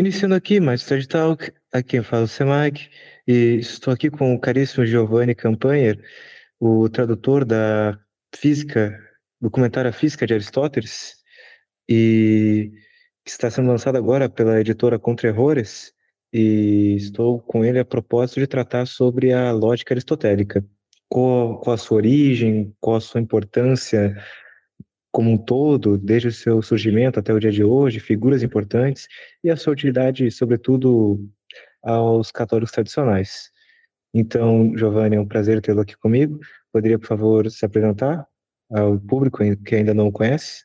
Iniciando aqui mais Study Talk, aqui quem fala o Semac, e estou aqui com o caríssimo Giovanni Campanher, o tradutor da física, do comentário A Física de Aristóteles, e que está sendo lançado agora pela editora Contra Errores, e estou com ele a propósito de tratar sobre a lógica aristotélica, qual, qual a sua origem, qual a sua importância como um todo, desde o seu surgimento até o dia de hoje, figuras importantes e a sua utilidade, sobretudo, aos católicos tradicionais. Então, Giovanni, é um prazer tê-lo aqui comigo. Poderia, por favor, se apresentar ao público que ainda não o conhece?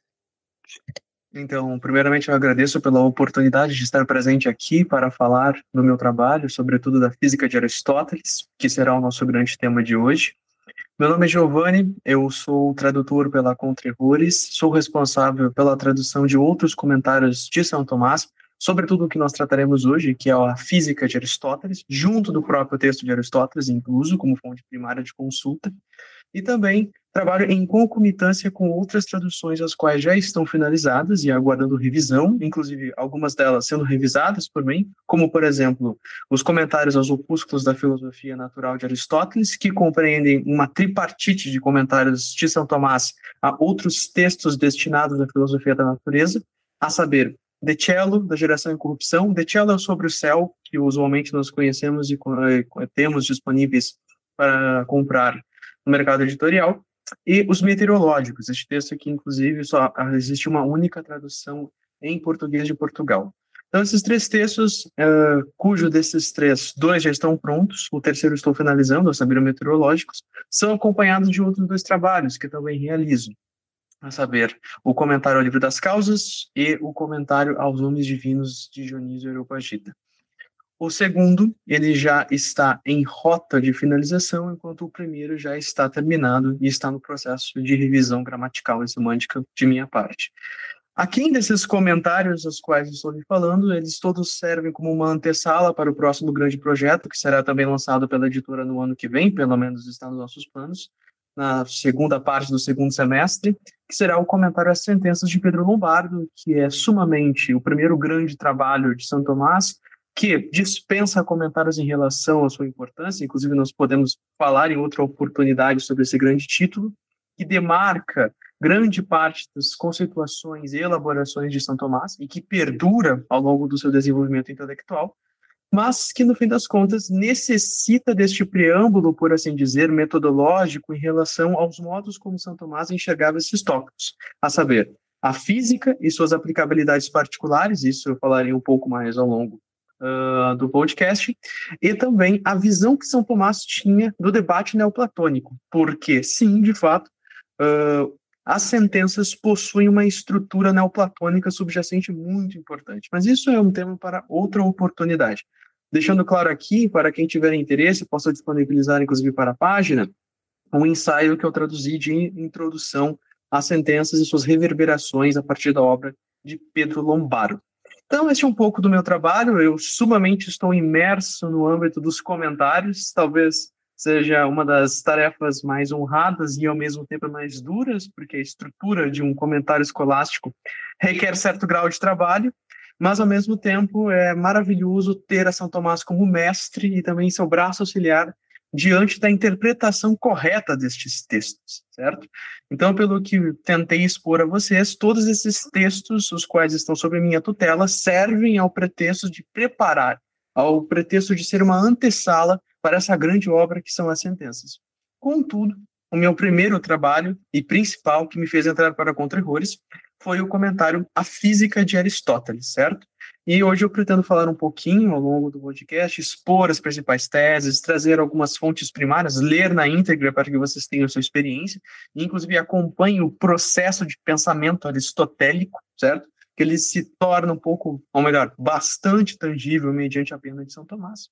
Então, primeiramente, eu agradeço pela oportunidade de estar presente aqui para falar do meu trabalho, sobretudo da física de Aristóteles, que será o nosso grande tema de hoje. Meu nome é Giovanni, eu sou tradutor pela Contrerrores, sou responsável pela tradução de outros comentários de São Tomás, sobretudo o que nós trataremos hoje, que é a física de Aristóteles, junto do próprio texto de Aristóteles, incluso como fonte primária de consulta, e também trabalho em concomitância com outras traduções, as quais já estão finalizadas e aguardando revisão, inclusive algumas delas sendo revisadas por mim, como, por exemplo, os comentários aos opúsculos da filosofia natural de Aristóteles, que compreendem uma tripartite de comentários de São Tomás a outros textos destinados à filosofia da natureza, a saber, De Cello, da geração e corrupção. De Cello é sobre o céu, que usualmente nós conhecemos e eh, temos disponíveis para comprar no mercado editorial, e os meteorológicos. Este texto aqui, inclusive, só existe uma única tradução em português de Portugal. Então, esses três textos, uh, cujo desses três, dois já estão prontos, o terceiro estou finalizando, os saberes meteorológicos, são acompanhados de outros dois trabalhos que também realizo, a saber, o comentário ao livro das causas e o comentário aos nomes divinos de Dionísio Areopagita. O segundo, ele já está em rota de finalização, enquanto o primeiro já está terminado e está no processo de revisão gramatical e semântica de minha parte. Aqui desses comentários os quais estou lhe falando, eles todos servem como uma antessala para o próximo grande projeto, que será também lançado pela editora no ano que vem, pelo menos está nos nossos planos, na segunda parte do segundo semestre, que será o comentário às sentenças de Pedro Lombardo, que é sumamente o primeiro grande trabalho de São Tomás, que dispensa comentários em relação à sua importância, inclusive nós podemos falar em outra oportunidade sobre esse grande título, que demarca grande parte das conceituações e elaborações de São Tomás e que perdura ao longo do seu desenvolvimento intelectual, mas que, no fim das contas, necessita deste preâmbulo, por assim dizer, metodológico em relação aos modos como São Tomás enxergava esses tópicos, a saber, a física e suas aplicabilidades particulares, isso eu falarei um pouco mais ao longo uh, do podcast, e também a visão que São Tomás tinha do debate neoplatônico, porque, sim, de fato, uh, as sentenças possuem uma estrutura neoplatônica subjacente muito importante, mas isso é um tema para outra oportunidade. Deixando claro aqui, para quem tiver interesse, posso disponibilizar, inclusive, para a página, um ensaio que eu traduzi de introdução às sentenças e suas reverberações a partir da obra de Pedro Lombardo. Então, esse é um pouco do meu trabalho. Eu sumamente estou imerso no âmbito dos comentários. Talvez seja uma das tarefas mais honradas e ao mesmo tempo mais duras, porque a estrutura de um comentário escolástico requer certo grau de trabalho, mas ao mesmo tempo é maravilhoso ter a São Tomás como mestre e também seu braço auxiliar diante da interpretação correta destes textos, certo? Então, pelo que tentei expor a vocês, todos esses textos, os quais estão sob minha tutela, servem ao pretexto de preparar, ao pretexto de ser uma antessala para essa grande obra que são as sentenças. Contudo, o meu primeiro trabalho e principal que me fez entrar para Contra-Errores foi o comentário A Física de Aristóteles, certo? E hoje eu pretendo falar um pouquinho ao longo do podcast, expor as principais teses, trazer algumas fontes primárias, ler na íntegra para que vocês tenham sua experiência, e inclusive acompanhe o processo de pensamento aristotélico, certo? Que ele se torna um pouco, ou melhor, bastante tangível mediante a pena de São Tomás.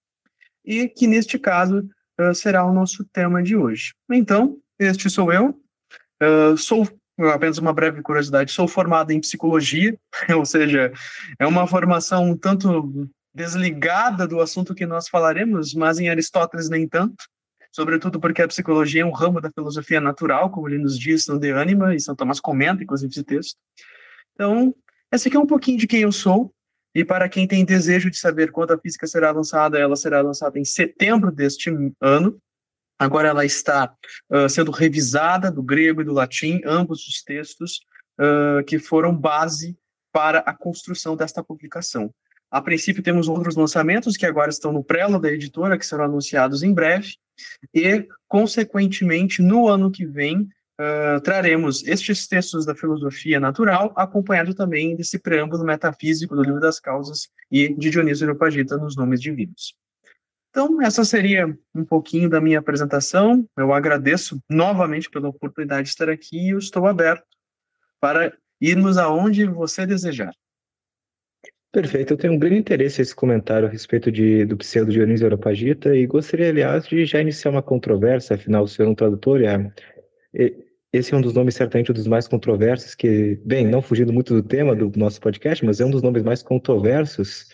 E que neste caso uh, será o nosso tema de hoje. Então, este sou eu, uh, sou apenas uma breve curiosidade, sou formado em psicologia, ou seja, é uma formação um tanto desligada do assunto que nós falaremos, mas em Aristóteles nem tanto, sobretudo porque a psicologia é um ramo da filosofia natural, como ele nos diz no De Anima, e São Tomás comenta, inclusive, esse texto. Então, esse aqui é um pouquinho de quem eu sou, E para quem tem desejo de saber quando a física será lançada, ela será lançada em setembro deste ano. Agora ela está uh, sendo revisada do grego e do latim, ambos os textos uh, que foram base para a construção desta publicação. A princípio, temos outros lançamentos que agora estão no prelo da editora, que serão anunciados em breve, e, consequentemente, no ano que vem, uh, traremos estes textos da filosofia natural, acompanhado também desse preâmbulo metafísico do Livro das Causas e de Dionísio Areopagita nos Nomes Divinos. Então, essa seria um pouquinho da minha apresentação. Eu agradeço novamente pela oportunidade de estar aqui e eu estou aberto para irmos aonde você desejar. Perfeito, eu tenho um grande interesse nesse comentário a respeito de, do pseudo Dionísio Areopagita e gostaria, aliás, de já iniciar uma controvérsia, afinal, o senhor é um tradutor e é, esse é um dos nomes, certamente, um dos mais controversos, que, bem, não fugindo muito do tema do nosso podcast, mas é um dos nomes mais controversos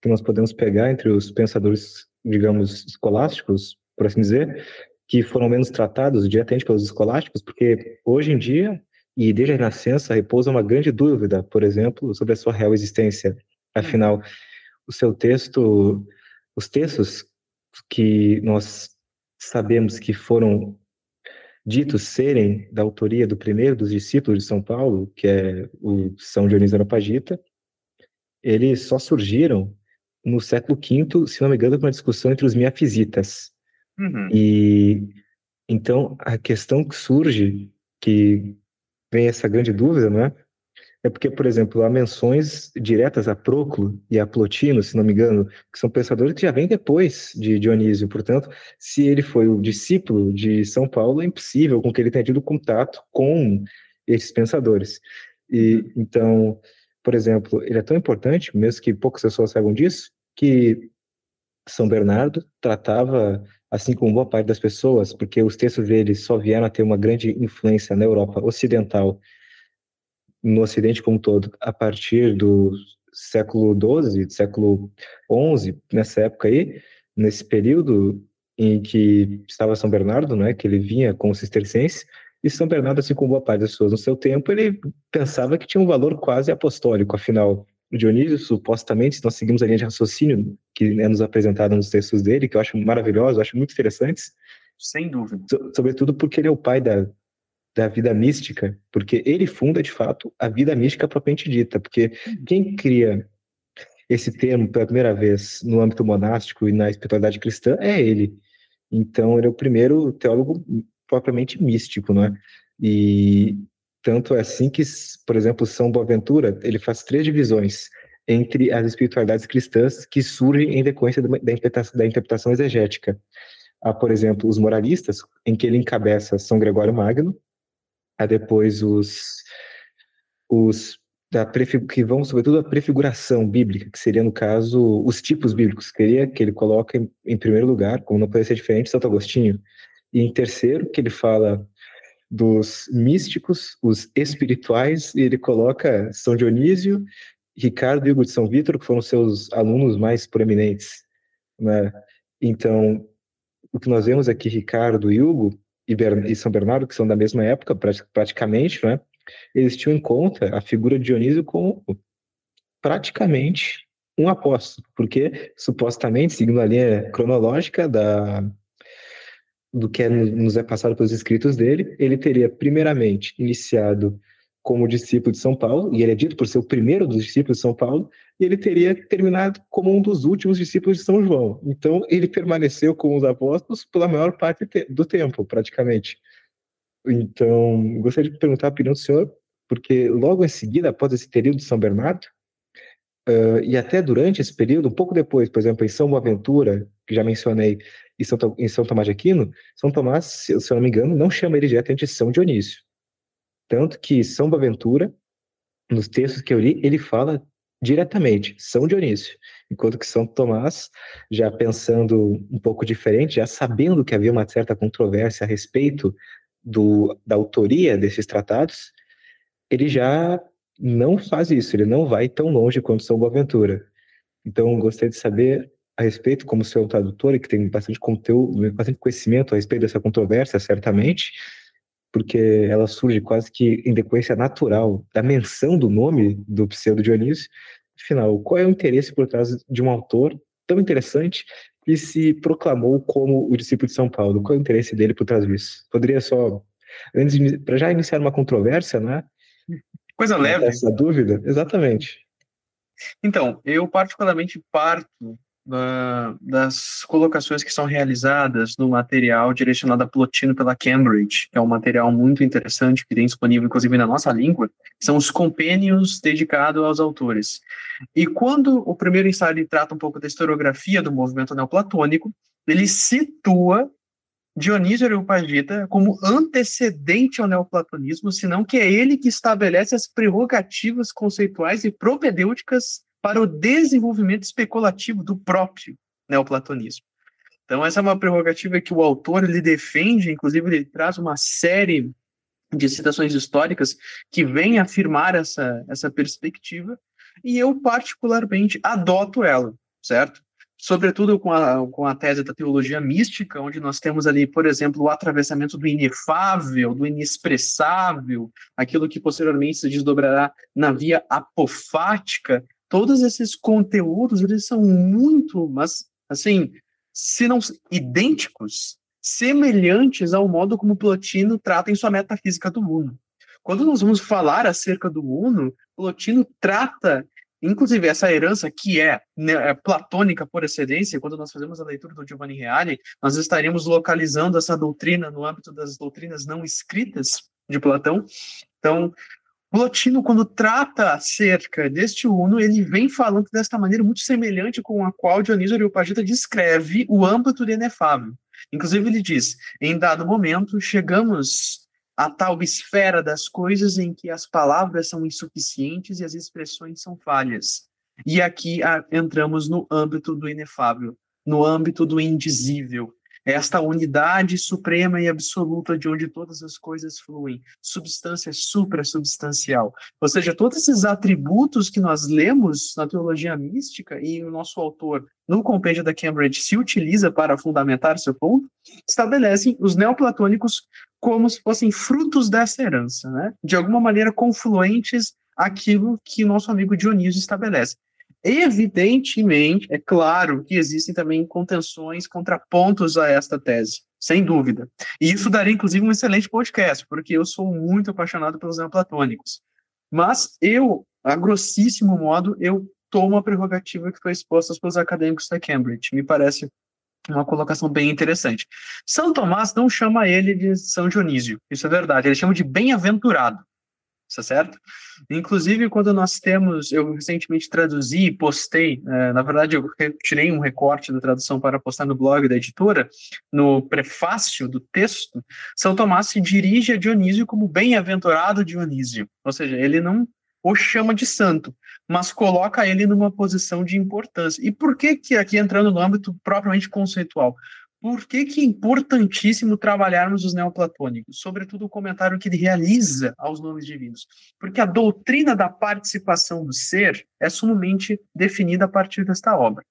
que nós podemos pegar entre os pensadores, digamos, escolásticos, por assim dizer, que foram menos tratados diretamente pelos escolásticos, porque hoje em dia e desde a Renascença repousa uma grande dúvida, por exemplo, sobre a sua real existência. Afinal, o seu texto, os textos que nós sabemos que foram ditos serem da autoria do primeiro dos discípulos de São Paulo, que é o São Dionísio Areopagita, eles só surgiram no século V, se não me engano, com uma discussão entre os miafisitas. Uhum. E então a questão que surge, que vem essa grande dúvida, não é? Porque, por exemplo, há menções diretas a Próclo e a Plotino, se não me engano, que são pensadores que já vêm depois de Dionísio. Portanto, se ele foi o discípulo de São Paulo, é impossível com que ele tenha tido contato com esses pensadores. E então, por exemplo, ele é tão importante, mesmo que poucas pessoas saibam disso, que São Bernardo tratava assim como boa parte das pessoas, porque os textos dele só vieram a ter uma grande influência na Europa Ocidental, no Ocidente como um todo, a partir do século XII, século XI, nessa época aí, nesse período em que estava São Bernardo, né, que ele vinha com os cistercienses, e São Bernardo, assim como boa parte das pessoas no seu tempo, ele pensava que tinha um valor quase apostólico, afinal, o Dionísio, supostamente, se nós seguimos a linha de raciocínio que é nos apresentado nos textos dele, que eu acho maravilhoso, acho muito interessantes. Sem dúvida. So, sobretudo porque ele é o pai da, da vida mística, porque ele funda, de fato, a vida mística propriamente dita, porque quem cria esse termo pela primeira vez no âmbito monástico e na espiritualidade cristã é ele. Então, ele é o primeiro teólogo propriamente místico, não é? E tanto é assim que, por exemplo, São Boaventura, ele faz três divisões entre as espiritualidades cristãs que surgem em decorrência da interpretação, da interpretação exegética. Há, por exemplo, os moralistas, em que ele encabeça São Gregório Magno, há depois os, os da que vão sobretudo a prefiguração bíblica, que seria no caso os tipos bíblicos, queria que ele coloca em, em primeiro lugar, como não poderia ser diferente, Santo Agostinho, e em terceiro que ele fala dos místicos, os espirituais, e ele coloca São Dionísio, Ricardo e Hugo de São Vítor, que foram seus alunos mais proeminentes. Né? Então, o que nós vemos aqui, Ricardo e Hugo e, e São Bernardo, que são da mesma época, praticamente, né? eles tinham em conta a figura de Dionísio como praticamente um apóstolo, porque supostamente, seguindo a linha cronológica da, do que é, nos é passado pelos escritos dele, ele teria primeiramente iniciado como discípulo de São Paulo, e ele é dito por ser o primeiro dos discípulos de São Paulo, e ele teria terminado como um dos últimos discípulos de São João. Então, ele permaneceu com os apóstolos pela maior parte do tempo, praticamente. Então, gostaria de perguntar a opinião do senhor, porque logo em seguida, após esse período de São Bernardo, uh, e até durante esse período, um pouco depois, por exemplo, em São Boaventura, que já mencionei, em São, em São Tomás de Aquino, São Tomás, se, eu não me engano, não chama ele diretamente de São Dionísio. Tanto que São Boaventura, nos textos que eu li, ele fala diretamente São Dionísio, enquanto que São Tomás, já pensando um pouco diferente, já sabendo que havia uma certa controvérsia a respeito do, da autoria desses tratados, ele já não faz isso, ele não vai tão longe quanto São Boaventura. Então, gostaria de saber a respeito, como seu tradutor, que tem bastante conteúdo, bastante conhecimento a respeito dessa controvérsia, certamente, porque ela surge quase que em decorrência natural da menção do nome do pseudo Dionísio, final, qual é o interesse por trás de um autor tão interessante e se proclamou como o discípulo de São Paulo? Qual é o interesse dele por trás disso? Poderia só, para já iniciar uma controvérsia, né? Coisa leve. Essa dúvida, exatamente. Então, eu particularmente parto das colocações que são realizadas no material direcionado a Plotino pela Cambridge, que é um material muito interessante que tem disponível inclusive na nossa língua, são os compênios dedicados aos autores. E quando o primeiro ensaio trata um pouco da historiografia do movimento neoplatônico, ele situa Dionísio Areopagita como antecedente ao neoplatonismo, senão que é ele que estabelece as prerrogativas conceituais e propedêuticas para o desenvolvimento especulativo do próprio neoplatonismo. Então, essa é uma prerrogativa que o autor ele defende, inclusive ele traz uma série de citações históricas que vêm afirmar essa, essa perspectiva, e eu particularmente adoto ela, certo? Sobretudo com a, com a tese da teologia mística, onde nós temos ali, por exemplo, o atravessamento do inefável, do inexpressável, aquilo que posteriormente se desdobrará na via apofática, todos esses conteúdos, eles são muito, mas, assim, se não idênticos, semelhantes ao modo como Plotino trata em sua metafísica do Uno. Quando nós vamos falar acerca do Uno, Plotino trata, inclusive, essa herança que é, né, é platônica por excedência, quando nós fazemos a leitura do Giovanni Reale, nós estaremos localizando essa doutrina no âmbito das doutrinas não escritas de Platão. Então, Plotino, quando trata acerca deste Uno, ele vem falando desta maneira muito semelhante com a qual Dionísio Areopagita descreve o âmbito do inefável. Inclusive, ele diz: em dado momento, chegamos a tal esfera das coisas em que as palavras são insuficientes e as expressões são falhas. E aqui a, entramos no âmbito do inefável, no âmbito do indizível, esta unidade suprema e absoluta de onde todas as coisas fluem, substância suprasubstancial. Ou seja, todos esses atributos que nós lemos na teologia mística e o nosso autor no compêndio da Cambridge se utiliza para fundamentar seu ponto, estabelecem os neoplatônicos como se fossem frutos dessa herança, né? de alguma maneira confluentes aquilo que nosso amigo Dionísio estabelece. Evidentemente, é claro que existem também contenções, contrapontos a esta tese, sem dúvida. E isso daria, inclusive, um excelente podcast, porque eu sou muito apaixonado pelos neoplatônicos. Mas eu, a grossíssimo modo, eu tomo a prerrogativa que foi exposta pelos acadêmicos da Cambridge. Me parece uma colocação bem interessante. São Tomás não chama ele de São Dionísio, isso é verdade, ele chama de bem-aventurado está certo? Inclusive, quando nós temos, eu recentemente traduzi e postei, é, na verdade, eu tirei um recorte da tradução para postar no blog da editora, no prefácio do texto, São Tomás se dirige a Dionísio como bem-aventurado Dionísio, ou seja, ele não o chama de santo, mas coloca ele numa posição de importância. E por que que aqui entrando no âmbito propriamente conceitual? Por que, que é importantíssimo trabalharmos os neoplatônicos? Sobretudo o comentário que ele realiza aos nomes divinos. Porque a doutrina da participação do ser é sumamente definida a partir desta obra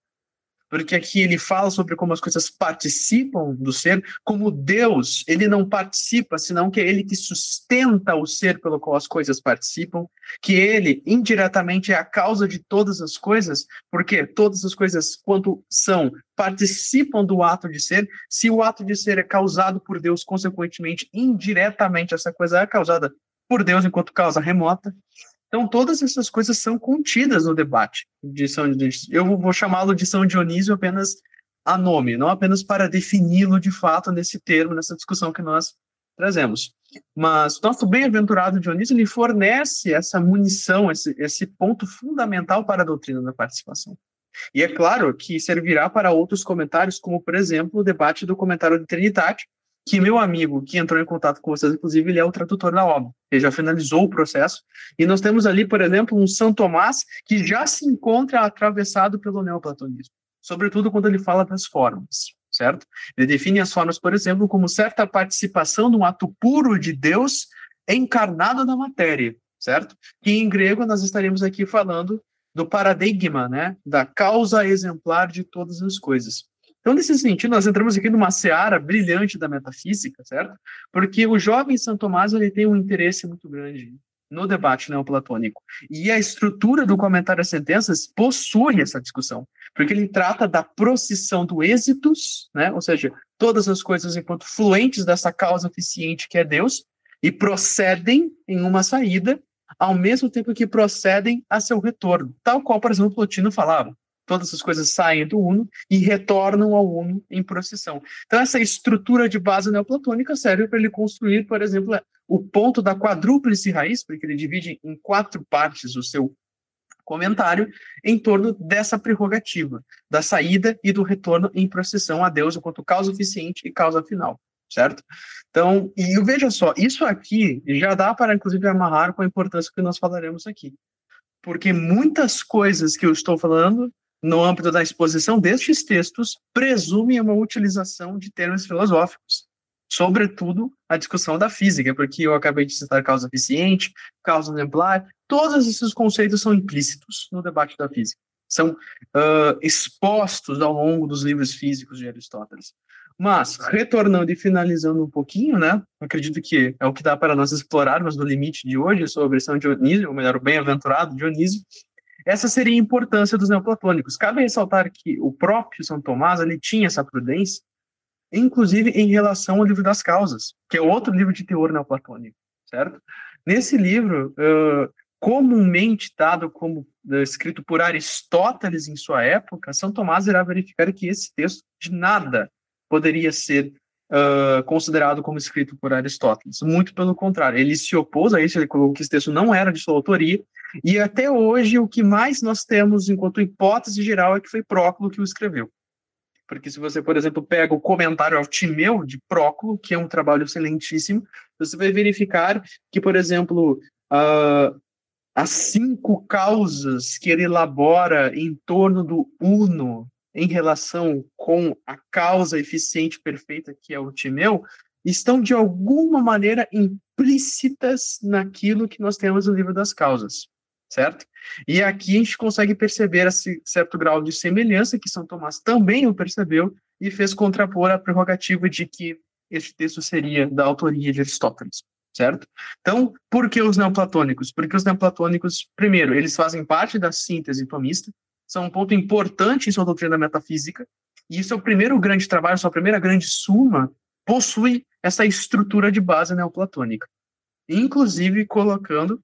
porque aqui ele fala sobre como as coisas participam do ser, como Deus, ele não participa, senão que é ele que sustenta o ser pelo qual as coisas participam, que ele indiretamente é a causa de todas as coisas, porque todas as coisas, quanto são, participam do ato de ser. Se o ato de ser é causado por Deus, consequentemente, indiretamente, essa coisa é causada por Deus enquanto causa remota. Então, todas essas coisas são contidas no debate de São Dionísio. Eu vou chamá-lo de São Dionísio apenas a nome, não apenas para defini-lo de fato nesse termo, nessa discussão que nós trazemos. Mas o nosso bem-aventurado Dionísio, ele fornece essa munição, esse, esse ponto fundamental para a doutrina da participação. E é claro que servirá para outros comentários, como, por exemplo, o debate do comentário de Trinitate, que meu amigo que entrou em contato com vocês, inclusive, ele é o tradutor da obra. Ele já finalizou o processo. E nós temos ali, por exemplo, um São Tomás que já se encontra atravessado pelo neoplatonismo, sobretudo quando ele fala das formas, certo? Ele define as formas, por exemplo, como certa participação num ato puro de Deus encarnado na matéria, certo? Que em grego nós estaremos aqui falando do paradigma, né, da causa exemplar de todas as coisas. Então, nesse sentido, nós entramos aqui numa seara brilhante da metafísica, certo? Porque o jovem Santo Tomás ele tem um interesse muito grande no debate neoplatônico. E a estrutura do comentário às sentenças possui essa discussão, porque ele trata da procissão do êxitos, né? ou seja, todas as coisas enquanto fluentes dessa causa eficiente que é Deus, e procedem em uma saída, ao mesmo tempo que procedem a seu retorno, tal qual, por exemplo, Plotino falava. Todas as coisas saem do Uno e retornam ao Uno em procissão. Então, essa estrutura de base neoplatônica serve para ele construir, por exemplo, o ponto da quadrúplice raiz, porque ele divide em quatro partes o seu comentário, em torno dessa prerrogativa, da saída e do retorno em procissão a Deus enquanto causa eficiente e causa final, certo? Então, e veja só, isso aqui já dá para, inclusive, amarrar com a importância que nós falaremos aqui. Porque muitas coisas que eu estou falando no âmbito da exposição destes textos presumem uma utilização de termos filosóficos sobretudo a discussão da física, porque eu acabei de citar causa eficiente, causa exemplar, todos esses conceitos são implícitos no debate da física, são uh, expostos ao longo dos livros físicos de Aristóteles. Mas, retornando e finalizando um pouquinho, né, acredito que é o que dá para nós explorarmos no limite de hoje sobre São Dionísio, ou melhor, o bem-aventurado Dionísio, essa seria a importância dos neoplatônicos. Cabe ressaltar que o próprio São Tomás ele tinha essa prudência inclusive em relação ao livro das causas, que é outro livro de teor neoplatônico, certo? Nesse livro, uh, comumente dado como uh, escrito por Aristóteles em sua época, São Tomás irá verificar que esse texto de nada poderia ser uh, considerado como escrito por Aristóteles. Muito pelo contrário, ele se opôs a isso, ele colocou que esse texto não era de sua autoria, e até hoje o que mais nós temos enquanto hipótese geral é que foi Próculo que o escreveu. Porque se você, por exemplo, pega o comentário ao Timeu de Próculo, que é um trabalho excelentíssimo, você vai verificar que, por exemplo, uh, as cinco causas que ele elabora em torno do uno em relação com a causa eficiente perfeita que é o Timeu, estão de alguma maneira implícitas naquilo que nós temos no livro das causas certo? E aqui a gente consegue perceber esse certo grau de semelhança que São Tomás também o percebeu e fez contrapor a prerrogativa de que este texto seria da autoria de Aristóteles, certo? Então, por que os neoplatônicos? Porque os neoplatônicos, primeiro, eles fazem parte da síntese tomista, são um ponto importante em sua doutrina metafísica, e seu primeiro grande trabalho, sua primeira grande suma, possui essa estrutura de base neoplatônica, inclusive colocando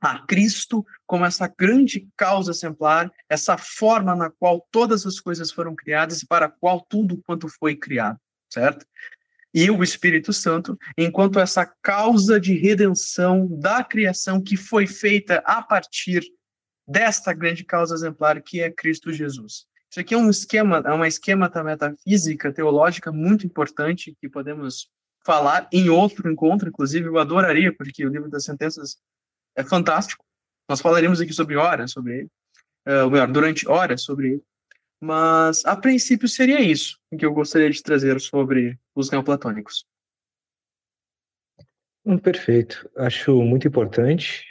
a Cristo como essa grande causa exemplar, essa forma na qual todas as coisas foram criadas e para a qual tudo quanto foi criado, certo? E o Espírito Santo, enquanto essa causa de redenção da criação que foi feita a partir desta grande causa exemplar que é Cristo Jesus. Isso aqui é um esquema, é uma esquema da metafísica teológica muito importante que podemos falar em outro encontro, inclusive eu adoraria, porque o livro das sentenças é fantástico. Nós falaremos aqui sobre horas sobre ele, uh, ou melhor, durante horas sobre ele. Mas, a princípio, seria isso que eu gostaria de trazer sobre os neoplatônicos. Hum, perfeito. Acho muito importante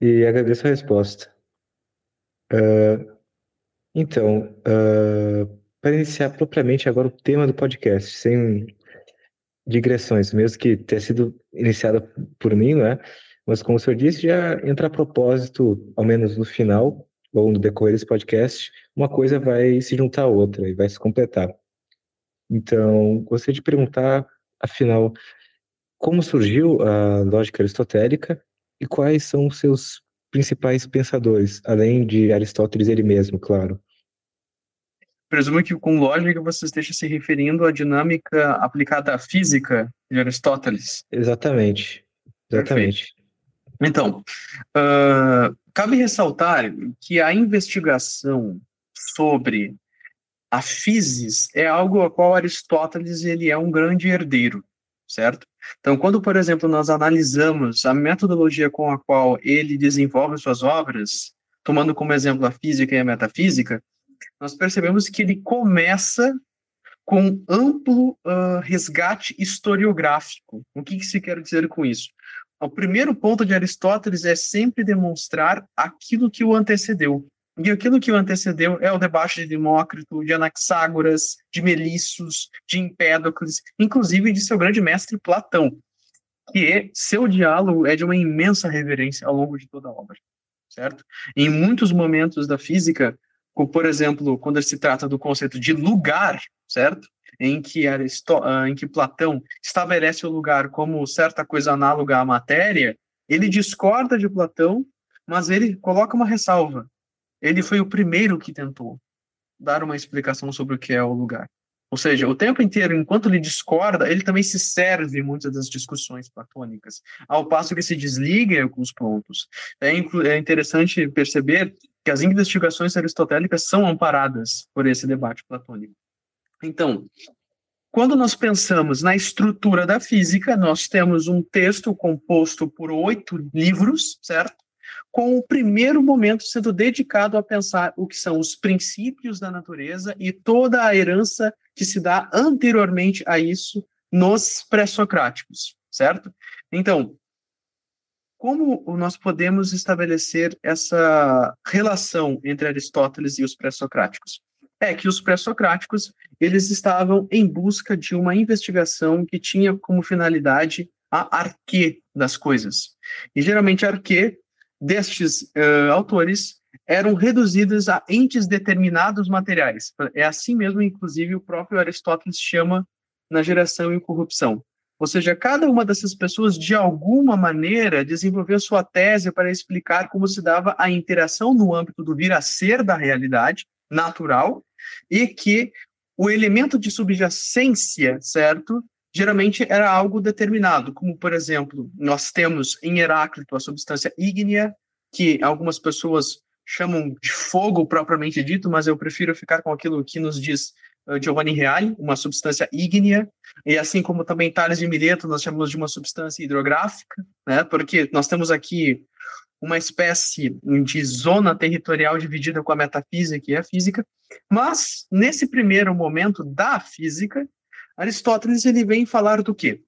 e agradeço a resposta. Uh, então, uh, para iniciar propriamente agora o tema do podcast, sem digressões, mesmo que tenha sido iniciada por mim, né? Mas, como o senhor disse, já entra a propósito, ao menos no final, ou no decorrer desse podcast, uma coisa vai se juntar à outra e vai se completar. Então, gostaria de perguntar, afinal, como surgiu a lógica aristotélica e quais são os seus principais pensadores, além de Aristóteles ele mesmo, claro. Presumo que com lógica você esteja se referindo à dinâmica aplicada à física de Aristóteles. Exatamente. Exatamente. Perfeito. Então, uh, cabe ressaltar que a investigação sobre a physis é algo a qual Aristóteles ele é um grande herdeiro, certo? Então, quando, por exemplo, nós analisamos a metodologia com a qual ele desenvolve suas obras, tomando como exemplo a física e a metafísica, nós percebemos que ele começa com amplo uh, resgate historiográfico. O que, que se quer dizer com isso? O primeiro ponto de Aristóteles é sempre demonstrar aquilo que o antecedeu. E aquilo que o antecedeu é o debate de Demócrito, de Anaxágoras, de Melissos, de Empédocles, inclusive de seu grande mestre Platão. que seu diálogo é de uma imensa reverência ao longo de toda a obra, certo? Em muitos momentos da física, como, por exemplo, quando se trata do conceito de lugar, certo? Em que, Aristó ah, em que Platão estabelece o lugar como certa coisa análoga à matéria, ele discorda de Platão, mas ele coloca uma ressalva. Ele foi o primeiro que tentou dar uma explicação sobre o que é o lugar. Ou seja, o tempo inteiro, enquanto ele discorda, ele também se serve muitas das discussões platônicas, ao passo que se desliga em alguns pontos. É, é interessante perceber que as investigações aristotélicas são amparadas por esse debate platônico. Então, quando nós pensamos na estrutura da física, nós temos um texto composto por oito livros, certo? Com o primeiro momento sendo dedicado a pensar o que são os princípios da natureza e toda a herança que se dá anteriormente a isso nos pré-socráticos, certo? Então, como nós podemos estabelecer essa relação entre Aristóteles e os pré-socráticos? É que os pré-socráticos, eles estavam em busca de uma investigação que tinha como finalidade a arquê das coisas. E geralmente a arquê destes uh, autores eram reduzidas a entes determinados materiais. É assim mesmo, inclusive, o próprio Aristóteles chama na geração e corrupção. Ou seja, cada uma dessas pessoas, de alguma maneira, desenvolveu sua tese para explicar como se dava a interação no âmbito do vir a ser da realidade natural e que o elemento de subjacência, certo, geralmente era algo determinado, como, por exemplo, nós temos em Heráclito a substância ígnea, que algumas pessoas chamam de fogo propriamente dito, mas eu prefiro ficar com aquilo que nos diz uh, Giovanni Reale, uma substância ígnea, e assim como também Tales de Mileto, nós chamamos de uma substância hidrográfica, né, porque nós temos aqui uma espécie de zona territorial dividida com a metafísica e a física, mas nesse primeiro momento da física, Aristóteles ele vem falar do quê?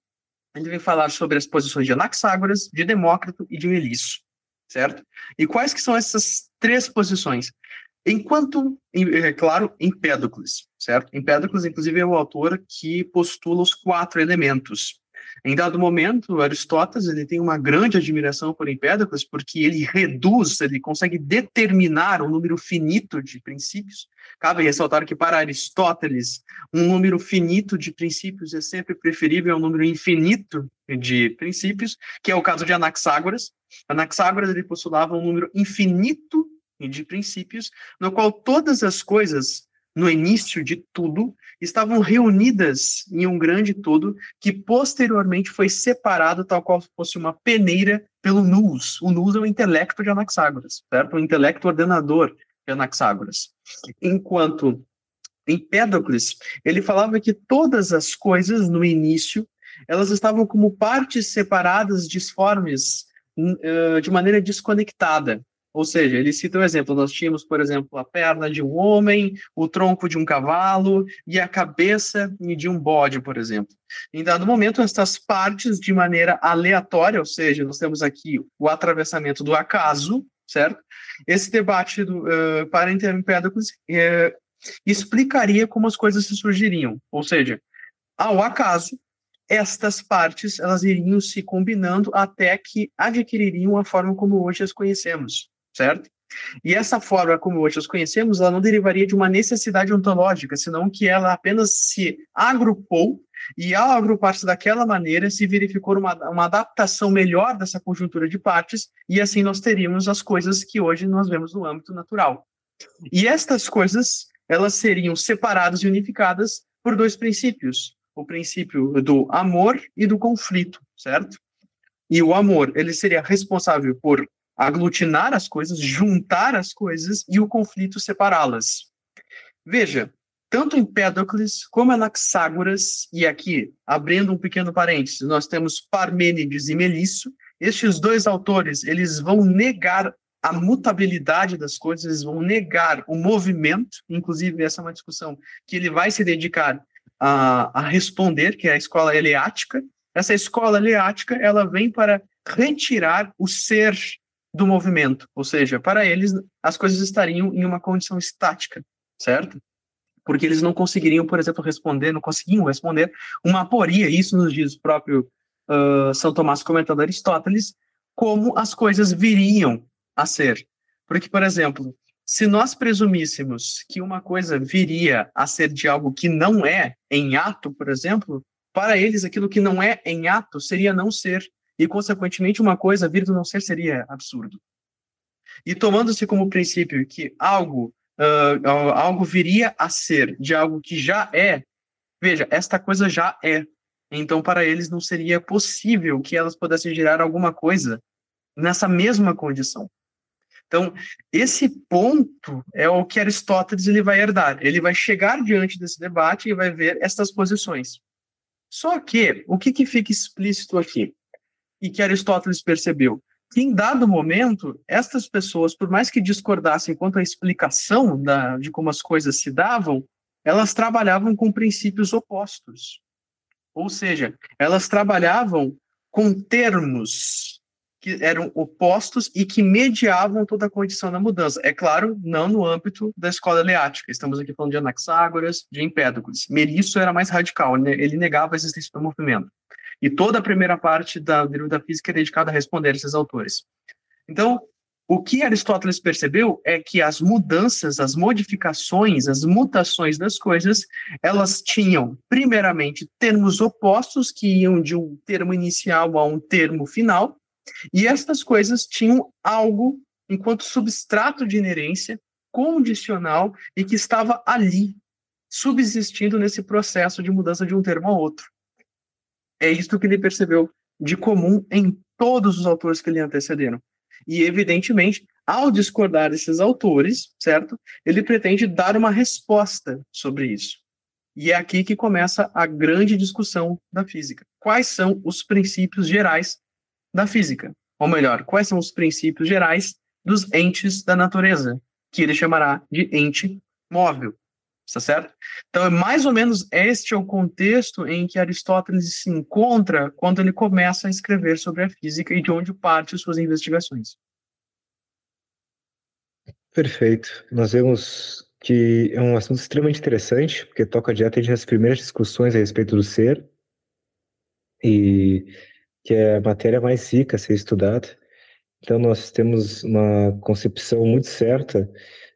Ele vem falar sobre as posições de Anaxágoras, de Demócrito e de Melisso, certo? E quais que são essas três posições? Enquanto, é claro, Empédocles, certo? Empédocles, inclusive, é o autor que postula os quatro elementos, em dado momento, Aristóteles ele tem uma grande admiração por Empédocles, porque ele reduz, ele consegue determinar um número finito de princípios. Cabe ressaltar que para Aristóteles, um número finito de princípios é sempre preferível a um número infinito de princípios, que é o caso de Anaxágoras. Anaxágoras ele postulava um número infinito de princípios, no qual todas as coisas no início de tudo, estavam reunidas em um grande todo que posteriormente foi separado tal qual fosse uma peneira pelo nous. O nous é o intelecto de Anaxágoras, certo? O intelecto ordenador de Anaxágoras. Enquanto Empédocles, ele falava que todas as coisas no início, elas estavam como partes separadas, disformes, hum, de maneira desconectada. Ou seja, ele cita um exemplo: nós tínhamos, por exemplo, a perna de um homem, o tronco de um cavalo e a cabeça de um bode, por exemplo. Em dado momento, essas partes, de maneira aleatória, ou seja, nós temos aqui o atravessamento do acaso, certo? Esse debate do, uh, para Empédocles uh, explicaria como as coisas se surgiriam, ou seja, ao acaso, estas partes elas iriam se combinando até que adquiririam a forma como hoje as conhecemos certo? E essa forma como hoje os conhecemos, ela não derivaria de uma necessidade ontológica, senão que ela apenas se agrupou e ao agrupar-se daquela maneira, se verificou uma, uma adaptação melhor dessa conjuntura de partes, e assim nós teríamos as coisas que hoje nós vemos no âmbito natural. E estas coisas, elas seriam separadas e unificadas por dois princípios, o princípio do amor e do conflito, certo? E o amor, ele seria responsável por aglutinar as coisas, juntar as coisas e o conflito separá-las. Veja, tanto Empédocles como Anaxágoras, e aqui, abrindo um pequeno parênteses, nós temos Parmênides e Melisso, estes dois autores, eles vão negar a mutabilidade das coisas, eles vão negar o movimento, inclusive essa é uma discussão que ele vai se dedicar a, a responder, que é a escola eleática. Essa escola eleática, ela vem para retirar o ser do movimento, ou seja, para eles as coisas estariam em uma condição estática, certo? Porque eles não conseguiriam, por exemplo, responder, não conseguiam responder uma aporia, isso nos diz o próprio uh, São Tomás comentando Aristóteles, como as coisas viriam a ser. Porque, por exemplo, se nós presumíssemos que uma coisa viria a ser de algo que não é em ato, por exemplo, para eles aquilo que não é em ato seria não ser, e consequentemente uma coisa vir do não ser seria absurdo. E tomando-se como princípio que algo uh, algo viria a ser de algo que já é, veja, esta coisa já é. Então, para eles não seria possível que elas pudessem gerar alguma coisa nessa mesma condição. Então, esse ponto é o que Aristóteles ele vai herdar. Ele vai chegar diante desse debate e vai ver estas posições. Só que, o que, que fica explícito aqui? E que Aristóteles percebeu? Que em dado momento, estas pessoas, por mais que discordassem quanto à explicação da, de como as coisas se davam, elas trabalhavam com princípios opostos. Ou seja, elas trabalhavam com termos que eram opostos e que mediavam toda a condição da mudança. É claro, não no âmbito da escola eleática. Estamos aqui falando de Anaxágoras, de Empédocles. Merisso era mais radical, ele negava a existência do movimento. E toda a primeira parte da, da física é dedicada a responder esses autores. Então, o que Aristóteles percebeu é que as mudanças, as modificações, as mutações das coisas, elas tinham, primeiramente, termos opostos que iam de um termo inicial a um termo final, e estas coisas tinham algo enquanto substrato de inerência condicional e que estava ali, subsistindo nesse processo de mudança de um termo a outro. É isto que ele percebeu de comum em todos os autores que lhe antecederam. E, evidentemente, ao discordar desses autores, certo? Ele pretende dar uma resposta sobre isso. E é aqui que começa a grande discussão da física. Quais são os princípios gerais da física? Ou melhor, quais são os princípios gerais dos entes da natureza, que ele chamará de ente móvel. Está certo? Então, é mais ou menos este é o contexto em que Aristóteles se encontra quando ele começa a escrever sobre a física e de onde parte suas investigações. Perfeito. Nós vemos que é um assunto extremamente interessante, porque toca diretamente nas primeiras discussões a respeito do ser, e que é a matéria mais rica a ser estudada. Então, nós temos uma concepção muito certa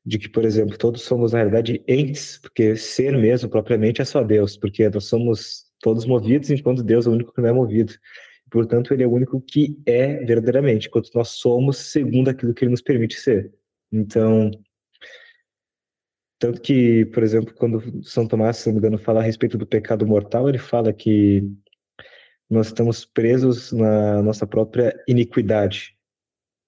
de que, por exemplo, todos somos, na realidade, entes, porque ser mesmo, propriamente, é só Deus, porque nós somos todos movidos, enquanto Deus é o único que não é movido. Portanto, ele é o único que é verdadeiramente, enquanto nós somos segundo aquilo que ele nos permite ser. Então, tanto que, por exemplo, quando São Tomás, se não me engano, fala a respeito do pecado mortal, ele fala que nós estamos presos na nossa própria iniquidade.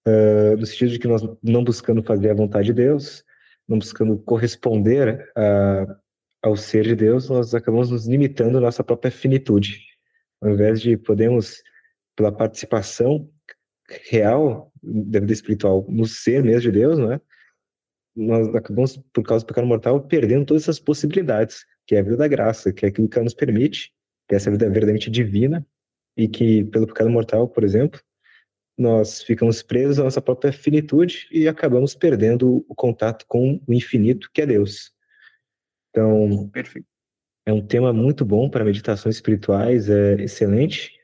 Uh, no sentido de que nós não buscando fazer a vontade de Deus, não buscando corresponder a, ao ser de Deus, nós acabamos nos limitando à nossa própria finitude. Ao invés de podermos, pela participação real da vida espiritual no ser mesmo de Deus, não é? nós acabamos, por causa do pecado mortal, perdendo todas essas possibilidades, que é a vida da graça, que é aquilo que ela nos permite, que é essa vida verdadeiramente divina, e que, pelo pecado mortal, por exemplo, nós ficamos presos à nossa própria finitude e acabamos perdendo o contato com o infinito, que é Deus. Então, Perfeito. é um tema muito bom para meditações espirituais, é excelente,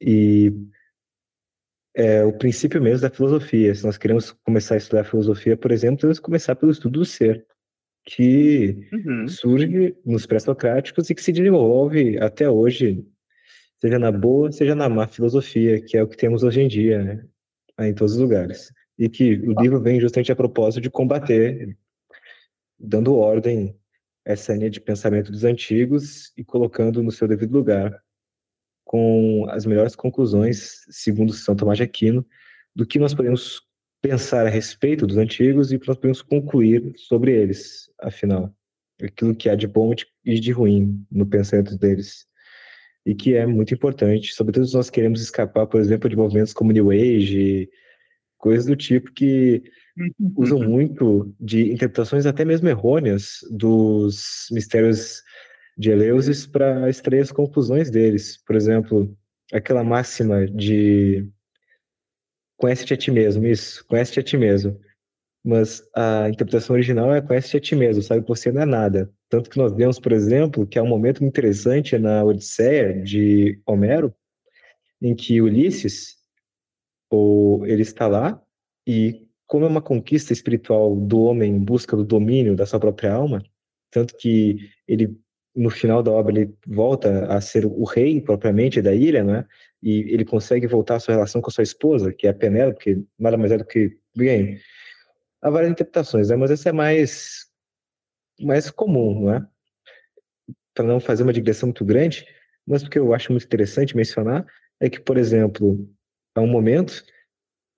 e é o princípio mesmo da filosofia. Se nós queremos começar a estudar filosofia, por exemplo, temos que começar pelo estudo do ser, que uhum. surge nos pré-socráticos e que se desenvolve até hoje seja na boa, seja na má filosofia, que é o que temos hoje em dia, né? em todos os lugares. E que o livro vem justamente a propósito de combater, dando ordem essa linha de pensamento dos antigos e colocando no seu devido lugar, com as melhores conclusões, segundo São Tomás de Aquino, do que nós podemos pensar a respeito dos antigos e que nós podemos concluir sobre eles, afinal. Aquilo que há de bom e de ruim no pensamento deles e que é muito importante, sobretudo se nós queremos escapar, por exemplo, de movimentos como New Age, coisas do tipo que uhum. usam muito de interpretações até mesmo errôneas dos mistérios de Eleusis para extrair as conclusões deles. Por exemplo, aquela máxima de conhece-te a ti mesmo, isso, conhece-te a ti mesmo. Mas a interpretação original é conhece-te a ti mesmo, sabe que você não é nada. Tanto que nós vemos, por exemplo, que há um momento interessante na Odisseia de Homero, em que Ulisses, ou ele está lá e como é uma conquista espiritual do homem em busca do domínio da sua própria alma, tanto que ele no final da obra ele volta a ser o rei propriamente da ilha, né? E ele consegue voltar à sua relação com a sua esposa, que é a Penélope, que nada mais é do que bem. Há várias interpretações, né? Mas essa é mais mais comum, não é? Para não fazer uma digressão muito grande, mas porque eu acho muito interessante mencionar é que, por exemplo, há um momento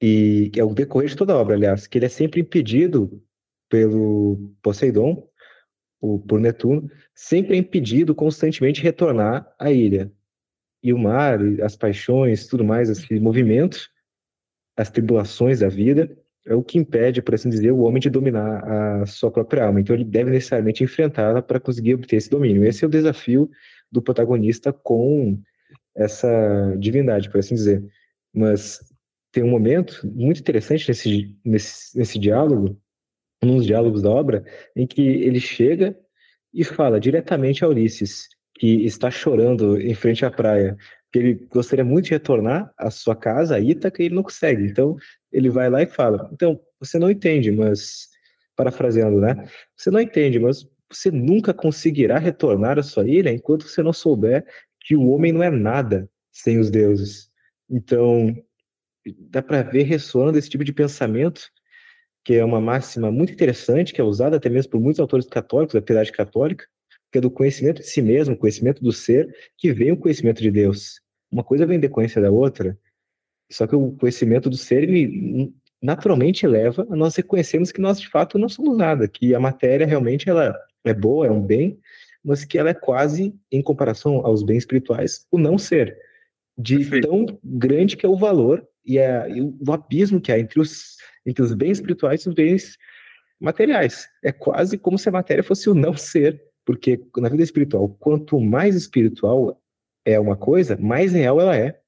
e é o decorrer de toda a obra, aliás, que ele é sempre impedido pelo Poseidon, o, por Netuno, sempre é impedido constantemente de retornar à ilha. E o mar, as paixões, tudo mais, esse movimento, as tribulações da vida, é o que impede, por assim dizer, o homem de dominar a sua própria alma. Então ele deve necessariamente enfrentá-la para conseguir obter esse domínio. Esse é o desafio do protagonista com essa divindade, por assim dizer. Mas tem um momento muito interessante nesse, nesse, nesse diálogo, num dos diálogos da obra, em que ele chega e fala diretamente a Ulisses, que está chorando em frente à praia, que ele gostaria muito de retornar à sua casa, a Ítaca, e ele não consegue. Então, ele vai lá e fala: Então, você não entende, mas. Parafraseando, né? Você não entende, mas você nunca conseguirá retornar à sua ilha enquanto você não souber que o homem não é nada sem os deuses. Então, dá para ver ressoando esse tipo de pensamento, que é uma máxima muito interessante, que é usada até mesmo por muitos autores católicos, da piedade católica, que é do conhecimento de si mesmo, conhecimento do ser, que vem o conhecimento de Deus. Uma coisa vem em decorrência da outra, só que o conhecimento do ser ele naturalmente leva a nós reconhecermos que nós de fato não somos nada, que a matéria realmente ela é boa, é um bem, mas que ela é quase, em comparação aos bens espirituais, o não ser. De Perfeito. tão grande que é o valor e, é, e o abismo que há entre os, entre os bens espirituais e os bens materiais. É quase como se a matéria fosse o não ser, porque na vida espiritual, quanto mais espiritual é uma coisa, mais real ela é.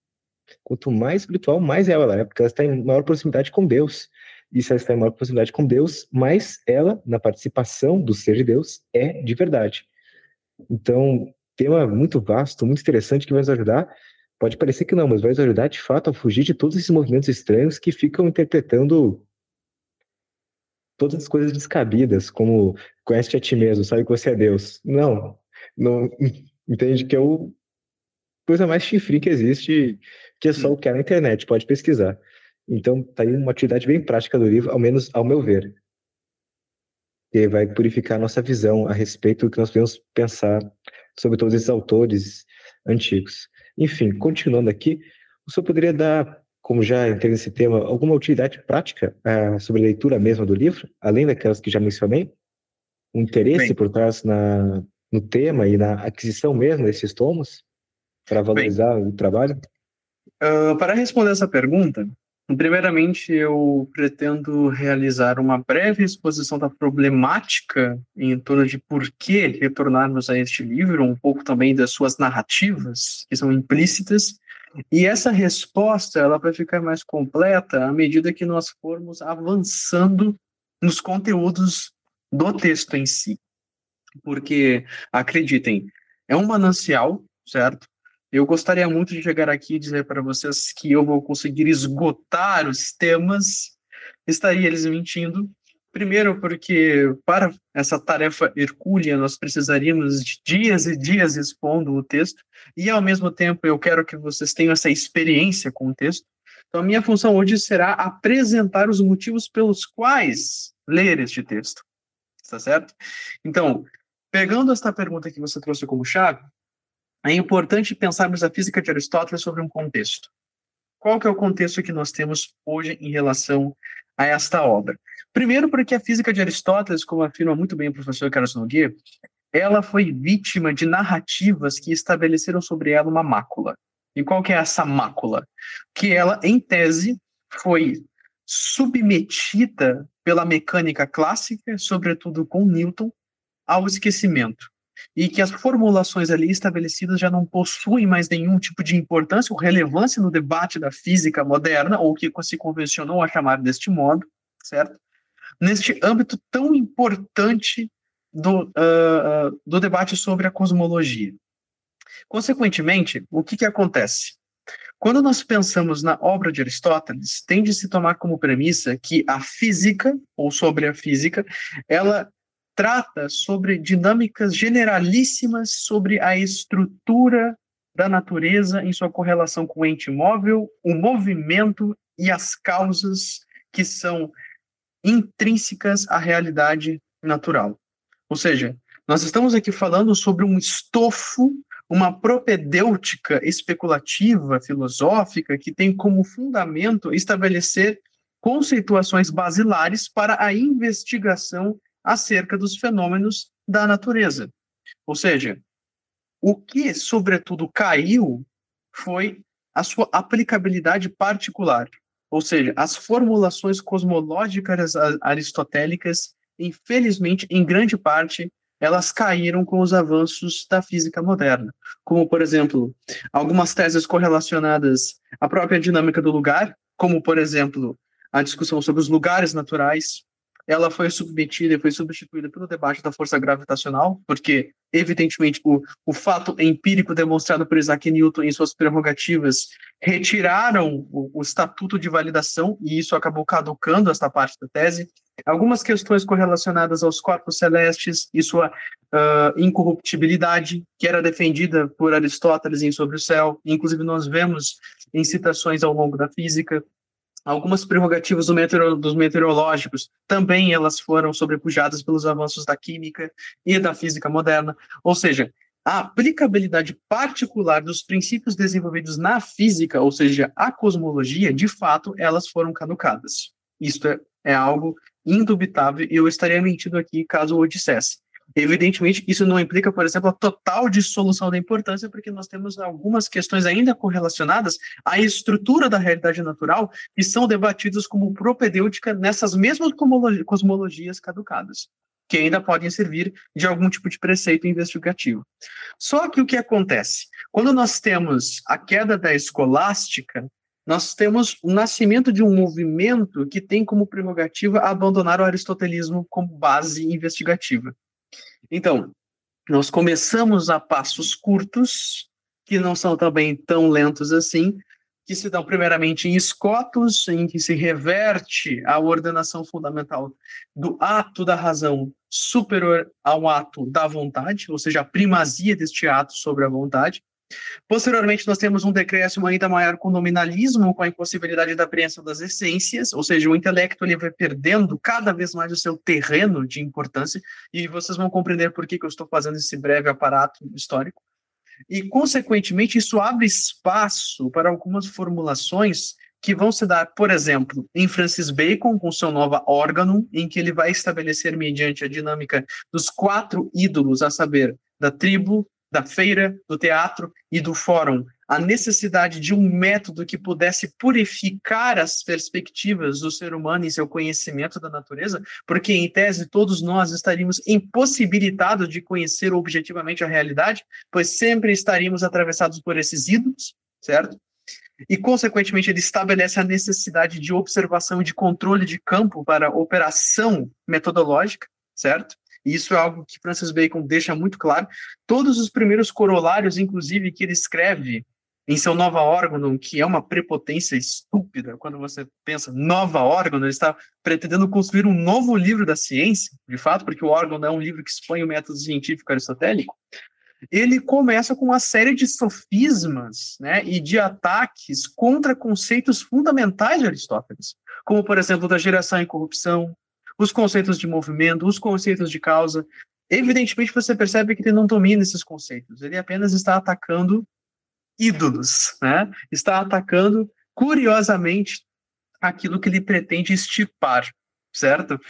Quanto mais espiritual, mais ela é, porque ela está em maior proximidade com Deus. E se ela está em maior proximidade com Deus, mais ela, na participação do ser de Deus, é de verdade. Então, tema muito vasto, muito interessante, que vai nos ajudar Pode parecer que não, mas vai nos ajudar de fato a fugir de todos esses movimentos estranhos que ficam interpretando todas as coisas descabidas, como conhece a ti mesmo, sabe que você é Deus. Não, não entende que o coisa mais chifre que existe, que é só o que é na internet, pode pesquisar. Então, tá aí uma atividade bem prática do livro, ao menos ao meu ver. Que vai purificar a nossa visão a respeito do que nós podemos pensar sobre todos esses autores antigos. Enfim, continuando aqui, o senhor poderia dar, como já entrei nesse tema, alguma utilidade prática uh, sobre a leitura mesmo do livro, além daquelas que já mencionei? Um interesse Bem, por trás na, no tema e na aquisição mesmo desses tomos, para valorizar bem, o trabalho? Uh, para responder essa pergunta, Primeiramente, eu pretendo realizar uma breve exposição da problemática em torno de por que retornarmos a este livro, um pouco também das suas narrativas, que são implícitas, e essa resposta ela vai ficar mais completa à medida que nós formos avançando nos conteúdos do texto em si. Porque, acreditem, é um manancial, certo? Eu gostaria muito de chegar aqui e dizer para vocês que eu vou conseguir esgotar os temas. Estaria eles mentindo. Primeiro, porque para essa tarefa hercúlea nós precisaríamos de dias e dias expondo o texto, e ao mesmo tempo eu quero que vocês tenham essa experiência com o texto. Então, a minha função hoje será apresentar os motivos pelos quais ler este texto. Está certo? Então, pegando esta pergunta que você trouxe como chave, é importante pensarmos a física de Aristóteles sobre um contexto. Qual que é o contexto que nós temos hoje em relação a esta obra? Primeiro, porque a física de Aristóteles, como afirma muito bem o professor Carlos Nogueira, ela foi vítima de narrativas que estabeleceram sobre ela uma mácula. E qual que é essa mácula? Que ela, em tese, foi submetida pela mecânica clássica, sobretudo com Newton, ao esquecimento e que as formulações ali estabelecidas já não possuem mais nenhum tipo de importância ou relevância no debate da física moderna, ou que se convencionou a chamar deste modo, certo? Neste âmbito tão importante do, uh, do debate sobre a cosmologia. Consequentemente, o que, que acontece? Quando nós pensamos na obra de Aristóteles, tende se tomar como premissa que a física, ou sobre a física, ela trata sobre dinâmicas generalíssimas sobre a estrutura da natureza em sua correlação com o ente móvel, o movimento e as causas que são intrínsecas à realidade natural. Ou seja, nós estamos aqui falando sobre um estofo, uma propedêutica especulativa, filosófica, que tem como fundamento estabelecer conceituações basilares para a investigação acerca dos fenômenos da natureza. Ou seja, o que, sobretudo, caiu foi a sua aplicabilidade particular, ou seja, as formulações cosmológicas aristotélicas, infelizmente, em grande parte, elas caíram com os avanços da física moderna, como, por exemplo, algumas teses correlacionadas à própria dinâmica do lugar, como, por exemplo, a discussão sobre os lugares naturais, ela foi submetida e foi substituída pelo debate da força gravitacional, porque, evidentemente, o, o fato empírico demonstrado por Isaac Newton em suas prerrogativas retiraram o, o estatuto de validação, e isso acabou caducando esta parte da tese. Algumas questões correlacionadas aos corpos celestes e sua uh, incorruptibilidade, que era defendida por Aristóteles em Sobre o Céu, inclusive nós vemos em citações ao longo da física, Algumas prerrogativas do meteoro, dos meteorológicos também elas foram sobrepujadas pelos avanços da química e da física moderna. Ou seja, a aplicabilidade particular dos princípios desenvolvidos na física, ou seja, a cosmologia, de fato, elas foram caducadas. Isto é, é algo indubitável e eu estaria mentindo aqui caso o dissesse. Evidentemente, isso não implica, por exemplo, a total dissolução da importância, porque nós temos algumas questões ainda correlacionadas à estrutura da realidade natural que são debatidas como propedêutica nessas mesmas cosmologias caducadas, que ainda podem servir de algum tipo de preceito investigativo. Só que o que acontece? Quando nós temos a queda da escolástica, nós temos o nascimento de um movimento que tem como prerrogativa abandonar o aristotelismo como base investigativa. Então, nós começamos a passos curtos, que não são também tão lentos assim, que se dão primeiramente em escotos, em que se reverte a ordenação fundamental do ato da razão superior ao ato da vontade, ou seja, a primazia deste ato sobre a vontade, Posteriormente, nós temos um decréscimo ainda maior com o nominalismo, com a impossibilidade da apreensão das essências, ou seja, o intelecto ele vai perdendo cada vez mais o seu terreno de importância, e vocês vão compreender por que, que eu estou fazendo esse breve aparato histórico. E, consequentemente, isso abre espaço para algumas formulações que vão se dar, por exemplo, em Francis Bacon, com seu Nova Órgano, em que ele vai estabelecer, mediante a dinâmica dos quatro ídolos, a saber, da tribo, da feira, do teatro e do fórum, a necessidade de um método que pudesse purificar as perspectivas do ser humano em seu conhecimento da natureza, porque, em tese, todos nós estaríamos impossibilitados de conhecer objetivamente a realidade, pois sempre estaríamos atravessados por esses ídolos, certo? E, consequentemente, ele estabelece a necessidade de observação e de controle de campo para operação metodológica, certo? E isso é algo que Francis Bacon deixa muito claro. Todos os primeiros corolários, inclusive, que ele escreve em seu Nova Órgão, que é uma prepotência estúpida, quando você pensa Nova Órgão, ele está pretendendo construir um novo livro da ciência, de fato, porque o órgão é um livro que expõe o método científico aristotélico, ele começa com uma série de sofismas né, e de ataques contra conceitos fundamentais de Aristóteles, como, por exemplo, da geração e corrupção, os conceitos de movimento, os conceitos de causa. Evidentemente, você percebe que ele não domina esses conceitos, ele apenas está atacando ídolos, né? está atacando, curiosamente, aquilo que ele pretende estipar, certo?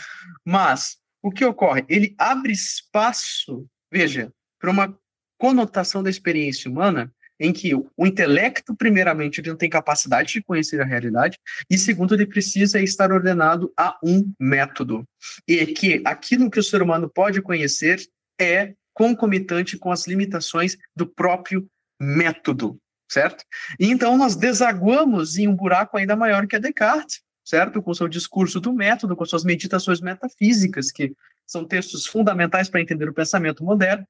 Mas o que ocorre? Ele abre espaço, veja, para uma conotação da experiência humana em que o intelecto, primeiramente, ele não tem capacidade de conhecer a realidade, e segundo, ele precisa estar ordenado a um método. E que aquilo que o ser humano pode conhecer é concomitante com as limitações do próprio método, certo? E então nós desaguamos em um buraco ainda maior que a Descartes, certo? Com seu discurso do método, com suas meditações metafísicas, que são textos fundamentais para entender o pensamento moderno,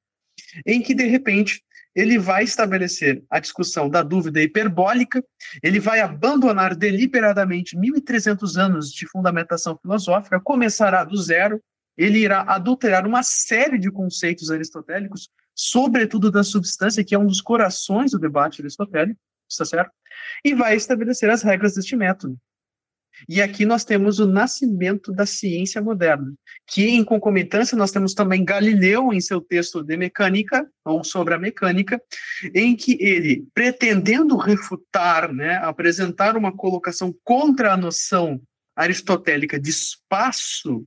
em que, de repente, ele vai estabelecer a discussão da dúvida hiperbólica, ele vai abandonar deliberadamente 1.300 anos de fundamentação filosófica, começará do zero, ele irá adulterar uma série de conceitos aristotélicos, sobretudo da substância, que é um dos corações do debate aristotélico, está certo? E vai estabelecer as regras deste método. E aqui nós temos o nascimento da ciência moderna, que em concomitância nós temos também Galileu em seu texto de mecânica, ou sobre a mecânica, em que ele, pretendendo refutar, né, apresentar uma colocação contra a noção aristotélica de espaço,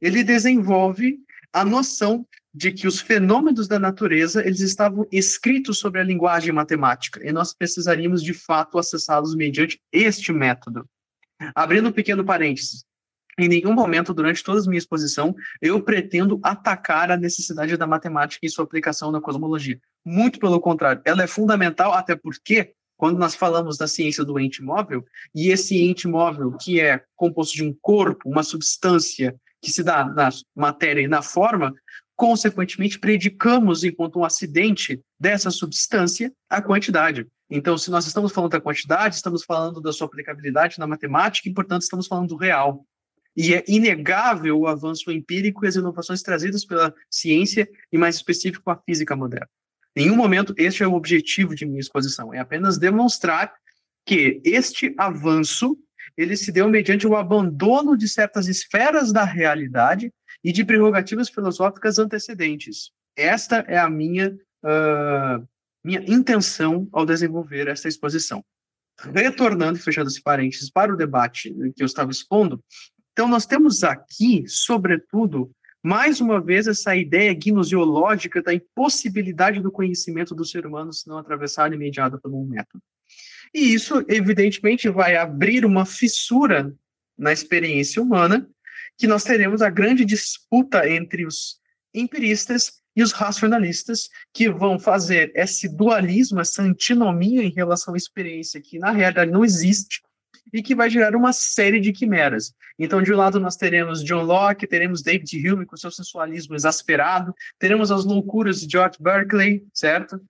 ele desenvolve a noção de que os fenômenos da natureza eles estavam escritos sobre a linguagem matemática e nós precisaríamos de fato acessá-los mediante este método. Abrindo um pequeno parênteses, em nenhum momento durante toda a minha exposição eu pretendo atacar a necessidade da matemática e sua aplicação na cosmologia. Muito pelo contrário, ela é fundamental até porque quando nós falamos da ciência do ente móvel, e esse ente móvel que é composto de um corpo, uma substância que se dá na matéria e na forma, consequentemente predicamos enquanto um acidente dessa substância a quantidade. Então, se nós estamos falando da quantidade, estamos falando da sua aplicabilidade na matemática e, portanto, estamos falando do real. E é inegável o avanço empírico e as inovações trazidas pela ciência, e mais específico a física moderna. Em nenhum momento este é o objetivo de minha exposição, é apenas demonstrar que este avanço ele se deu mediante o abandono de certas esferas da realidade e de prerrogativas filosóficas antecedentes. Esta é a minha uh, minha intenção ao desenvolver essa exposição. Retornando fechando esse parênteses para o debate que eu estava expondo, então nós temos aqui, sobretudo, mais uma vez essa ideia gnoseológica da impossibilidade do conhecimento do ser humano se não atravessar e mediado por um método. E isso, evidentemente, vai abrir uma fissura na experiência humana, que nós teremos a grande disputa entre os empiristas e os racionalistas, que vão fazer esse dualismo, essa antinomia em relação à experiência que na realidade não existe e que vai gerar uma série de quimeras. Então, de um lado, nós teremos John Locke, teremos David Hume com seu sensualismo exasperado, teremos as loucuras de George Berkeley, certo?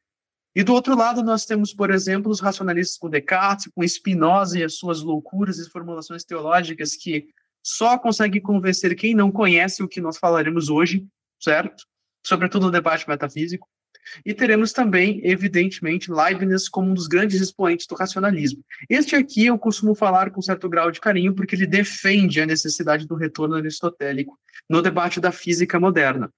E do outro lado, nós temos, por exemplo, os racionalistas com Descartes, com Spinoza e as suas loucuras e formulações teológicas que só conseguem convencer quem não conhece o que nós falaremos hoje, certo? sobretudo no debate metafísico. E teremos também, evidentemente, Leibniz como um dos grandes expoentes do racionalismo. Este aqui eu costumo falar com certo grau de carinho, porque ele defende a necessidade do retorno aristotélico no debate da física moderna.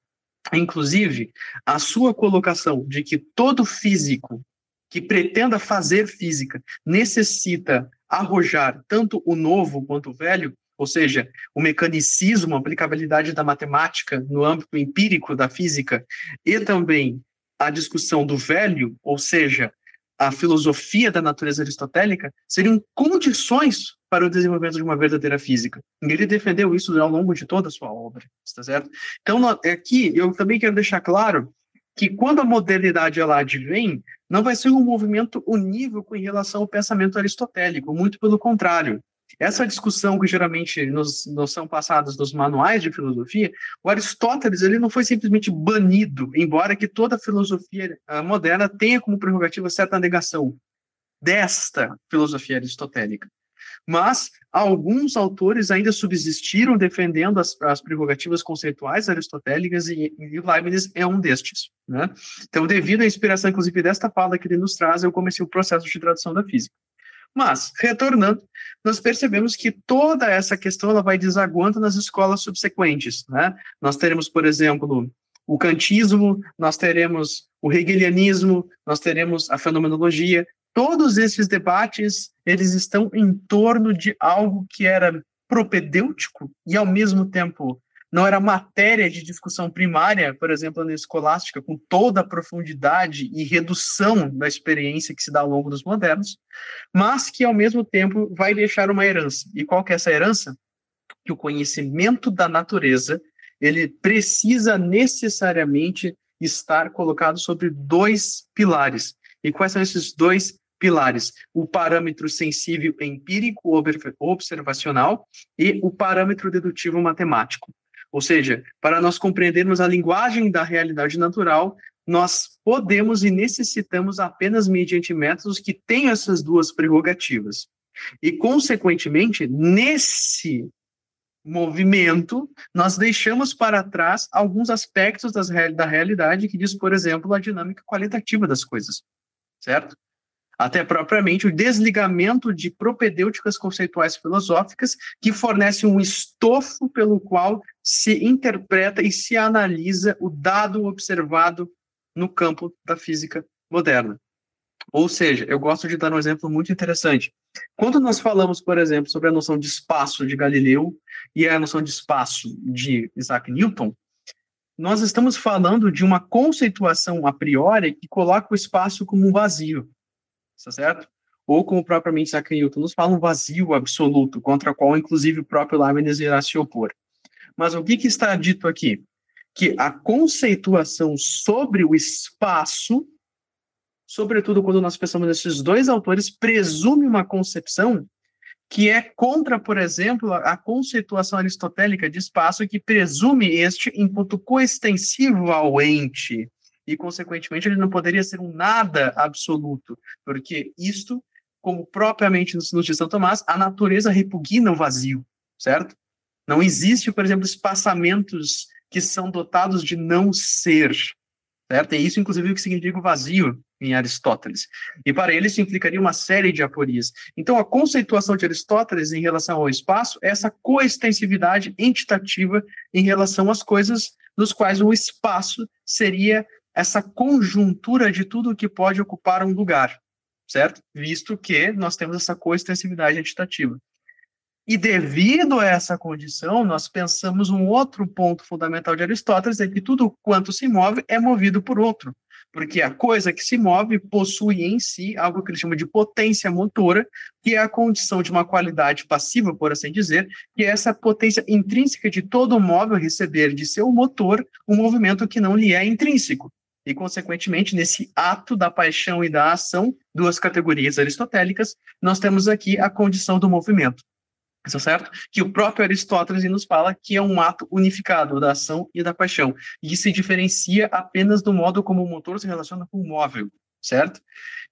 Inclusive, a sua colocação de que todo físico que pretenda fazer física necessita arrojar tanto o novo quanto o velho, ou seja, o mecanicismo, a aplicabilidade da matemática no âmbito empírico da física, e também a discussão do velho, ou seja, a filosofia da natureza aristotélica, seriam condições para o desenvolvimento de uma verdadeira física. Ele defendeu isso ao longo de toda a sua obra, está certo? Então, aqui eu também quero deixar claro que quando a modernidade ela advém, não vai ser um movimento unívoco em relação ao pensamento aristotélico, muito pelo contrário. Essa discussão que geralmente nos, nos são passadas nos manuais de filosofia, o Aristóteles ele não foi simplesmente banido, embora que toda filosofia uh, moderna tenha como prerrogativa certa negação desta filosofia aristotélica. Mas alguns autores ainda subsistiram defendendo as, as prerrogativas conceituais aristotélicas e, e Leibniz é um destes. Né? Então, devido à inspiração, inclusive, desta fala que ele nos traz, eu comecei o processo de tradução da física. Mas, retornando, nós percebemos que toda essa questão ela vai desaguando nas escolas subsequentes. Né? Nós teremos, por exemplo, o kantismo, nós teremos o hegelianismo, nós teremos a fenomenologia. Todos esses debates, eles estão em torno de algo que era propedêutico e, ao mesmo tempo, não era matéria de discussão primária, por exemplo, na escolástica, com toda a profundidade e redução da experiência que se dá ao longo dos modernos, mas que, ao mesmo tempo, vai deixar uma herança. E qual que é essa herança? Que o conhecimento da natureza, ele precisa necessariamente estar colocado sobre dois pilares. E quais são esses dois pilares: o parâmetro sensível empírico observacional e o parâmetro dedutivo matemático. Ou seja, para nós compreendermos a linguagem da realidade natural, nós podemos e necessitamos apenas mediante métodos que tenham essas duas prerrogativas. E, consequentemente, nesse movimento, nós deixamos para trás alguns aspectos das, da realidade que diz, por exemplo, a dinâmica qualitativa das coisas, certo? Até propriamente o desligamento de propedêuticas conceituais filosóficas que fornecem um estofo pelo qual se interpreta e se analisa o dado observado no campo da física moderna. Ou seja, eu gosto de dar um exemplo muito interessante. Quando nós falamos, por exemplo, sobre a noção de espaço de Galileu e a noção de espaço de Isaac Newton, nós estamos falando de uma conceituação a priori que coloca o espaço como um vazio, está certo? Ou como propriamente Isaac Newton nos fala, um vazio absoluto, contra o qual, inclusive, o próprio Leibniz irá se opor. Mas o que, que está dito aqui? Que a conceituação sobre o espaço sobretudo quando nós pensamos nesses dois autores, presume uma concepção que é contra, por exemplo, a conceituação aristotélica de espaço, que presume este enquanto coextensivo ao ente, e, consequentemente, ele não poderia ser um nada absoluto, porque isto, como propriamente nos, diz São Tomás, a natureza repugna o vazio, certo? Não existe, por exemplo, espaçamentos que são dotados de não ser, certo? É isso, inclusive, o que significa o vazio em Aristóteles. E para ele isso implicaria uma série de aporias. Então, a conceituação de Aristóteles em relação ao espaço é essa coextensividade entitativa em relação às coisas, nos quais o espaço seria essa conjuntura de tudo que pode ocupar um lugar, certo? Visto que nós temos essa coextensividade entitativa. E devido a essa condição, nós pensamos um outro ponto fundamental de Aristóteles, é que tudo quanto se move é movido por outro. Porque a coisa que se move possui em si algo que ele chama de potência motora, que é a condição de uma qualidade passiva, por assim dizer, que é essa potência intrínseca de todo móvel receber de seu motor um movimento que não lhe é intrínseco. E, consequentemente, nesse ato da paixão e da ação, duas categorias aristotélicas, nós temos aqui a condição do movimento. Tá certo? Que o próprio Aristóteles nos fala que é um ato unificado da ação e da paixão, e se diferencia apenas do modo como o motor se relaciona com o móvel, certo?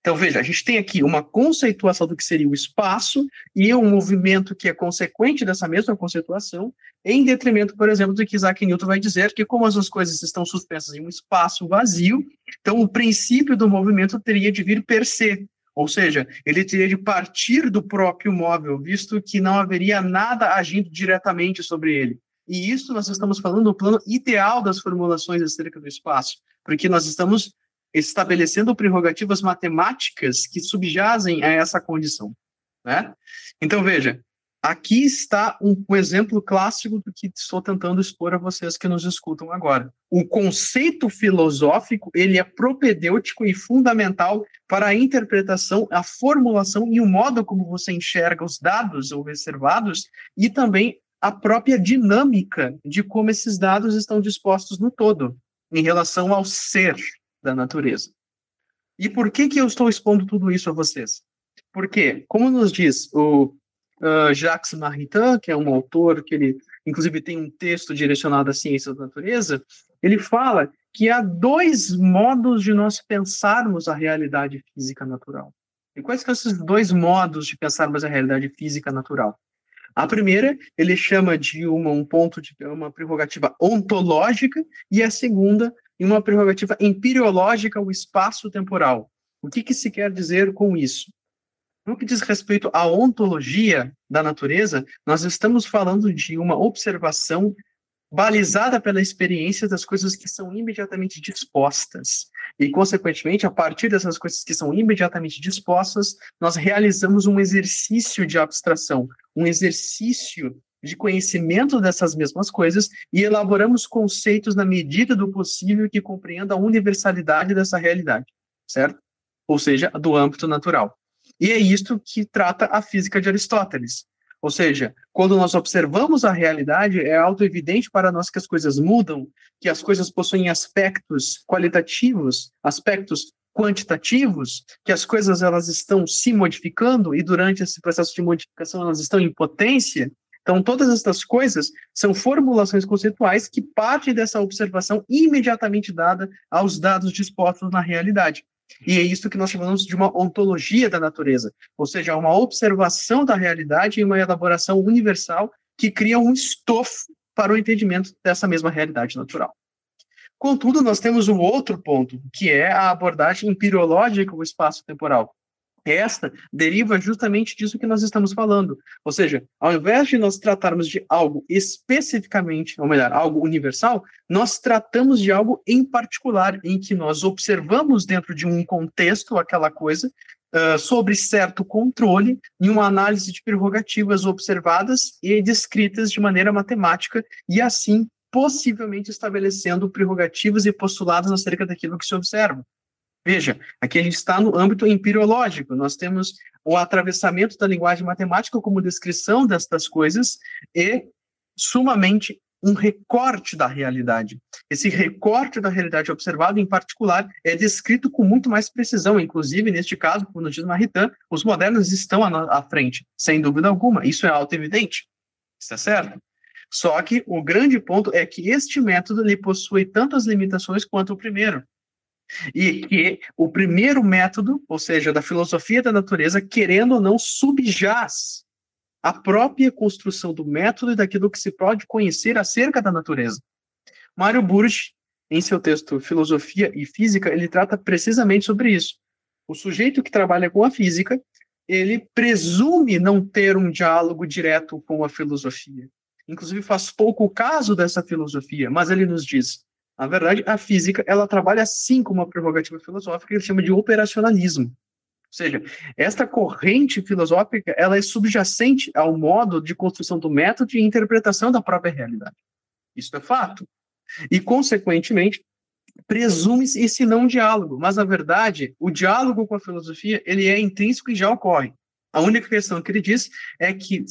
Então, veja, a gente tem aqui uma conceituação do que seria o espaço e um movimento que é consequente dessa mesma conceituação, em detrimento, por exemplo, do que Isaac Newton vai dizer que, como as duas coisas estão suspensas em um espaço vazio, então o princípio do movimento teria de vir per se, ou seja, ele teria de partir do próprio móvel, visto que não haveria nada agindo diretamente sobre ele. E isso nós estamos falando no plano ideal das formulações acerca do espaço, porque nós estamos estabelecendo prerrogativas matemáticas que subjazem a essa condição. Né? Então, veja, Aqui está um, um, exemplo clássico do que estou tentando expor a vocês que nos escutam agora. O conceito filosófico ele é propedêutico e fundamental para a interpretação, a formulação e o modo como você enxerga os dados observados e também a própria dinâmica de como esses dados estão dispostos no todo em relação ao ser da natureza. E por que que eu estou expondo tudo isso a vocês? Porque, como nos diz o uh, Jacques Maritain, que é um autor que ele, inclusive, tem um texto direcionado à ciência da natureza, ele fala que há dois modos de nós pensarmos a realidade física natural. E quais são esses dois modos de pensarmos a realidade física natural? A primeira, ele chama de uma, um ponto de uma prerrogativa ontológica, e a segunda, uma prerrogativa empiriológica, o espaço temporal. O que, que se quer dizer com isso? No que diz respeito à ontologia da natureza, nós estamos falando de uma observação balizada pela experiência das coisas que são imediatamente dispostas. E, consequentemente, a partir dessas coisas que são imediatamente dispostas, nós realizamos um exercício de abstração, um exercício de conhecimento dessas mesmas coisas e elaboramos conceitos na medida do possível que compreendam a universalidade dessa realidade, certo? Ou seja, do âmbito natural. E é isto que trata a física de Aristóteles. Ou seja, quando nós observamos a realidade, é auto-evidente para nós que as coisas mudam, que as coisas possuem aspectos qualitativos, aspectos quantitativos, que as coisas elas estão se modificando e durante esse processo de modificação elas estão em potência, Então, todas essas coisas são formulações conceituais que partem dessa observação imediatamente dada aos dados dispostos na realidade. E é isso que nós chamamos de uma ontologia da natureza, ou seja, uma observação da realidade e uma elaboração universal que cria um estofo para o entendimento dessa mesma realidade natural. Contudo, nós temos um outro ponto, que é a abordagem empiriológica do espaço temporal. Esta deriva justamente disso que nós estamos falando. Ou seja, ao invés de nós tratarmos de algo especificamente, ou melhor, algo universal, nós tratamos de algo em particular, em que nós observamos dentro de um contexto aquela coisa, uh, sobre certo controle, em uma análise de prerrogativas observadas e descritas de maneira matemática, e assim possivelmente estabelecendo prerrogativas e postulados acerca daquilo que se observa. Veja, aqui a gente está no âmbito empiriológico, nós temos o atravessamento da linguagem matemática como descrição destas coisas e, sumamente, um recorte da realidade. Esse recorte da realidade observada, em particular, é descrito com muito mais precisão. Inclusive, neste caso, como diz Maritain, os modernos estão à, frente, sem dúvida alguma. Isso é auto-evidente. Está certo? Só que o grande ponto é que este método ele possui tantas limitações quanto o primeiro. E que o primeiro método, ou seja, da filosofia da natureza, querendo ou não, subjaz a própria construção do método e daquilo que se pode conhecer acerca da natureza. Mário Burge, em seu texto Filosofia e Física, ele trata precisamente sobre isso. O sujeito que trabalha com a física, ele presume não ter um diálogo direto com a filosofia. Inclusive faz pouco caso dessa filosofia, mas ele nos diz: na verdade, a física ela trabalha sim com uma prerrogativa filosófica que chama de operacionalismo. Ou seja, esta corrente filosófica ela é subjacente ao modo de construção do método e interpretação da própria realidade. Isso é fato. E, consequentemente, presume-se esse não diálogo, mas, na verdade, o diálogo com a filosofia ele é intrínseco e já ocorre. A única questão que ele diz é que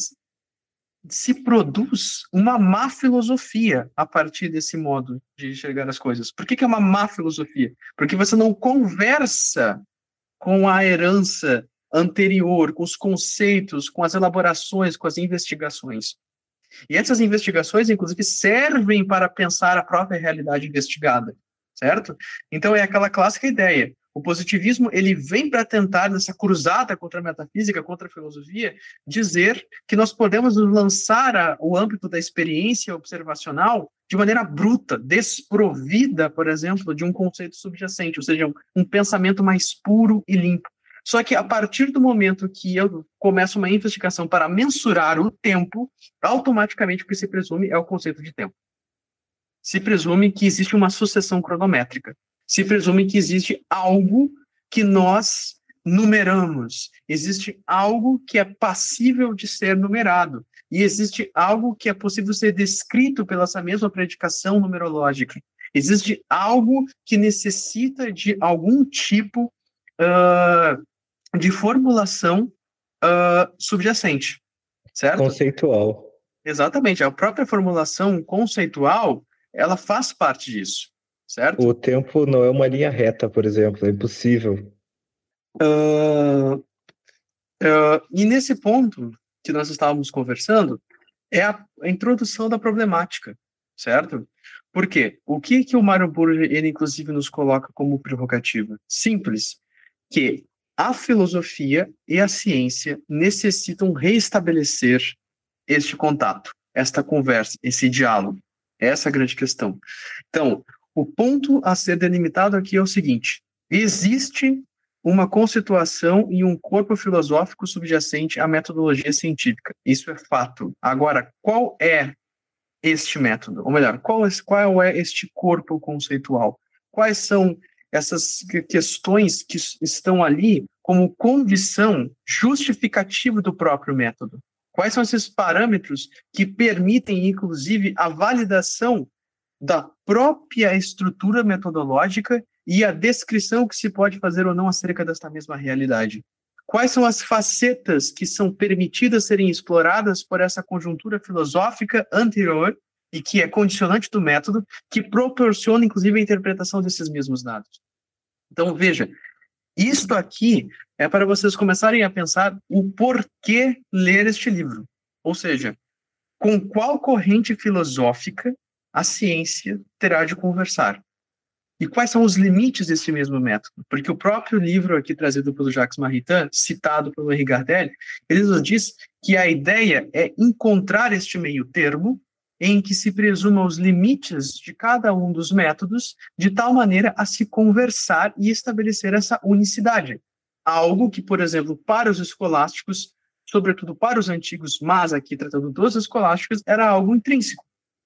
se produz uma má filosofia a partir desse modo de enxergar as coisas. Por que, que é uma má filosofia? Porque você não conversa com a herança anterior, com os conceitos, com as elaborações, com as investigações. E essas investigações, inclusive, servem para pensar a própria realidade investigada, certo? Então é aquela clássica ideia. O positivismo ele vem para tentar nessa cruzada contra a metafísica, contra a filosofia, dizer que nós podemos lançar a, o âmbito da experiência observacional de maneira bruta, desprovida, por exemplo, de um conceito subjacente, ou seja, um, um pensamento mais puro e limpo. Só que a partir do momento que eu começo uma investigação para mensurar o tempo, automaticamente o que se presume é o conceito de tempo. Se presume que existe uma sucessão cronométrica se presume que existe algo que nós numeramos, existe algo que é passível de ser numerado, e existe algo que é possível ser descrito pela essa mesma predicação numerológica. Existe algo que necessita de algum tipo uh, de formulação uh, subjacente, certo? Conceitual. Exatamente. A própria formulação conceitual, ela faz parte disso certo? O tempo não é uma linha reta, por exemplo, é impossível. Uh, uh, e nesse ponto que nós estávamos conversando, é a, a introdução da problemática, certo? Por quê? O que, que o Mário Burge, ele inclusive nos coloca como prerrogativa? Simples, que a filosofia e a ciência necessitam reestabelecer este contato, esta conversa, esse diálogo. Essa é a grande questão. Então, o ponto a ser delimitado aqui é o seguinte: existe uma constituição e um corpo filosófico subjacente à metodologia científica. Isso é fato. Agora, qual é este método? Ou melhor, qual é, qual é este corpo conceitual? Quais são essas questões que estão ali como condição justificativa do próprio método? Quais são esses parâmetros que permitem, inclusive, a validação da própria estrutura metodológica e a descrição que se pode fazer ou não acerca desta mesma realidade. Quais são as facetas que são permitidas serem exploradas por essa conjuntura filosófica anterior e que é condicionante do método, que proporciona, inclusive, a interpretação desses mesmos dados? Então, veja, isto aqui é para vocês começarem a pensar o porquê ler este livro. Ou seja, com qual corrente filosófica a ciência terá de conversar. E quais são os limites desse mesmo método? Porque o próprio livro aqui trazido pelo Jacques Maritain, citado pelo Henri Gardelli, ele nos diz que a ideia é encontrar este meio termo em que se presuma os limites de cada um dos métodos, de tal maneira a se conversar e estabelecer essa unicidade. Algo que, por exemplo, para os escolásticos, sobretudo para os antigos, mas aqui tratando dos escolásticos, era algo intrínseco.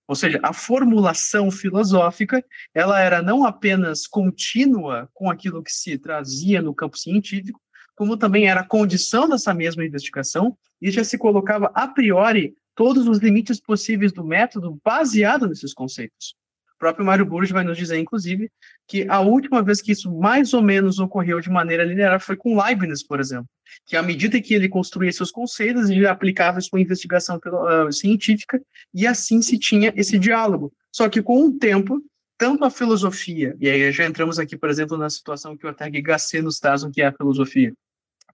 Ou seja, a formulação filosófica, ela era não apenas contínua com aquilo que se trazia no campo científico, como também era condição dessa mesma investigação e já se colocava a priori todos os limites possíveis do método baseado nesses conceitos. Próprio Mário Burge vai nos dizer, inclusive, que a última vez que isso mais ou menos ocorreu de maneira linear foi com Leibniz, por exemplo, que à medida que ele construía seus conceitos, ele aplicava sua investigação uh, científica e assim se tinha esse diálogo. Só que com o tempo, tanto a filosofia, e aí já entramos aqui, por exemplo, na situação que o Ortega Gasset nos traz, o que é a filosofia,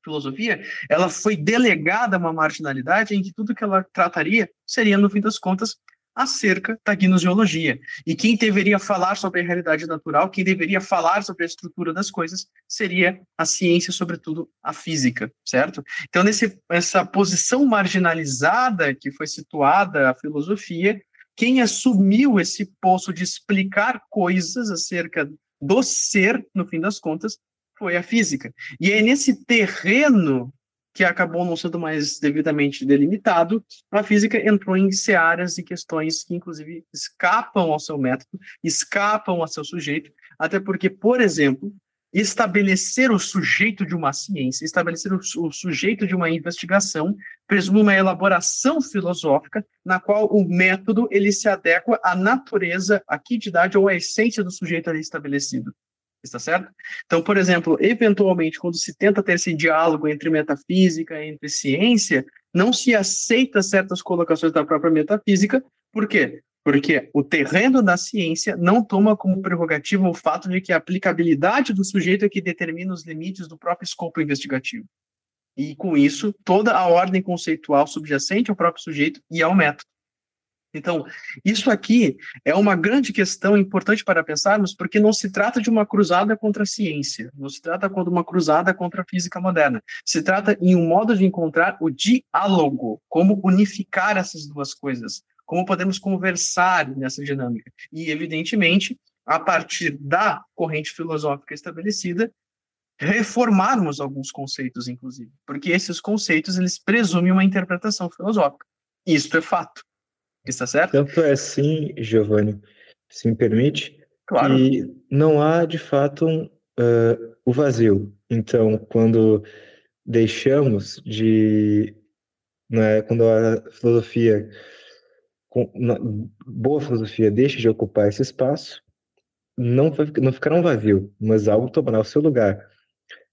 filosofia, ela foi delegada a uma marginalidade em que tudo que ela trataria seria, no fim das contas, acerca da gnoseologia. E quem deveria falar sobre a realidade natural, quem deveria falar sobre a estrutura das coisas, seria a ciência, sobretudo a física, certo? Então, nesse, essa posição marginalizada que foi situada a filosofia, quem assumiu esse posto de explicar coisas acerca do ser, no fim das contas, foi a física. E é nesse terreno que acabou não sendo mais devidamente delimitado, a física entrou em searas e questões que, inclusive, escapam ao seu método, escapam ao seu sujeito, até porque, por exemplo, estabelecer o sujeito de uma ciência, estabelecer o, sujeito de uma investigação, presume uma elaboração filosófica na qual o método ele se adequa à natureza, à quantidade ou à essência do sujeito ali estabelecido está certo? Então, por exemplo, eventualmente, quando se tenta ter esse diálogo entre metafísica, entre ciência, não se aceita certas colocações da própria metafísica, por quê? Porque o terreno da ciência não toma como prerrogativa o fato de que a aplicabilidade do sujeito é que determina os limites do próprio escopo investigativo. E, com isso, toda a ordem conceitual subjacente ao próprio sujeito e ao método. Então, isso aqui é uma grande questão importante para pensarmos, porque não se trata de uma cruzada contra a ciência, não se trata de uma cruzada contra a física moderna. Se trata em um modo de encontrar o diálogo, como unificar essas duas coisas, como podemos conversar nessa dinâmica. E, evidentemente, a partir da corrente filosófica estabelecida, reformarmos alguns conceitos, inclusive, porque esses conceitos eles presumem uma interpretação filosófica. Isto é fato. Está certo? Tanto é assim, Giovanni, se me permite, claro. que não há de fato um, uh, o vazio. Então, quando deixamos de. Né, quando a filosofia, com, na, boa filosofia, deixa de ocupar esse espaço, não, não ficará um vazio, mas algo tomará o seu lugar.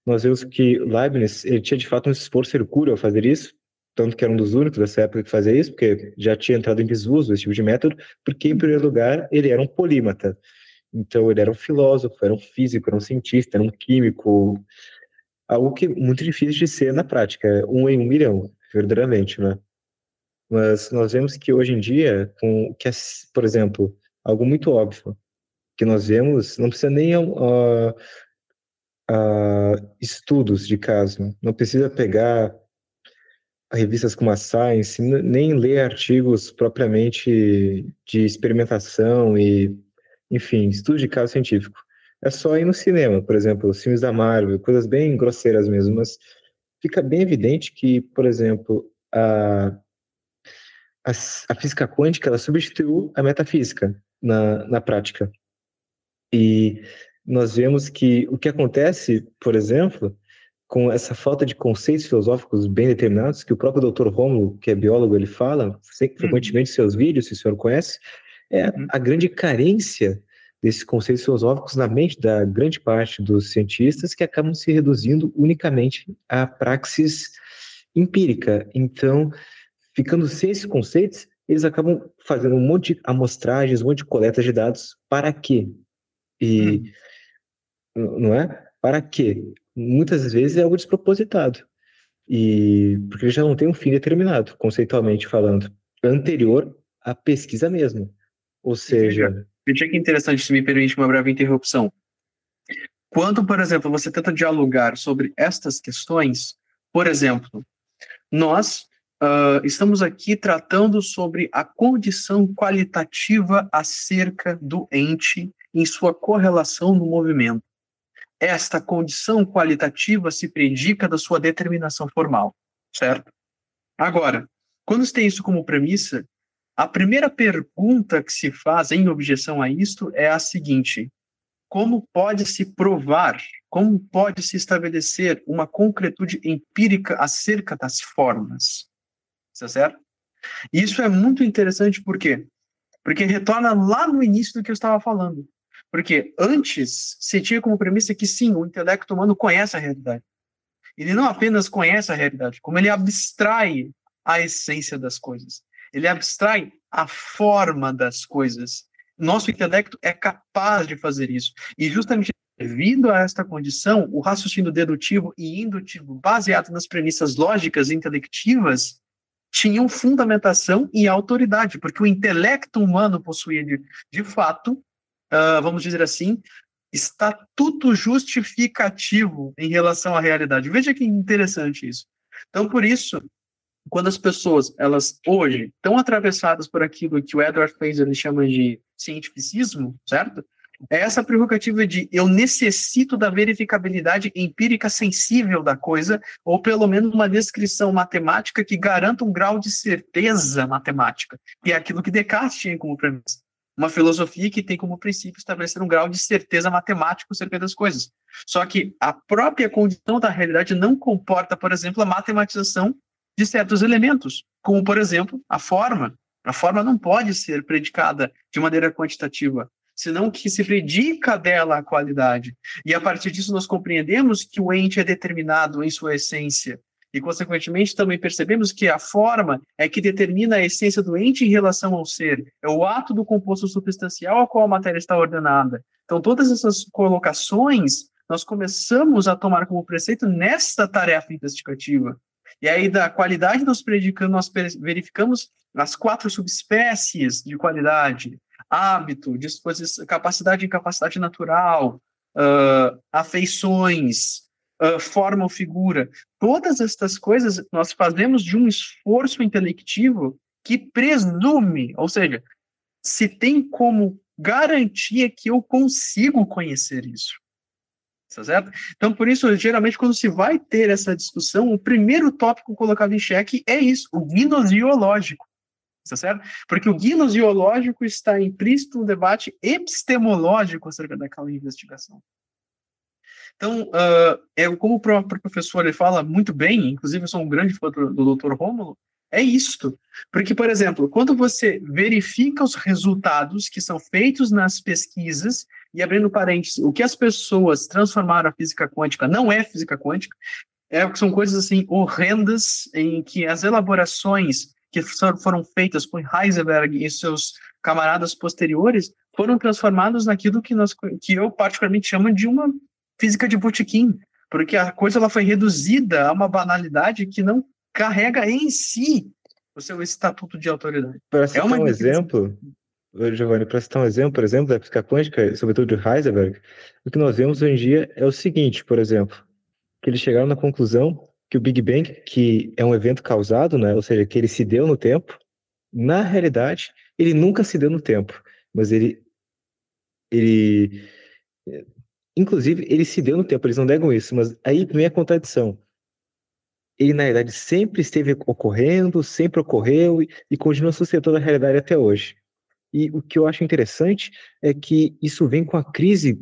Nós vemos que Leibniz ele tinha de fato um esforço hercúleo ao fazer isso, tanto que era um dos únicos dessa época que fazia isso, porque já tinha entrado em desuso esse tipo de método, porque, em primeiro lugar, ele era um polímata. Então, ele era um filósofo, era um físico, era um cientista, era um químico, algo que é muito difícil de ser na prática, um em um milhão, verdadeiramente, né? Mas nós vemos que hoje em dia, com que é, por exemplo, algo muito óbvio, que nós vemos, não precisa nem uh, uh, estudos de caso, não precisa pegar revistas como a Science, nem ler artigos propriamente de experimentação e, enfim, estudo de caso científico. É só ir no cinema, por exemplo, os filmes da Marvel, coisas bem grosseiras mesmo, mas fica bem evidente que, por exemplo, a, a, a física quântica ela substituiu a metafísica na, na prática. E nós vemos que o que acontece, por exemplo, com essa falta de conceitos filosóficos bem determinados, que o próprio Dr. Romulo, que é biólogo, ele fala frequentemente em seus vídeos, se o senhor conhece, é uhum. a grande carência desses conceitos filosóficos na mente da grande parte dos cientistas que acabam se reduzindo unicamente à praxis empírica. Então, ficando sem esses conceitos, eles acabam fazendo um monte de amostragens, um monte de coletas de dados. Para quê? E, hum. não é? Para quê? Muitas vezes é algo despropositado. E porque ele já não tem um fim determinado, conceitualmente falando. anterior à pesquisa mesmo. Ou seja. Veja que interessante, se me permite uma breve interrupção. Quando, por exemplo, você tenta dialogar sobre estas questões, por exemplo, nós uh, estamos aqui tratando sobre a condição qualitativa acerca do ente em sua correlação no movimento. Esta condição qualitativa se predica da sua determinação formal, certo? Agora, quando se tem isso como premissa, a primeira pergunta que se faz em objeção a isto é a seguinte: como pode se provar, como pode se estabelecer uma concretude empírica acerca das formas? Está certo? Isso é muito interessante por quê? Porque retorna lá no início do que eu estava falando. Porque antes se tinha como premissa que sim, o intelecto humano conhece a realidade. Ele não apenas conhece a realidade, como ele abstrai a essência das coisas. Ele abstrai a forma das coisas. Nosso intelecto é capaz de fazer isso. E justamente devido a esta condição, o raciocínio dedutivo e indutivo, baseado nas premissas lógicas e intelectivas, tinham fundamentação e autoridade, porque o intelecto humano possuía, de, de fato, uh, vamos dizer assim, estatuto justificativo em relação à realidade. Veja que interessante isso. Então, por isso, quando as pessoas, elas hoje estão atravessadas por aquilo que o Edward Fraser chama de cientificismo, certo? É essa prerrogativa de eu necessito da verificabilidade empírica sensível da coisa, ou pelo menos uma descrição matemática que garanta um grau de certeza matemática, que é aquilo que Descartes tinha como premissa. Uma filosofia que tem como princípio estabelecer um grau de certeza matemática acerca das coisas. Só que a própria condição da realidade não comporta, por exemplo, a matematização de certos elementos, como, por exemplo, a forma. A forma não pode ser predicada de maneira quantitativa senão que se predica dela a qualidade. E a partir disso nós compreendemos que o ente é determinado em sua essência. E, consequentemente, também percebemos que a forma é que determina a essência do ente em relação ao ser. É o ato do composto substancial ao qual a matéria está ordenada. Então, todas essas colocações nós começamos a tomar como preceito nesta tarefa investigativa. E aí, da qualidade nós predicando, nós verificamos as quatro subespécies de qualidade, hábito, disposição, capacidade e incapacidade natural, uh, afeições, uh, forma ou figura. Todas estas coisas nós fazemos de um esforço intelectivo que presume, ou seja, se tem como garantia que eu consigo conhecer isso. Tá certo? Então, por isso, geralmente, quando se vai ter essa discussão, o primeiro tópico colocado em xeque é isso, o gnoseológico está certo? Porque o gnosiológico está implícito no debate epistemológico acerca daquela investigação. Então, uh, é, como o próprio professor ele fala muito bem, inclusive eu sou um grande fã do, do Dr. Rômulo, é isto. Porque, por exemplo, quando você verifica os resultados que são feitos nas pesquisas, e abrindo parênteses, o que as pessoas transformaram a física quântica não é física quântica, é, são coisas assim horrendas em que as elaborações que foram feitas por Heisenberg e seus camaradas posteriores foram transformados naquilo que, nós, que eu particularmente chamo de uma física de botequim, porque a coisa ela foi reduzida a uma banalidade que não carrega em si o seu estatuto de autoridade. Para citar é um exemplo, Giovanni, para citar um exemplo, por exemplo, da física quântica, sobretudo de Heisenberg, o que nós vemos hoje em dia é o seguinte, por exemplo, que eles chegaram na conclusão que o Big Bang, que é um evento causado, né, ou seja, que ele se deu no tempo, na realidade, ele nunca se deu no tempo, mas ele, ele, inclusive, ele se deu no tempo, eles não negam isso, mas aí vem a contradição. Ele, na realidade, sempre esteve ocorrendo, sempre ocorreu e, e continua sustentando a realidade até hoje. E o que eu acho interessante é que isso vem com a crise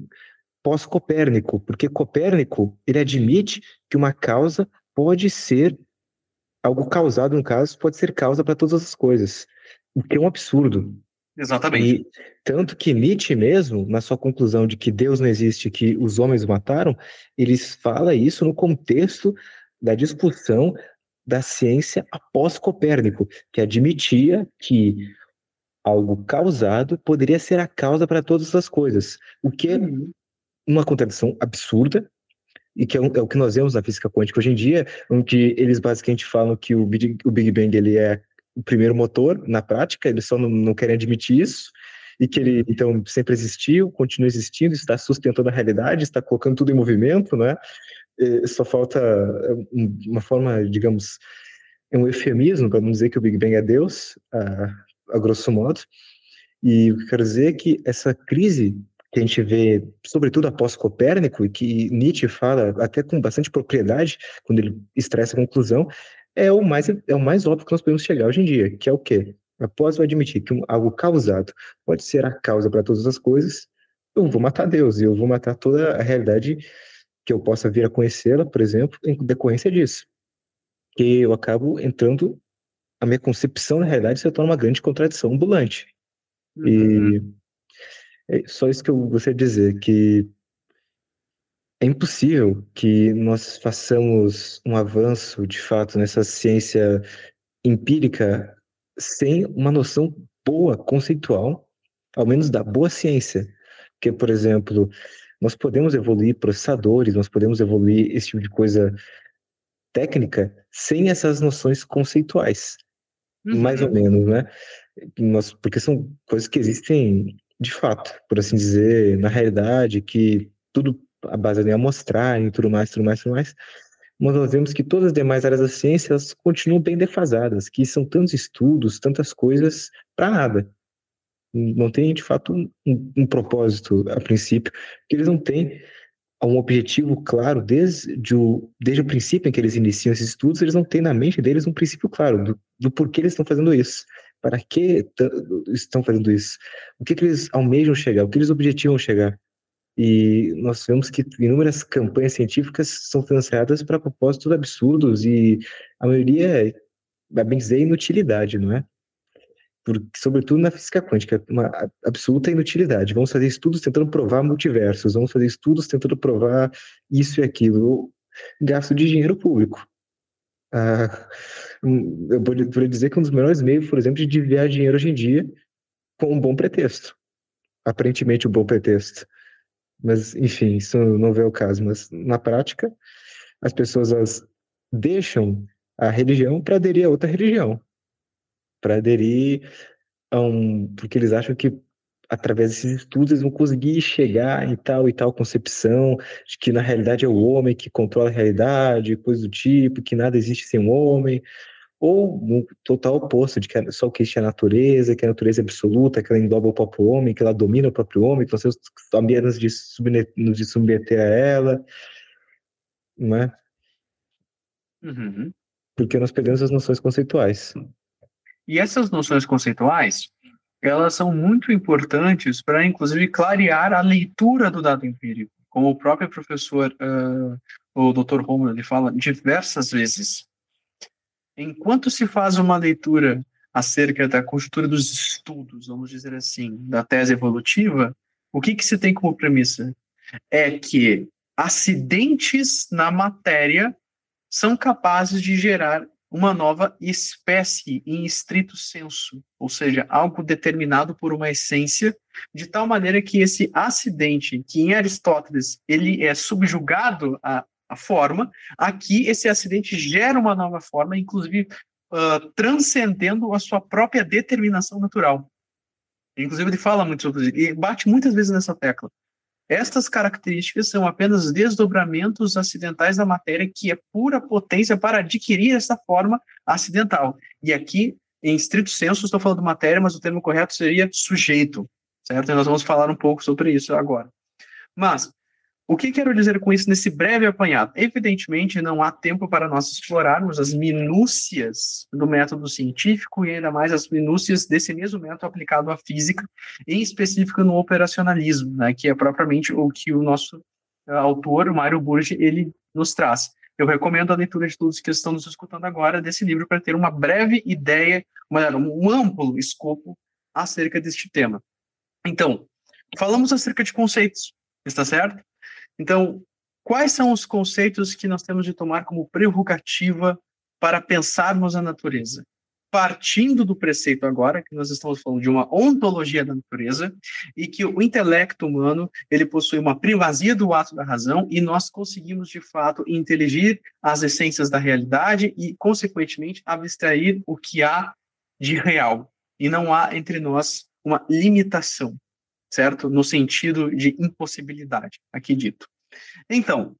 pós-Copérnico, porque Copérnico ele admite que uma causa pode ser algo causado, no caso, pode ser causa para todas as coisas, o que é um absurdo. Exatamente. E, tanto que Nietzsche mesmo, na sua conclusão de que Deus não existe, que os homens o mataram, ele fala isso no contexto da discussão da ciência após Copérnico, que admitia que algo causado poderia ser a causa para todas as coisas, o que é uhum. uma contradição absurda, e que é, é, o que nós vemos na física quântica hoje em dia, onde eles basicamente falam que o Big, o Big Bang ele é o primeiro motor na prática, eles só não, não querem admitir isso, e que ele então sempre existiu, continua existindo, está sustentando a realidade, está colocando tudo em movimento, né? E só falta é, uma forma, digamos, é um eufemismo para não dizer que o Big Bang é Deus, a, a grosso modo. E o que eu quero dizer é que essa crise que a gente vê, sobretudo após Copérnico, e que Nietzsche fala até com bastante propriedade, quando ele extrai essa conclusão, é o mais, é o mais óbvio que nós podemos chegar hoje em dia, que é o quê? Após eu admitir que algo causado pode ser a causa para todas as coisas, eu vou matar Deus e eu vou matar toda a realidade que eu possa vir a conhecê-la, por exemplo, em decorrência disso. Que eu acabo entrando, a minha concepção da realidade se torna uma grande contradição ambulante. Uhum. E é só isso que eu gostaria de dizer, que é impossível que nós façamos um avanço, de fato, nessa ciência empírica sem uma noção boa, conceitual, ao menos da boa ciência. Porque, por exemplo, nós podemos evoluir processadores, nós podemos evoluir esse tipo de coisa técnica sem essas noções conceituais, uhum. mais ou menos, né? Nós, porque são coisas que existem de fato, por assim dizer, na realidade, que tudo a base em amostragem e tudo mais, tudo mais, tudo mais mas nós vemos que todas as demais áreas da ciência continuam bem defasadas, que são tantos estudos, tantas coisas para nada. Não tem, de fato, um, um, propósito a princípio, porque eles não têm um objetivo claro desde o, desde o princípio em que eles iniciam esses estudos, eles não têm na mente deles um princípio claro do, do porquê eles estão fazendo isso, para que estão fazendo isso, o que, que eles almejam chegar, o que eles objetivam chegar. E nós vemos que inúmeras campanhas científicas são financiadas para propósitos absurdos e a maioria, é bem dizer, inutilidade, não é? Porque, sobretudo na física quântica, uma absoluta inutilidade. Vamos fazer estudos tentando provar multiversos, vamos fazer estudos tentando provar isso e aquilo. Gasto de dinheiro público. Ah, eu poderia dizer que um dos melhores meios, por exemplo, de desviar dinheiro hoje em dia com um bom pretexto. Aparentemente, um bom pretexto. Mas, enfim, isso não vê o caso. Mas, na prática, as pessoas elas deixam a religião para aderir a outra religião. Para aderir a um. Porque eles acham que através desses estudos eles vão conseguir chegar em tal e tal concepção de que na realidade é o homem que controla a realidade, coisa do tipo, que nada existe sem um homem, ou no total oposto, de que só o que é a natureza, que a natureza é absoluta, que ela engloba o próprio homem, que ela domina o próprio homem, que nós temos apenas de, submeter, de submeter a ela, não é? Uhum. Porque nós perdemos as noções conceituais. E essas noções conceituais, elas são muito importantes para, inclusive, clarear a leitura do dado empírico, como o próprio professor, uh, o Dr. Romulo, ele fala diversas vezes enquanto se faz uma leitura acerca da conjuntura dos estudos, vamos dizer assim, da tese evolutiva, o que, que se tem como premissa? É que acidentes na matéria são capazes de gerar uma nova espécie em estrito senso, ou seja, algo determinado por uma essência, de tal maneira que esse acidente, que em Aristóteles ele é subjugado a a forma. Aqui, esse acidente gera uma nova forma, inclusive uh, transcendendo a sua própria determinação natural. Inclusive, ele fala muito sobre isso, e bate muitas vezes nessa tecla. Estas características são apenas desdobramentos acidentais da matéria, que é pura potência para adquirir essa forma acidental. E aqui, em estrito senso, estou falando matéria, mas o termo correto seria sujeito, certo? E nós vamos falar um pouco sobre isso agora. Mas, o que quero dizer com isso nesse breve apanhado? Evidentemente, não há tempo para nós explorarmos as minúcias do método científico e ainda mais as minúcias desse mesmo método aplicado à física, em específico no operacionalismo, né, que é propriamente o que o nosso uh, autor, o Mário Burge, ele nos traz. Eu recomendo a leitura de todos que estão nos escutando agora desse livro para ter uma breve ideia, uma, um amplo escopo acerca deste tema. Então, falamos acerca de conceitos, está certo? Então, quais são os conceitos que nós temos de tomar como prerrogativa para pensarmos a natureza? Partindo do preceito agora, que nós estamos falando de uma ontologia da natureza, e que o intelecto humano, ele possui uma primazia do ato da razão, e nós conseguimos, de fato, inteligir as essências da realidade e, consequentemente, abstrair o que há de real. E não há entre nós uma limitação, certo? No sentido de impossibilidade, aqui dito. Então,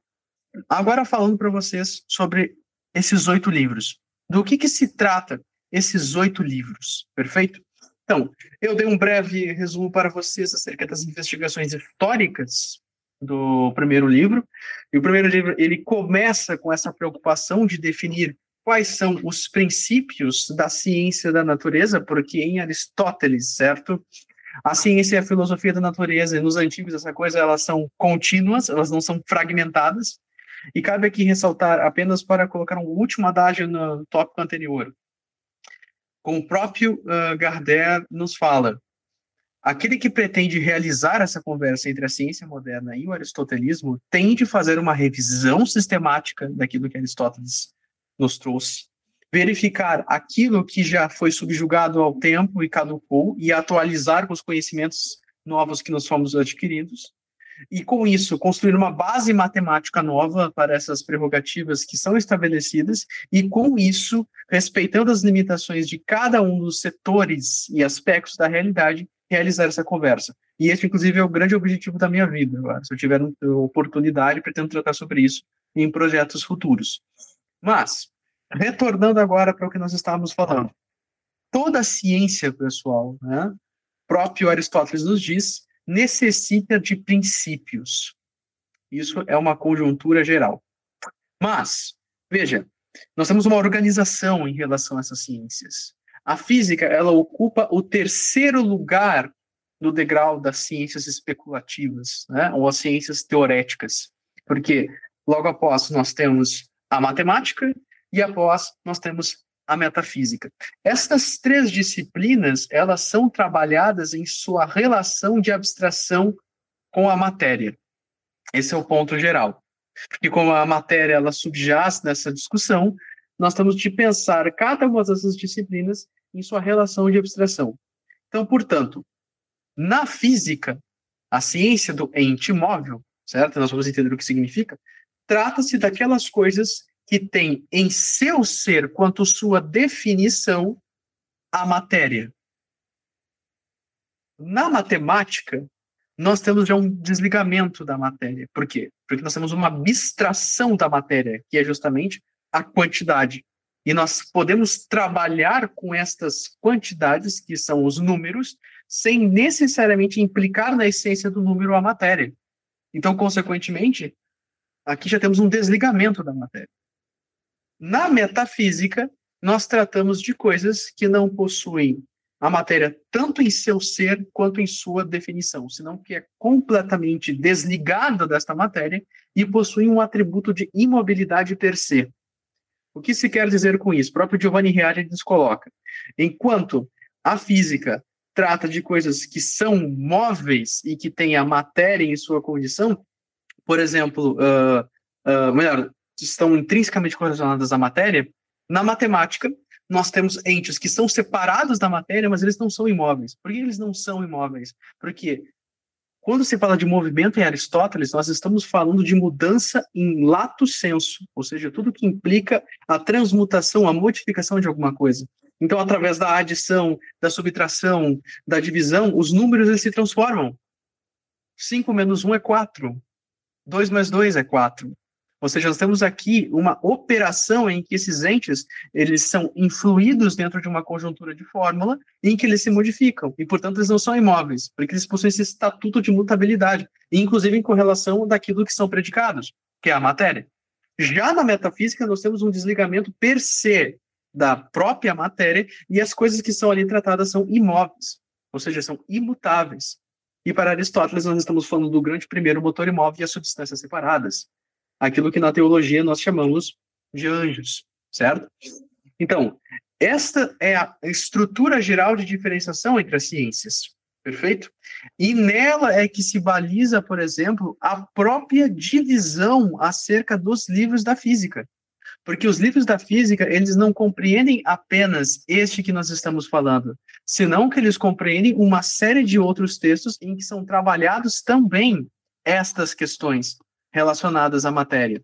agora falando para vocês sobre esses oito livros. Do que, que se trata esses oito livros, perfeito? Então, eu dei um breve resumo para vocês acerca das investigações históricas do primeiro livro. E o primeiro livro ele começa com essa preocupação de definir quais são os princípios da ciência da natureza, porque em Aristóteles, certo? A ciência e a filosofia da natureza, nos antigos essa coisa, elas são contínuas, elas não são fragmentadas. E cabe aqui ressaltar, apenas para colocar um último adágio no tópico anterior, como o próprio uh, Gardner nos fala, aquele que pretende realizar essa conversa entre a ciência moderna e o aristotelismo tem de fazer uma revisão sistemática daquilo que Aristóteles nos trouxe, verificar aquilo que já foi subjugado ao tempo e caducou e atualizar com os conhecimentos novos que nós fomos adquiridos, e com isso construir uma base matemática nova para essas prerrogativas que são estabelecidas, e com isso, respeitando as limitações de cada um dos setores e aspectos da realidade, realizar essa conversa. E esse, inclusive, é o grande objetivo da minha vida. Agora. Se eu tiver oportunidade, pretendo tratar sobre isso em projetos futuros. Mas, retornando agora para o que nós estávamos falando. Toda ciência, pessoal, né, próprio Aristóteles nos diz, necessita de princípios. Isso é uma conjuntura geral. Mas, veja, nós temos uma organização em relação a essas ciências. A física, ela ocupa o terceiro lugar no degrau das ciências especulativas, né, ou as ciências teoréticas, porque logo após nós temos a matemática e após nós temos a metafísica. Essas três disciplinas, elas são trabalhadas em sua relação de abstração com a matéria. Esse é o ponto geral. E como a matéria ela subjaz nessa discussão, nós temos de pensar cada uma dessas disciplinas em sua relação de abstração. Então, portanto, na física, a ciência do ente móvel, certo? Nós vamos entender o que significa. Trata-se daquelas coisas que têm em seu ser, quanto sua definição, a matéria. Na matemática, nós temos já um desligamento da matéria. Por quê? Porque nós temos uma abstração da matéria, que é justamente a quantidade. E nós podemos trabalhar com estas quantidades, que são os números, sem necessariamente implicar na essência do número a matéria. Então, consequentemente, aqui já temos um desligamento da matéria. Na metafísica, nós tratamos de coisas que não possuem a matéria tanto em seu ser quanto em sua definição, senão que é completamente desligada desta matéria e possui um atributo de imobilidade per se. O que se quer dizer com isso? O próprio Giovanni Reale nos coloca. Enquanto a física trata de coisas que são móveis e que têm a matéria em sua condição, por exemplo, uh, uh, melhor, estão intrinsecamente correlacionadas à matéria, na matemática, nós temos entes que são separados da matéria, mas eles não são imóveis. Por que eles não são imóveis? Porque quando se fala de movimento em Aristóteles, nós estamos falando de mudança em lato senso, ou seja, tudo que implica a transmutação, a modificação de alguma coisa. Então, através da adição, da subtração, da divisão, os números eles se transformam. 5 menos 1 é 4. 2 mais 2 é 4. Ou seja, nós temos aqui uma operação em que esses entes eles são influídos dentro de uma conjuntura de fórmula em que eles se modificam e, portanto, eles não são imóveis, porque eles possuem esse estatuto de mutabilidade, inclusive em correlação daquilo que são predicados, que é a matéria. Já na metafísica, nós temos um desligamento per se da própria matéria e as coisas que são ali tratadas são imóveis, ou seja, são imutáveis. E para Aristóteles, nós estamos falando do grande primeiro motor imóvel e as substâncias separadas aquilo que na teologia nós chamamos de anjos, certo? Então, esta é a estrutura geral de diferenciação entre as ciências, perfeito? E nela é que se baliza, por exemplo, a própria divisão acerca dos livros da física. Porque os livros da física, eles não compreendem apenas este que nós estamos falando, senão que eles compreendem uma série de outros textos em que são trabalhados também estas questões relacionadas à matéria.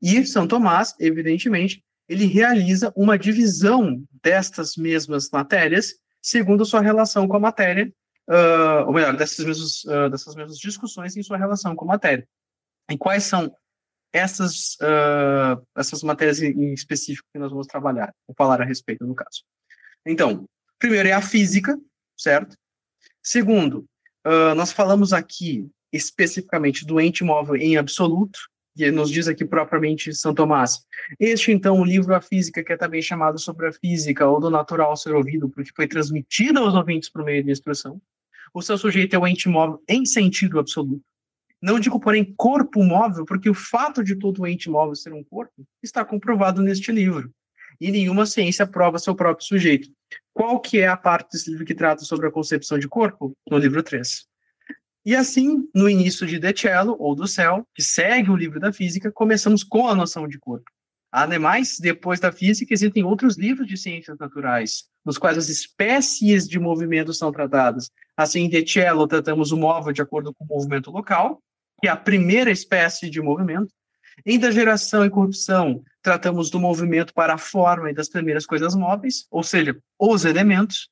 E São Tomás, evidentemente, ele realiza uma divisão destas mesmas matérias segundo sua relação com a matéria, uh, ou melhor, dessas mesmas, uh, dessas mesmas discussões em sua relação com a matéria. E quais são essas, uh, essas matérias em específico que nós vamos trabalhar, ou falar a respeito, no caso? Então, primeiro é a física, certo? Segundo, nós falamos aqui especificamente do ente móvel em absoluto, que nos diz aqui propriamente São Tomás. Este, então, o livro A Física, que é também chamado sobre a física ou do natural ser ouvido, porque foi transmitido aos ouvintes por meio de instrução. O seu sujeito é o ente móvel em sentido absoluto. Não digo, porém, corpo móvel, porque o fato de todo ente móvel ser um corpo está comprovado neste livro. E nenhuma ciência prova seu próprio sujeito. Qual que é a parte desse livro que trata sobre a concepção de corpo? No livro 3. E assim, no início de De Cello, ou do Céu, que segue o livro da física, começamos com a noção de corpo. Ademais, depois da física, existem outros livros de ciências naturais, nos quais as espécies de movimento são tratadas. Assim, em De Cello, tratamos o móvel de acordo com o movimento local, que é a primeira espécie de movimento. Em Da Geração e Corrupção, tratamos do movimento para a forma e das primeiras coisas móveis, ou seja, os elementos,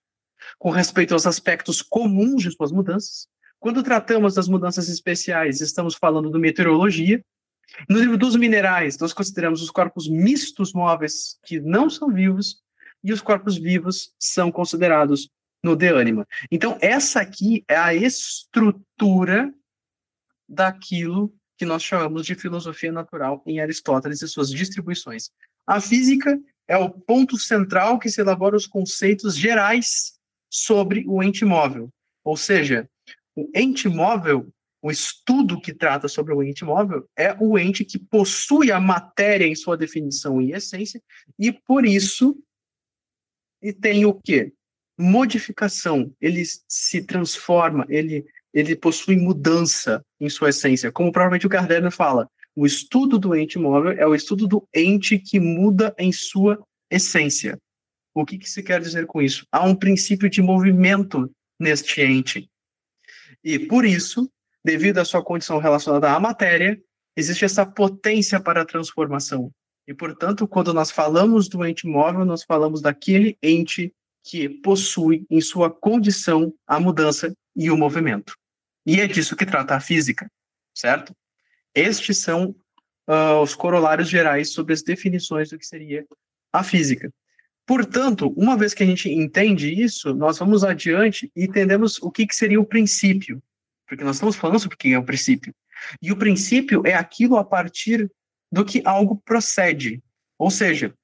com respeito aos aspectos comuns de suas mudanças. Quando tratamos das mudanças especiais, estamos falando do meteorologia. No livro dos minerais, nós consideramos os corpos mistos móveis que não são vivos e os corpos vivos são considerados no de ânima. Então, essa aqui é a estrutura daquilo que nós chamamos de filosofia natural em Aristóteles e suas distribuições. A física é o ponto central que se elabora os conceitos gerais sobre o ente móvel, ou seja, o ente móvel, o estudo que trata sobre o ente móvel, é o ente que possui a matéria em sua definição e essência, e por isso e tem o quê? Modificação. Ele se transforma, ele, ele possui mudança em sua essência. Como provavelmente o Gardner fala, o estudo do ente móvel é o estudo do ente que muda em sua essência. O que, que se quer dizer com isso? Há um princípio de movimento neste ente. E por isso, devido à sua condição relacionada à matéria, existe essa potência para a transformação. E, portanto, quando nós falamos do ente móvel, nós falamos daquele ente que possui em sua condição a mudança e o movimento. E é disso que trata a física, certo? Estes são uh, os corolários gerais sobre as definições do que seria a física. Portanto, uma vez que a gente entende isso, nós vamos adiante e entendemos o que, que seria o princípio. Porque nós estamos falando sobre o que é o princípio. E o princípio é aquilo a partir do que algo procede. Ou seja,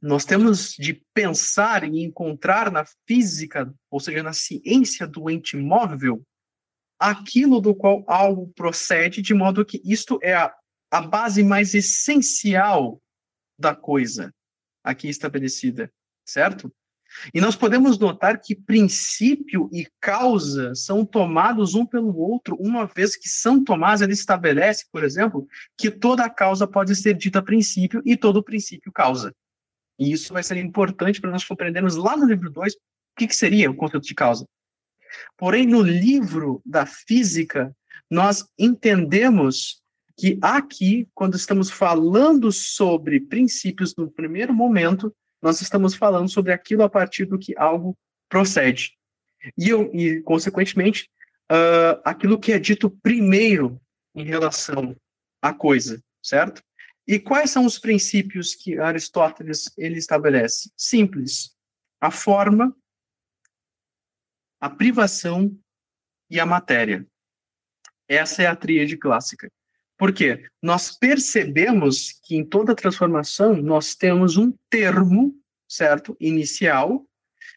nós temos de pensar e encontrar na física, ou seja, na ciência do ente móvel, aquilo do qual algo procede, de modo que isto é a, a base mais essencial da coisa aqui estabelecida certo? E nós podemos notar que princípio e causa são tomados um pelo outro, uma vez que São Tomás ele estabelece, por exemplo, que toda causa pode ser dita princípio e todo princípio causa. E isso vai ser importante para nós compreendermos lá no livro 2 o que, que seria o conceito de causa. Porém, no livro da física, nós entendemos que aqui, quando estamos falando sobre princípios no primeiro momento, nós estamos falando sobre aquilo a partir do que algo procede. E, eu, e consequentemente, uh, aquilo que é dito primeiro em relação à coisa, certo? E quais são os princípios que Aristóteles ele estabelece? Simples. A forma, a privação e a matéria. Essa é a tríade clássica. Porque nós percebemos que em toda transformação nós temos um termo, certo, inicial,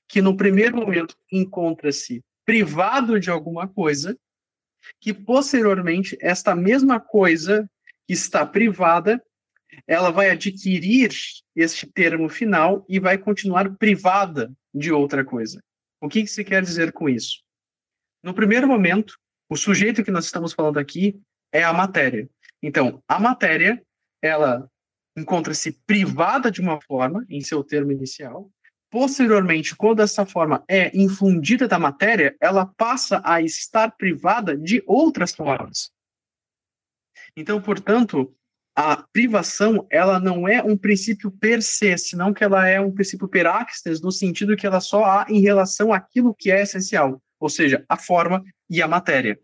que no primeiro momento encontra-se privado de alguma coisa, que posteriormente esta mesma coisa que está privada, ela vai adquirir este termo final e vai continuar privada de outra coisa. O que, que se quer dizer com isso? No primeiro momento, o sujeito que nós estamos falando aqui é a matéria. Então, a matéria, ela encontra-se privada de uma forma, em seu termo inicial. Posteriormente, quando essa forma é infundida da matéria, ela passa a estar privada de outras formas. Então, portanto, a privação, ela não é um princípio per se, senão que ela é um princípio per actes, no sentido que ela só há em relação àquilo que é essencial, ou seja, a forma e a matéria.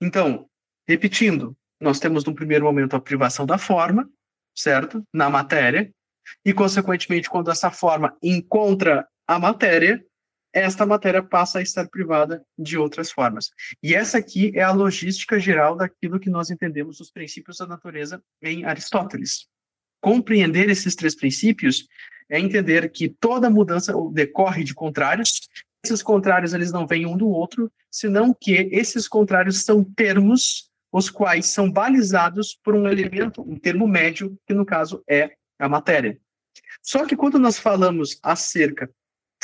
Então, repetindo, nós temos no primeiro momento a privação da forma, certo? Na matéria, e consequentemente, quando essa forma encontra a matéria, esta matéria passa a estar privada de outras formas. E essa aqui é a logística geral daquilo que nós entendemos os princípios da natureza em Aristóteles. Compreender esses três princípios é entender que toda mudança decorre de contrários. Esses contrários eles não vêm um do outro, senão que esses contrários são termos os quais são balizados por um elemento, um termo médio, que no caso é a matéria. Só que quando nós falamos acerca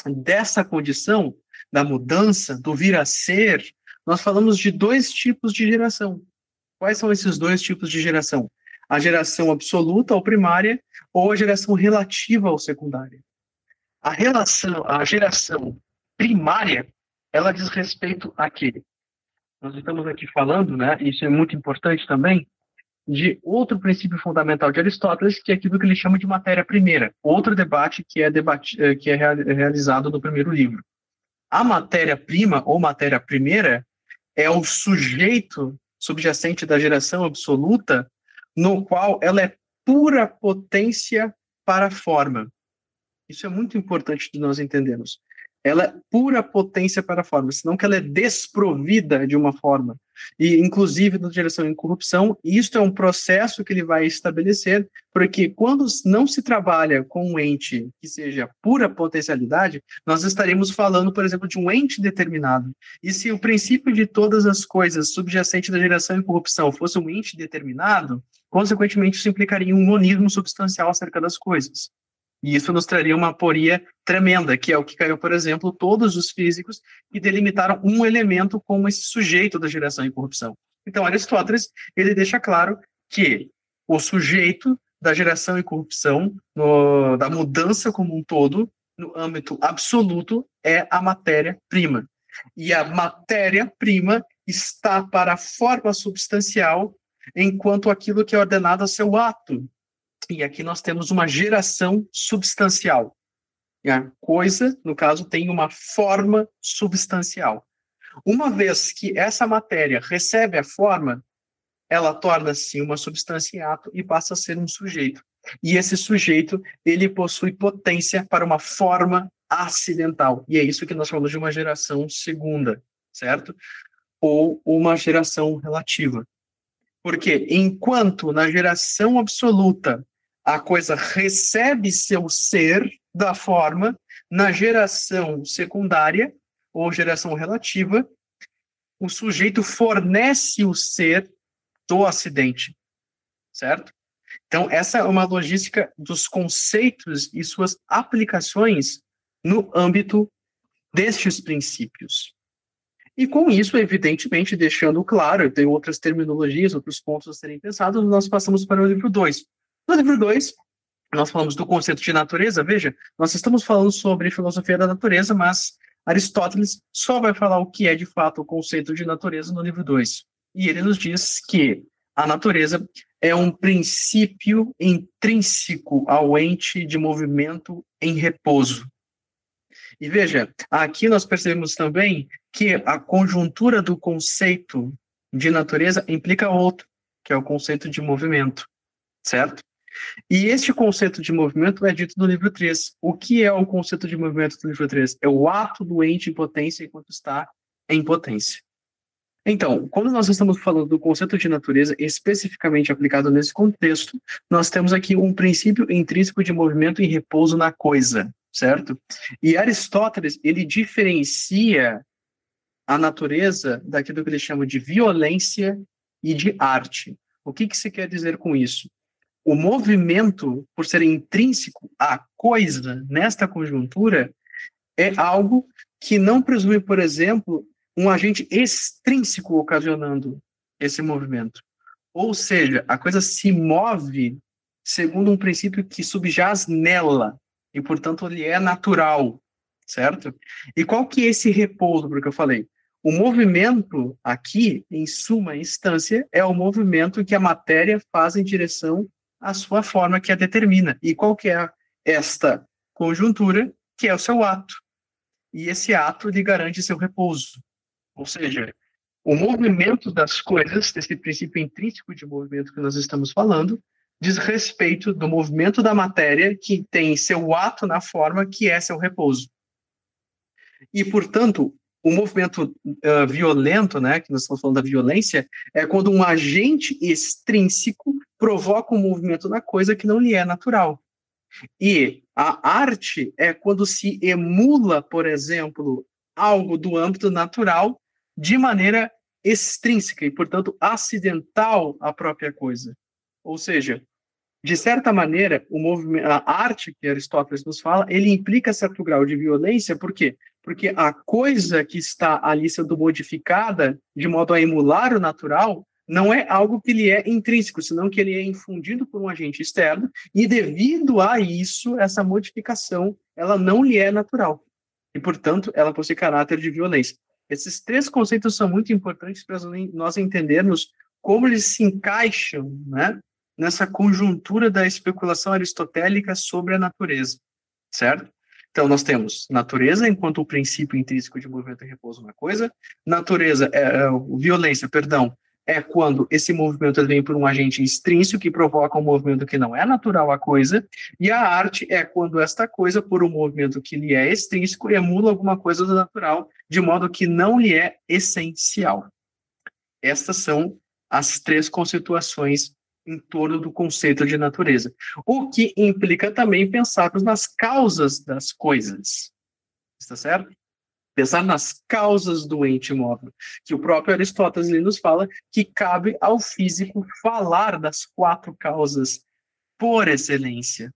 dessa condição, da mudança, do vir a ser, nós falamos de dois tipos de geração. Quais são esses dois tipos de geração? A geração absoluta ou primária ou a geração relativa ou secundária. A relação, a geração primária, ela diz respeito a quê? Nós estamos aqui falando, né, isso é muito importante também, de outro princípio fundamental de Aristóteles, que é aquilo que ele chama de matéria primeira. Outro debate que é, debate, eh, que é realizado no primeiro livro. A matéria-prima ou matéria primeira é o sujeito subjacente da geração absoluta, no qual ela é pura potência para a forma. Isso é muito importante de nós entendermos ela é pura potência para a forma, senão que ela é desprovida de uma forma. E, inclusive, na direção em corrupção, isto é um processo que ele vai estabelecer, porque quando não se trabalha com um ente que seja pura potencialidade, nós estaremos falando, por exemplo, de um ente determinado. E se o princípio de todas as coisas subjacente da geração em corrupção fosse um ente determinado, consequentemente, isso implicaria um monismo substancial acerca das coisas. E isso nos traria uma aporia tremenda, que é o que caiu, por exemplo, todos os físicos que delimitaram um elemento como esse sujeito da geração e corrupção. Então, Aristóteles, ele deixa claro que o sujeito da geração e corrupção, no, da mudança como um todo, no âmbito absoluto, é a matéria-prima. E a matéria-prima está para a forma substancial, enquanto aquilo que é ordenado a seu ato, e aqui nós temos uma geração substancial. E a coisa, no caso, tem uma forma substancial. Uma vez que essa matéria recebe a forma, ela torna-se uma substância em ato e passa a ser um sujeito. E esse sujeito, ele possui potência para uma forma acidental. E é isso que nós falamos de uma geração segunda, certo? Ou uma geração relativa. Porque enquanto na geração absoluta a coisa recebe seu ser da forma na geração secundária ou geração relativa, o sujeito fornece o ser do acidente, certo? Então, essa é uma logística dos conceitos e suas aplicações no âmbito destes princípios. E com isso, evidentemente, deixando claro, tem outras terminologias, outros pontos a serem pensados, nós passamos para o livro 2, no livro 2, nós falamos do conceito de natureza. Veja, nós estamos falando sobre filosofia da natureza, mas Aristóteles só vai falar o que é de fato o conceito de natureza no livro 2. E ele nos diz que a natureza é um princípio intrínseco ao ente de movimento em repouso. E veja, aqui nós percebemos também que a conjuntura do conceito de natureza implica outro, que é o conceito de movimento, certo? E este conceito de movimento é dito no livro 3. O que é o conceito de movimento do livro 3? É o ato doente em potência enquanto está em potência. Então, quando nós estamos falando do conceito de natureza especificamente aplicado nesse contexto, nós temos aqui um princípio intrínseco de movimento e repouso na coisa, certo? E Aristóteles, ele diferencia a natureza daquilo que ele chama de violência e de arte. O que, que se quer dizer com isso? o movimento, por ser intrínseco à coisa nesta conjuntura, é algo que não presume, por exemplo, um agente extrínseco ocasionando esse movimento. Ou seja, a coisa se move segundo um princípio que subjaz nela, e, portanto, ele é natural, certo? E qual que é esse repouso, porque eu falei? o movimento aqui, em suma instância, é o movimento que a matéria faz em direção à sua forma que a determina. E qual que é esta conjuntura? Que é o seu ato. E esse ato lhe garante seu repouso. Ou seja, o movimento das coisas, desse princípio intrínseco de movimento que nós estamos falando, diz respeito do movimento da matéria que tem seu ato na forma que é seu repouso. E, portanto, o movimento uh, violento, né, que nós estamos falando da violência, é quando um agente extrínseco provoca um movimento na coisa que não lhe é natural. E a arte é quando se emula, por exemplo, algo do âmbito natural de maneira extrínseca e, portanto, acidental à própria coisa. Ou seja, de certa maneira, a arte que Aristóteles nos fala, ele implica certo grau de violência, por quê? Porque a coisa que está ali sendo modificada de modo a emular o natural não é algo que lhe é intrínseco, senão que ele é infundido por um agente externo, e devido a isso, essa modificação, ela não lhe é natural. E, portanto, ela possui caráter de violência. Esses três conceitos são muito importantes para nós entendermos como eles se encaixam né, nessa conjuntura da especulação aristotélica sobre a natureza, certo? Então, nós temos natureza enquanto o princípio intrínseco de movimento e repouso na coisa, natureza, é, é, violência, perdão, é quando esse movimento vem por um agente extrínseco que provoca um movimento que não é natural à coisa, e a arte é quando esta coisa, por um movimento que lhe é extrínseco, emula alguma coisa do natural, de modo que não lhe é essencial. Estas são as três conceituações em torno do conceito de natureza, o que implica também pensarmos nas causas das coisas. Está certo? pensar nas causas do ente móvel, que o próprio Aristóteles nos fala que cabe ao físico falar das quatro causas por excelência,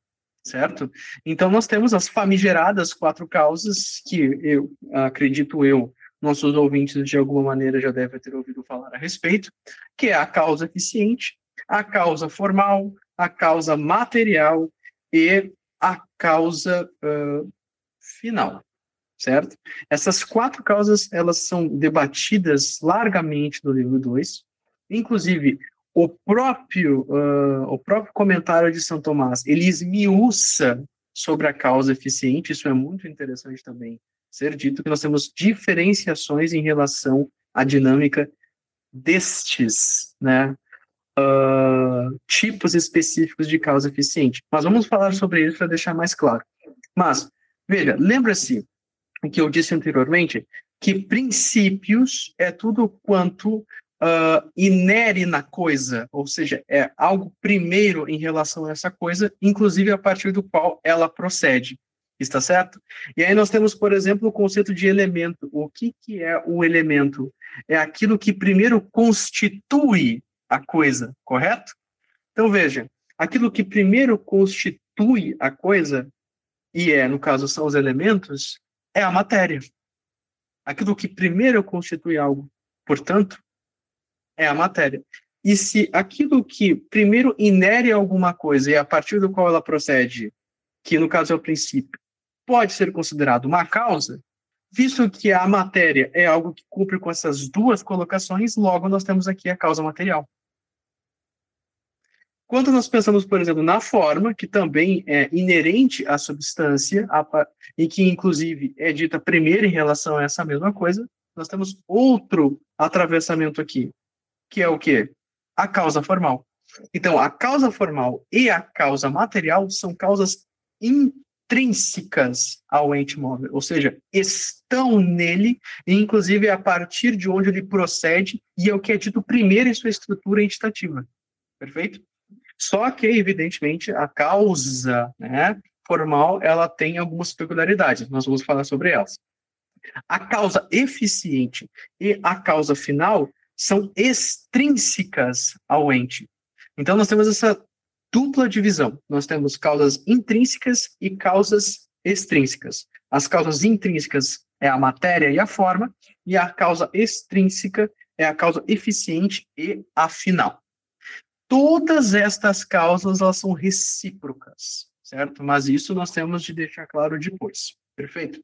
certo? Então nós temos as famigeradas quatro causas que eu acredito eu nossos ouvintes de alguma maneira já devem ter ouvido falar a respeito, que é a causa eficiente, a causa formal, a causa material e a causa uh, final certo? Essas quatro causas, elas são debatidas largamente no livro 2, inclusive o próprio, uh, o próprio comentário de São Tomás, ele esmiuça sobre a causa eficiente, isso é muito interessante também ser dito, que nós temos diferenciações em relação à dinâmica destes, né, uh, tipos específicos de causa eficiente. Mas vamos falar sobre isso para deixar mais claro. Mas, veja, lembra-se que eu disse anteriormente, que princípios é tudo quanto uh, inere na coisa, ou seja, é algo primeiro em relação a essa coisa, inclusive a partir do qual ela procede. Está certo? E aí nós temos, por exemplo, o conceito de elemento. O que, que é o elemento? É aquilo que primeiro constitui a coisa, correto? Então veja, aquilo que primeiro constitui a coisa, e é, no caso, são os elementos, é a matéria. Aquilo que primeiro constitui algo, portanto, é a matéria. E se aquilo que primeiro inere alguma coisa e a partir do qual ela procede, que no caso é o princípio, pode ser considerado uma causa, visto que a matéria é algo que cumpre com essas duas colocações, logo nós temos aqui a causa material. Quando nós pensamos, por exemplo, na forma, que também é inerente à substância, e que inclusive é dita primeiro em relação a essa mesma coisa, nós temos outro atravessamento aqui, que é o quê? A causa formal. Então, a causa formal e a causa material são causas intrínsecas ao ente móvel, ou seja, estão nele, e inclusive a partir de onde ele procede, e é o que é dito primeiro em sua estrutura entitativa. Perfeito? Só que, evidentemente, a causa né, formal ela tem algumas peculiaridades. Nós vamos falar sobre elas. A causa eficiente e a causa final são extrínsecas ao ente. Então, nós temos essa dupla divisão. Nós temos causas intrínsecas e causas extrínsecas. As causas intrínsecas é a matéria e a forma, e a causa extrínseca é a causa eficiente e a final todas estas causas elas são recíprocas, certo? Mas isso nós temos de deixar claro depois, perfeito?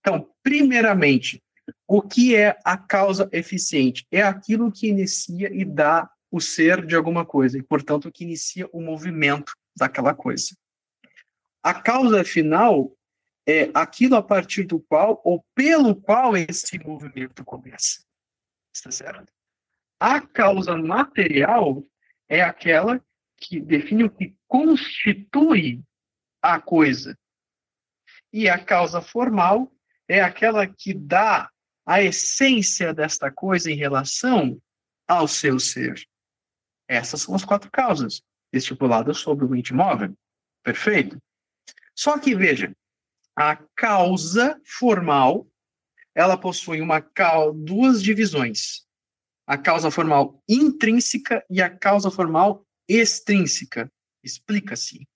Então, primeiramente, O que é a causa eficiente? É aquilo que inicia e dá o ser de alguma coisa, e, portanto, que inicia o movimento daquela coisa. A causa final é aquilo a partir do qual ou pelo qual esse movimento começa. Está certo? A causa material é aquela que define o que constitui a coisa. E a causa formal é aquela que dá a essência desta coisa em relação ao seu ser. Essas são as quatro causas estipuladas sobre o ente móvel. Perfeito? Só que, veja, a causa formal, ela possui uma duas divisões. A causa formal intrínseca e a causa formal extrínseca. Explica-se.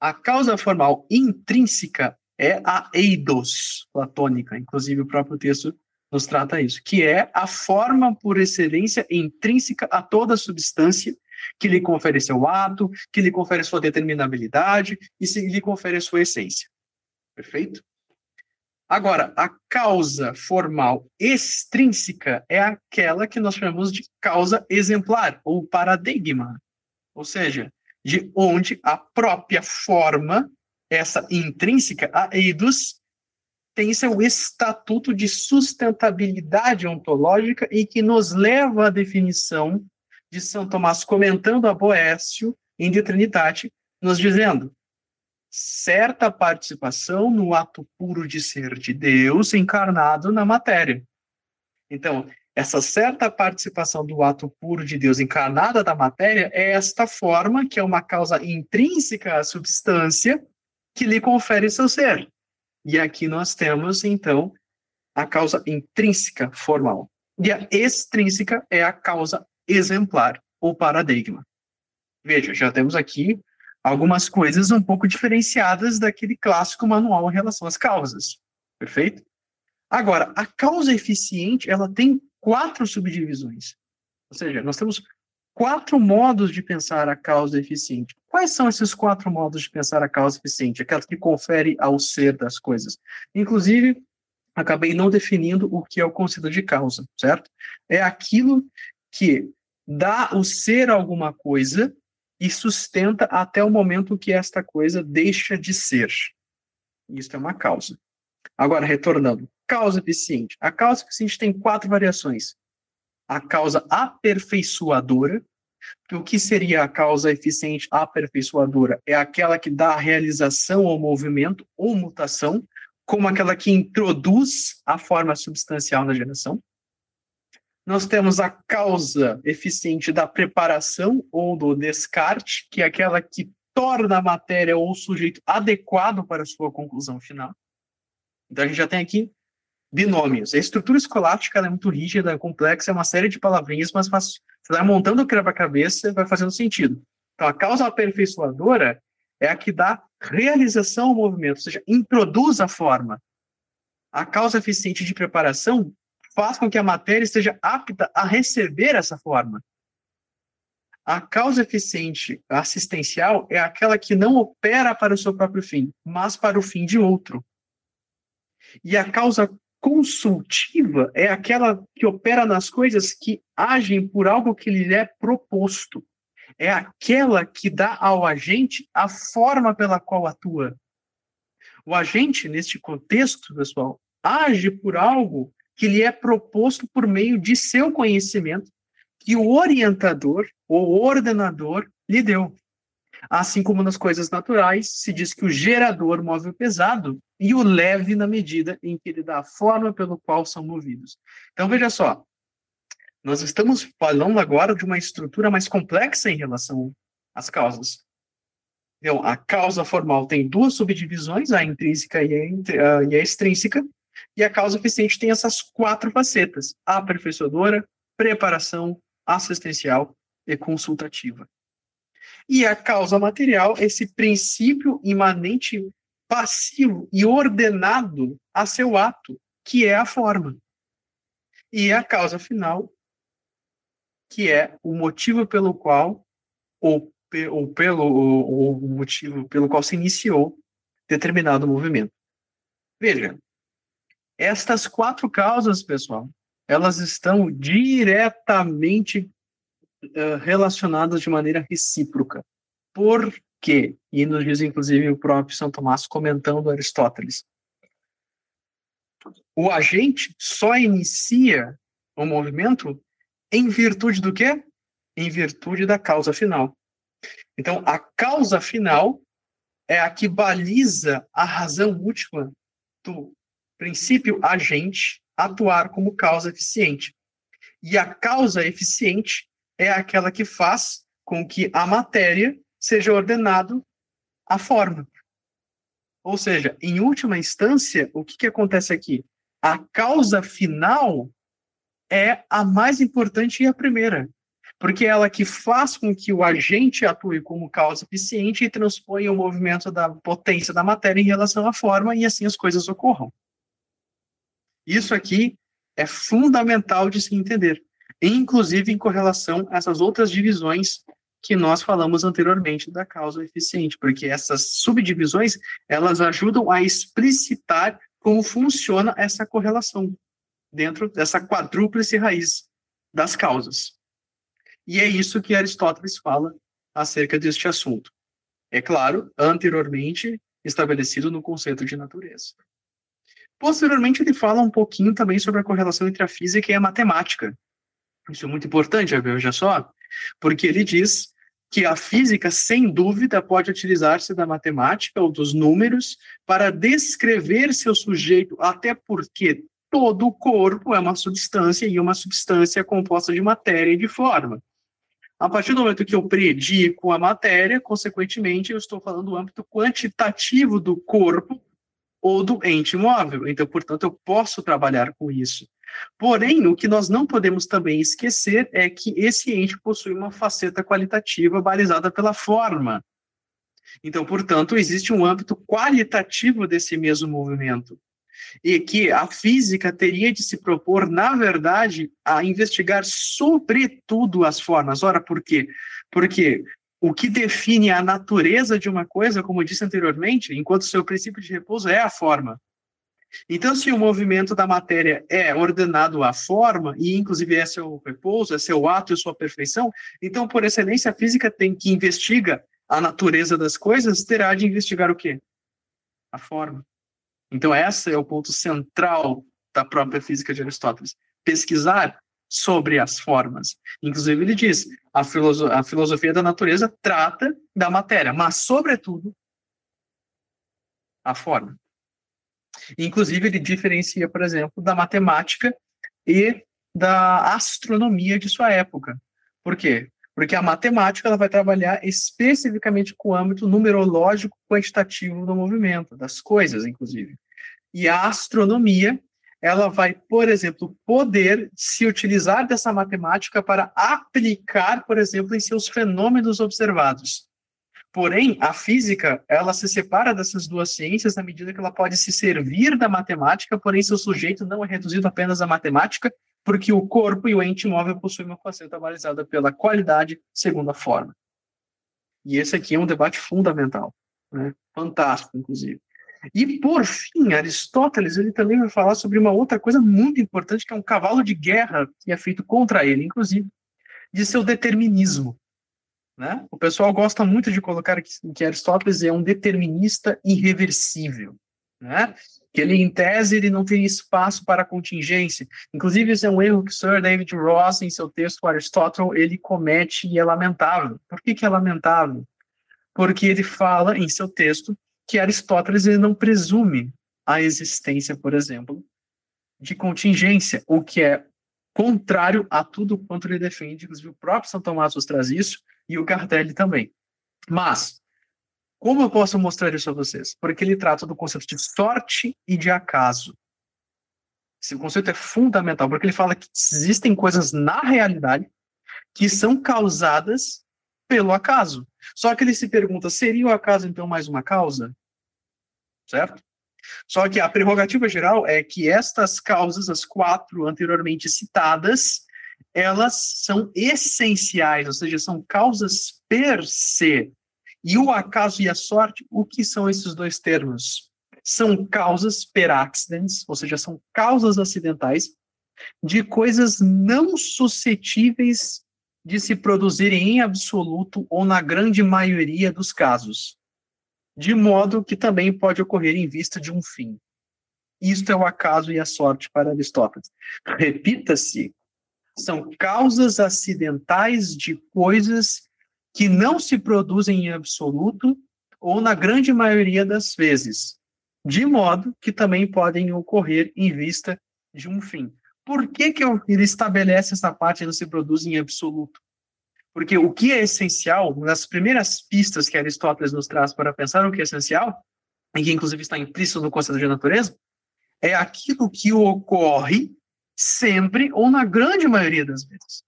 A causa formal intrínseca é a eidos platônica, inclusive o próprio texto nos trata isso, que é a forma por excelência intrínseca a toda substância que lhe confere seu ato, que lhe confere sua determinabilidade e se lhe confere sua essência. Perfeito? Agora, a causa formal extrínseca é aquela que nós chamamos de causa exemplar ou paradigma, ou seja, de onde a própria forma, essa intrínseca, a eidos, tem seu estatuto de sustentabilidade ontológica e que nos leva à definição de São Tomás comentando a Boécio em De Trinitate, nos dizendo certa participação no ato puro de ser de Deus encarnado na matéria. Então, essa certa participação do ato puro de Deus encarnada da matéria é esta forma, que é uma causa intrínseca à substância, que lhe confere seu ser. E aqui nós temos, então, a causa intrínseca formal. E a extrínseca é a causa exemplar, ou paradigma. Veja, já temos aqui algumas coisas um pouco diferenciadas daquele clássico manual em relação às causas. Perfeito? Agora, a causa eficiente, ela tem quatro subdivisões. Ou seja, nós temos quatro modos de pensar a causa eficiente. Quais são esses quatro modos de pensar a causa eficiente? Aquela que confere ao ser das coisas. Inclusive, acabei não definindo o que é o conceito de causa, certo? É aquilo que dá o ser alguma coisa e sustenta até o momento que esta coisa deixa de ser. Isso é uma causa. Agora, retornando. Causa eficiente. A causa eficiente tem quatro variações. A causa aperfeiçoadora, que o que seria a causa eficiente aperfeiçoadora? É aquela que dá a realização ao movimento ou mutação, como aquela que introduz a forma substancial na geração. Nós temos a causa eficiente da preparação ou do descarte, que é aquela que torna a matéria ou o sujeito adequado para a sua conclusão final. Então a gente já tem aqui binômios. A estrutura escolástica é muito rígida, complexa, é uma série de palavrinhas, mas faz, você vai montando o quebra-cabeça vai fazendo sentido. Então a causa aperfeiçoadora é a que dá realização ao movimento, ou seja, introduz a forma. A causa eficiente de preparação faz com que a matéria esteja apta a receber essa forma. A causa eficiente assistencial é aquela que não opera para o seu próprio fim, mas para o fim de outro. E a causa consultiva é aquela que opera nas coisas que agem por algo que lhe é proposto. É aquela que dá ao agente a forma pela qual atua. O agente, neste contexto, pessoal, age por algo que lhe é proposto por meio de seu conhecimento que o orientador ou ordenador lhe deu. Assim como nas coisas naturais, se diz que o gerador move o pesado e o leve na medida em que ele dá a forma pelo qual são movidos. Então, veja só, nós estamos falando agora de uma estrutura mais complexa em relação às causas. Então, a causa formal tem duas subdivisões, a intrínseca e a, e a extrínseca, e a causa eficiente tem essas quatro facetas: aperfeiçoadora, preparação, assistencial e consultativa. E a causa material, esse princípio imanente passivo e ordenado a seu ato, que é a forma. E a causa final, que é o motivo pelo qual, ou, ou pelo ou, o motivo pelo qual se iniciou determinado movimento. Veja, Estas quatro causas, pessoal, elas estão diretamente uh, relacionadas de maneira recíproca. Por quê? E nos diz, inclusive, o próprio São Tomás comentando Aristóteles. O agente só inicia o movimento em virtude do quê? Em virtude da causa final. Então, a causa final é a que baliza a razão última do princípio agente atuar como causa eficiente. E a causa eficiente é aquela que faz com que a matéria seja ordenado à forma. Ou seja, em última instância, o que, que acontece aqui? A causa final é a mais importante e a primeira, porque é ela que faz com que o agente atue como causa eficiente e transpõe o movimento da potência da matéria em relação à forma e assim as coisas ocorram. Isso aqui é fundamental de se entender, inclusive em correlação a essas outras divisões que nós falamos anteriormente da causa eficiente, porque essas subdivisões, elas ajudam a explicitar como funciona essa correlação dentro dessa quadrúplice raiz das causas. E é isso que Aristóteles fala acerca deste assunto. É claro, anteriormente estabelecido no conceito de natureza. Posteriormente, ele fala um pouquinho também sobre a correlação entre a física e a matemática. Isso é muito importante, veja só, porque ele diz que a física, sem dúvida, pode utilizar-se da matemática ou dos números para descrever seu sujeito, até porque todo o corpo é uma substância e uma substância é composta de matéria e de forma. A partir do momento que eu predico a matéria, consequentemente, eu estou falando do âmbito quantitativo do corpo ou do ente móvel. Então, portanto, eu posso trabalhar com isso. Porém, o que nós não podemos também esquecer é que esse ente possui uma faceta qualitativa balizada pela forma. Então, portanto, existe um âmbito qualitativo desse mesmo movimento. E que a física teria de se propor, na verdade, a investigar sobretudo as formas. Ora, por quê? Porque o que define a natureza de uma coisa, como eu disse anteriormente, enquanto seu princípio de repouso é a forma. Então, se o movimento da matéria é ordenado à forma, e inclusive é seu repouso, é seu ato e sua perfeição, então, por excelência, a física tem que investiga a natureza das coisas, terá de investigar o quê? A forma. Então, esse é o ponto central da própria física de Aristóteles. Pesquisar sobre as formas. Inclusive, ele diz: a, filoso a filosofia da natureza trata da matéria, mas, sobretudo, a forma. Inclusive, ele diferencia, por exemplo, da matemática e da astronomia de sua época. Por quê? Porque a matemática ela vai trabalhar especificamente com o âmbito numerológico quantitativo do movimento, das coisas, inclusive. E a astronomia, ela vai, por exemplo, poder se utilizar dessa matemática para aplicar, por exemplo, em seus fenômenos observados. Porém, a física, ela se separa dessas duas ciências na medida que ela pode se servir da matemática, porém seu sujeito não é reduzido apenas à matemática, porque o corpo e o ente móvel possuem uma faceta balizada pela qualidade segundo a forma. E esse aqui é um debate fundamental, né? fantástico, inclusive. E, por fim, Aristóteles ele também vai falar sobre uma outra coisa muito importante, que é um cavalo de guerra que é feito contra ele, inclusive, de seu determinismo. Né? O pessoal gosta muito de colocar que, Aristóteles é um determinista irreversível, né? que ele, em tese, ele não tem espaço para contingência. Inclusive, isso é um erro que o Sir David Ross, em seu texto Aristóteles, ele comete e é lamentável. Por que, que é lamentável? Porque ele fala, em seu texto, que Aristóteles ele não presume a existência, por exemplo, de contingência, o que é contrário a tudo quanto ele defende. Inclusive, o próprio São Tomás nos traz isso, e o Cartelli também. Mas, como eu posso mostrar isso a vocês? Porque ele trata do conceito de sorte e de acaso. Esse conceito é fundamental, porque ele fala que existem coisas na realidade que são causadas pelo acaso. Só que ele se pergunta: seria o acaso então mais uma causa? Certo? Só que a prerrogativa geral é que estas causas, as quatro anteriormente citadas, elas são essenciais, ou seja, são causas per se. E o acaso e a sorte, o que são esses dois termos? são causas per accidents, ou seja, são causas acidentais de coisas não suscetíveis de se produzirem em absoluto ou na grande maioria dos casos, de modo que também pode ocorrer em vista de um fim. Isto é o acaso e a sorte para Aristóteles. Repita-se, são causas acidentais de coisas que não se produzem em absoluto ou na grande maioria das vezes, de modo que também podem ocorrer em vista de um fim. Por que, que ele estabelece essa parte não se produz em absoluto? Porque o que é essencial, nas primeiras pistas que Aristóteles nos traz para pensar o que é essencial, e que inclusive está implícito no conceito de natureza, é aquilo que ocorre sempre ou na grande maioria das vezes.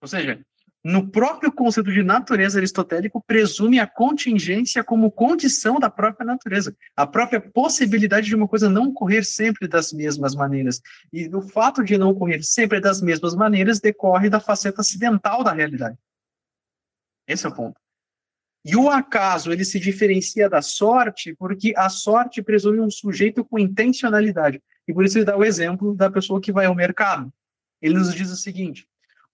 Ou seja, no próprio conceito de natureza aristotélico, presume a contingência como condição da própria natureza, a própria possibilidade de uma coisa não ocorrer sempre das mesmas maneiras. E o fato de não ocorrer sempre das mesmas maneiras decorre da faceta acidental da realidade. Esse é o ponto. E o acaso, ele se diferencia da sorte porque a sorte presume um sujeito com intencionalidade. E por isso ele dá o exemplo da pessoa que vai ao mercado. Ele nos diz o seguinte: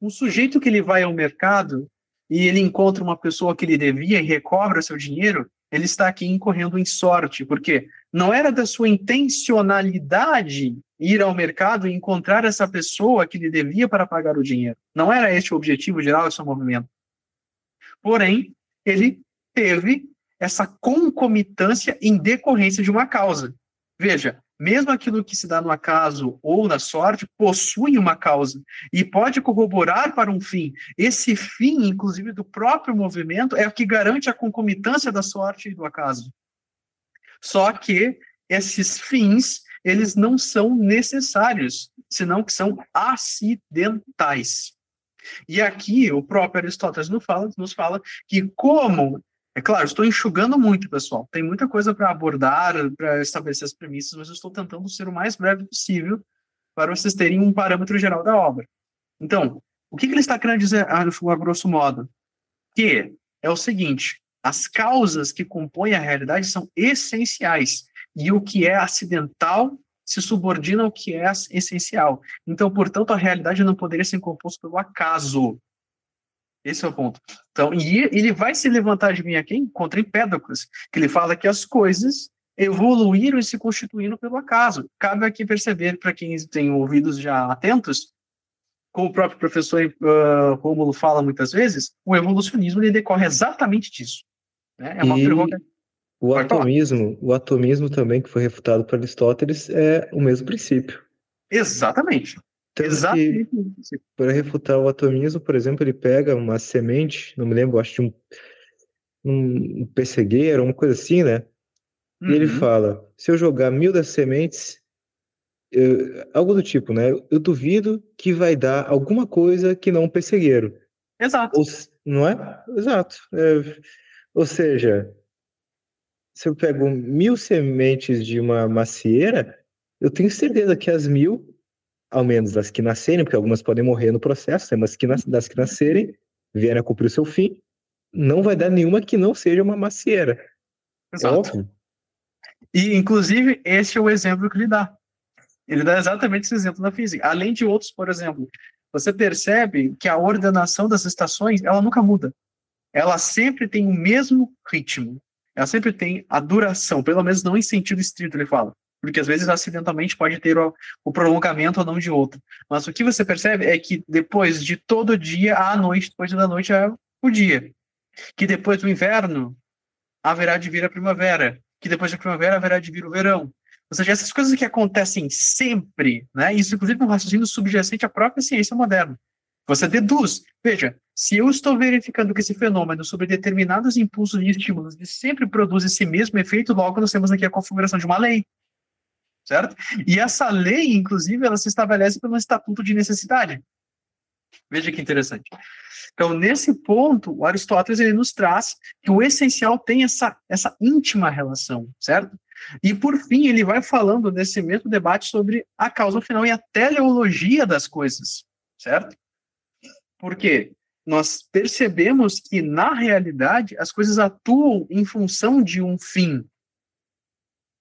um sujeito que ele vai ao mercado e ele encontra uma pessoa que ele devia e recobra seu dinheiro, ele está aqui incorrendo em sorte, porque não era da sua intencionalidade ir ao mercado e encontrar essa pessoa que lhe devia para pagar o dinheiro. Não era este o objetivo geral do seu movimento. Porém, ele teve essa concomitância em decorrência de uma causa. Veja, mesmo aquilo que se dá no acaso ou na sorte, possui uma causa e pode corroborar para um fim. Esse fim, inclusive, do próprio movimento, é o que garante a concomitância da sorte e do acaso. Só que esses fins, eles não são necessários, senão que são acidentais. E aqui o próprio Aristóteles nos fala, nos fala que como é claro, estou enxugando muito, pessoal. Tem muita coisa para abordar, para estabelecer as premissas, mas eu estou tentando ser o mais breve possível para vocês terem um parâmetro geral da obra. Então, o que, que ele está querendo dizer, a, a grosso modo? Que é o seguinte: as causas que compõem a realidade são essenciais, e o que é acidental se subordina ao que é essencial. Então, portanto, a realidade não poderia ser composta pelo acaso, esse é o ponto. Então, e ele vai se levantar de mim aqui contra Empédocles, que ele fala que as coisas evoluíram e se constituíram pelo acaso. Cabe aqui perceber, para quem tem ouvidos já atentos, como o próprio professor uh, Rômulo fala muitas vezes, o evolucionismo ele decorre exatamente disso. Né? É uma e O atomismo, o atomismo também, que foi refutado por Aristóteles, é o mesmo princípio. Exatamente. Exatamente. Para refutar o atomismo, por exemplo, ele pega uma semente, não me lembro, acho de um, um pessegueiro, uma coisa assim, né? Uhum. E ele uhum. fala: se eu jogar mil das sementes, eu, algo do tipo, né? Eu duvido que vai dar alguma coisa que não um pessegueiro. Exato. Ou, não é? Exato. É, ou seja, se eu pego mil sementes de uma macieira, eu tenho certeza que as mil ao menos das que nascerem, porque algumas podem morrer no processo, mas que das que nascerem, vierem a cumprir o seu fim, não vai dar nenhuma que não seja uma macieira. É Exato. É e, inclusive, esse é o exemplo que ele dá. Ele dá exatamente esse exemplo na física. Além de outros, por exemplo, você percebe que a ordenação das estações, ela nunca muda. Ela sempre tem o mesmo ritmo. Ela sempre tem a duração, pelo menos não em sentido estrito, ele fala porque às vezes acidentalmente pode ter o, o, prolongamento ou não de outro. Mas o que você percebe é que depois de todo dia à noite, depois da noite é o dia. Que depois do inverno haverá de vir a primavera, que depois da primavera haverá de vir o verão. Ou seja, essas coisas que acontecem sempre, né? Isso inclusive é um raciocínio subjacente à própria ciência moderna. Você deduz, veja, se eu estou verificando que esse fenômeno sobre determinados impulsos e estímulos sempre produz esse mesmo efeito, logo nós temos aqui a configuração de uma lei certo? E essa lei, inclusive, ela se estabelece pelo estatuto de necessidade. Veja que interessante. Então, nesse ponto, o Aristóteles ele nos traz que o essencial tem essa, essa íntima relação, certo? E, por fim, ele vai falando nesse mesmo debate sobre a causa final e a teleologia das coisas, certo? Porque nós percebemos que, na realidade, as coisas atuam em função de um fim,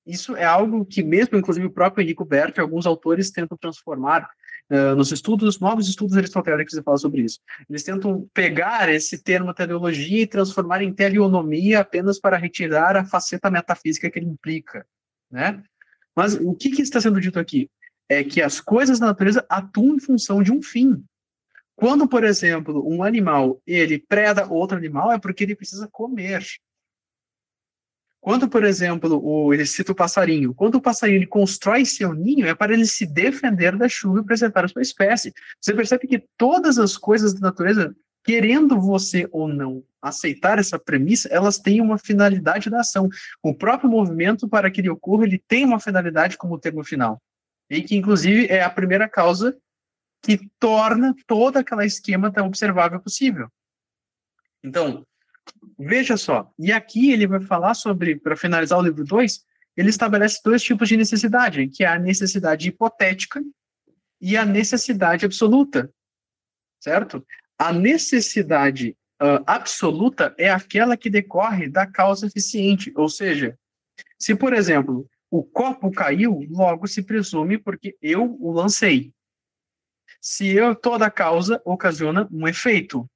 Isso é algo que mesmo, inclusive, o próprio Enrico Berti, alguns autores tentam transformar uh, nos estudos, novos estudos aristotélicos, e fala sobre isso. Eles tentam pegar esse termo teleologia e transformar em teleonomia apenas para retirar a faceta metafísica que ele implica, né? Mas o que, que está sendo dito aqui? É que as coisas da natureza atuam em função de um fim. Quando, por exemplo, um animal ele preda outro animal, é porque ele precisa comer. Quando, por exemplo, o, ele cita o passarinho, quando o passarinho ele constrói seu ninho, é para ele se defender da chuva e preservar a sua espécie. Você percebe que todas as coisas da natureza, querendo você ou não aceitar essa premissa, elas têm uma finalidade da ação. O próprio movimento, para que ele ocorra, ele tem uma finalidade como termo final. E que, inclusive, é a primeira causa que torna todo aquele esquema tão observável possível. Então, Veja só, e aqui ele vai falar sobre, para finalizar o livro 2, ele estabelece dois tipos de necessidade, que é a necessidade hipotética e a necessidade absoluta, certo? A necessidade uh, absoluta é aquela que decorre da causa eficiente, ou seja, se, por exemplo, o copo caiu, logo se presume porque eu o lancei. Se eu, toda causa ocasiona um efeito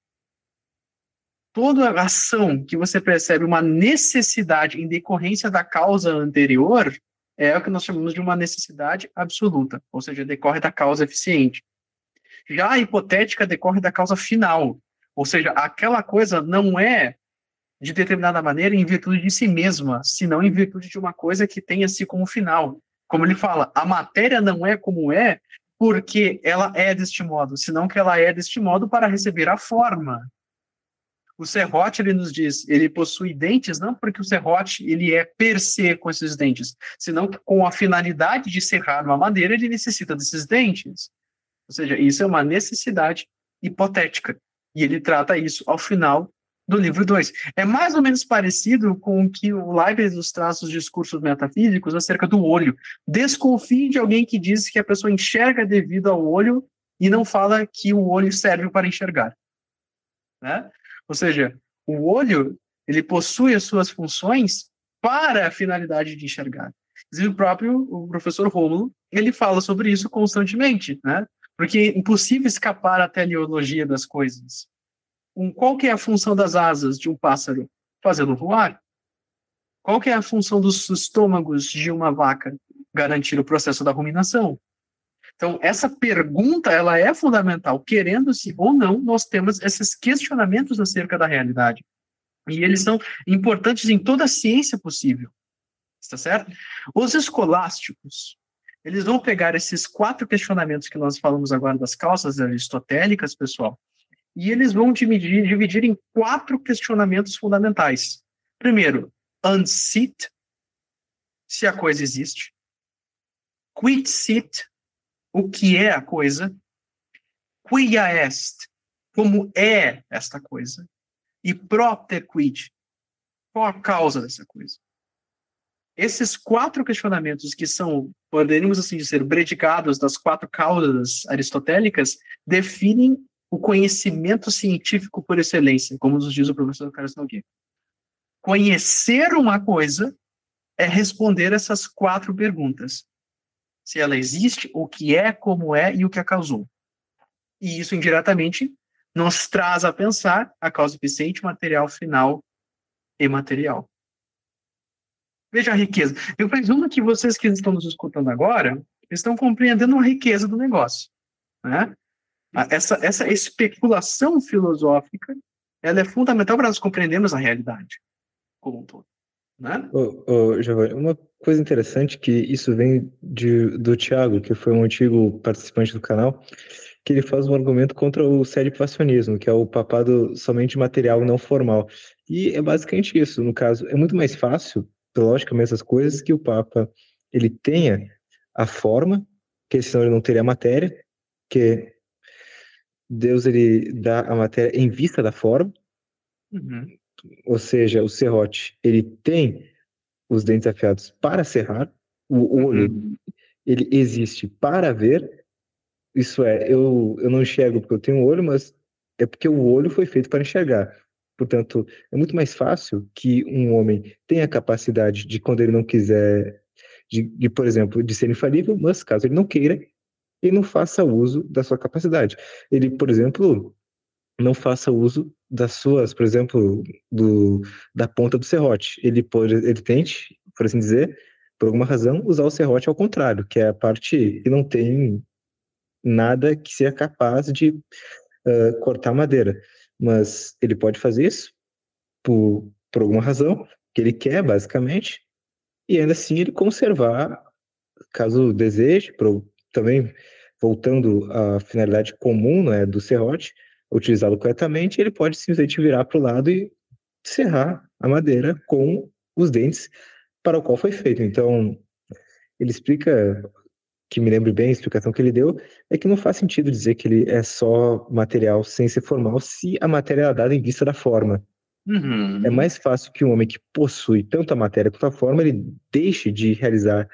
toda ação que você percebe uma necessidade em decorrência da causa anterior é o que nós chamamos de uma necessidade absoluta, ou seja, decorre da causa eficiente. Já a hipotética decorre da causa final, ou seja, aquela coisa não é de determinada maneira em virtude de si mesma, senão em virtude de uma coisa que tenha-se como final. Como ele fala, a matéria não é como é porque ela é deste modo, senão que ela é deste modo para receber a forma. O serrote, ele nos diz, ele possui dentes não porque o serrote ele é per se com esses dentes, senão com a finalidade de serrar uma madeira, ele necessita desses dentes. Ou seja, isso é uma necessidade hipotética. E ele trata isso ao final do livro 2. É mais ou menos parecido com o que o Leibniz nos traz nos discursos metafísicos acerca do olho. Desconfie de alguém que diz que a pessoa enxerga devido ao olho e não fala que o olho serve para enxergar. Né? Ou seja, o olho ele possui as suas funções para a finalidade de enxergar. Inclusive, o próprio o professor Rômulo, ele fala sobre isso constantemente, né? Porque é impossível escapar à teleologia das coisas. Um, qual que é a função das asas de um pássaro? Fazê-lo voar. Qual que é a função dos estômagos de uma vaca? Garantir o processo da ruminação. Então, essa pergunta, ela é fundamental. Querendo-se ou não, nós temos esses questionamentos acerca da realidade. E eles são importantes em toda a ciência possível. Está certo? Os escolásticos, eles vão pegar esses quatro questionamentos que nós falamos agora das causas aristotélicas, pessoal, e eles vão dividir, dividir em quatro questionamentos fundamentais. Primeiro, unsit, se a coisa existe. Quid sit, o que é a coisa, quia est, como é esta coisa, e propter quid, qual a causa dessa coisa. Esses quatro questionamentos que são, poderíamos assim dizer, predicados das quatro causas aristotélicas, definem o conhecimento científico por excelência, como nos diz o professor Carlos Nogueira. Conhecer uma coisa é responder essas quatro perguntas se ela existe, o que é, como é e o que a causou. E isso indiretamente nos traz a pensar a causa eficiente, material final e material. Veja a riqueza. Eu presumo que vocês que estão nos escutando agora estão compreendendo a riqueza do negócio. Né? Essa, essa especulação filosófica ela é fundamental para nós compreendermos a realidade como um todo. Né? Ô, ô, Giovanni, uma coisa interessante que isso vem de, do Tiago, que foi um antigo participante do canal, que ele faz um argumento contra o celibacionismo, que é o papado somente material não formal. E é basicamente isso, no caso, é muito mais fácil, logicamente, essas coisas, que o Papa ele tenha a forma, que senão ele não teria a matéria, que Deus ele dá a matéria em vista da forma, uhum. Ou seja, o serrote, ele tem os dentes afiados para serrar, o olho, uhum. ele existe para ver, isso é, eu, eu não enxergo porque eu tenho um olho, mas é porque o olho foi feito para enxergar. Portanto, é muito mais fácil que um homem tenha a capacidade de, quando ele não quiser de, de, por exemplo, de ser infalível, mas caso ele não queira, ele não faça uso da sua capacidade. Ele, por exemplo, não faça uso das suas, por exemplo, do, da ponta do serrote. Ele pode, ele tente, por assim dizer, por alguma razão, usar o serrote ao contrário, que é a parte que não tem nada que seja capaz de uh, cortar madeira. Mas ele pode fazer isso por, por alguma razão que ele quer, basicamente, e ainda assim ele conservar, caso deseje, pro, também voltando à finalidade comum né, do serrote, utilizá-lo corretamente, ele pode simplesmente virar para o lado e serrar a madeira com os dentes para o qual foi feito. Então, ele explica, que me lembro bem a explicação que ele deu, é que não faz sentido dizer que ele é só material sem ser formal se a matéria é dada em vista da forma. Uhum. É mais fácil que um homem que possui tanto a matéria quanto a forma, ele deixe de realizar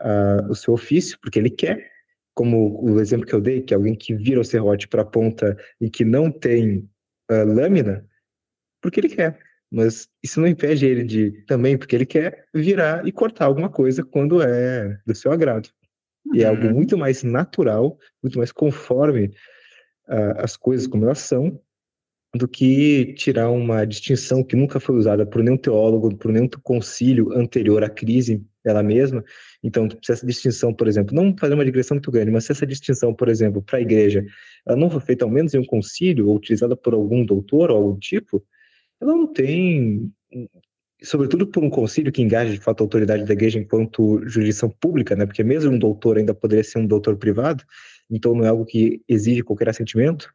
uh, o seu ofício, porque ele quer, como o exemplo que eu dei, que é alguém que vira o serrote para a ponta e que não tem uh, lâmina, porque ele quer. Mas isso não impede ele de também, porque ele quer virar e cortar alguma coisa quando é do seu agrado. E é algo uhum. muito mais natural, muito mais conforme uh, as coisas como elas são, do que tirar uma distinção que nunca foi usada por nenhum teólogo, por nenhum concílio anterior à crise ela mesma. Então, se essa distinção, por exemplo, não fazer uma digressão muito grande, mas se essa distinção, por exemplo, para a igreja, ela não foi feita ao menos em um concílio ou utilizada por algum doutor ou algum tipo, ela não tem, sobretudo por um concílio que engaja de fato a autoridade da igreja enquanto jurisdição pública, né? Porque mesmo um doutor ainda poderia ser um doutor privado, então não é algo que exige qualquer assentimento.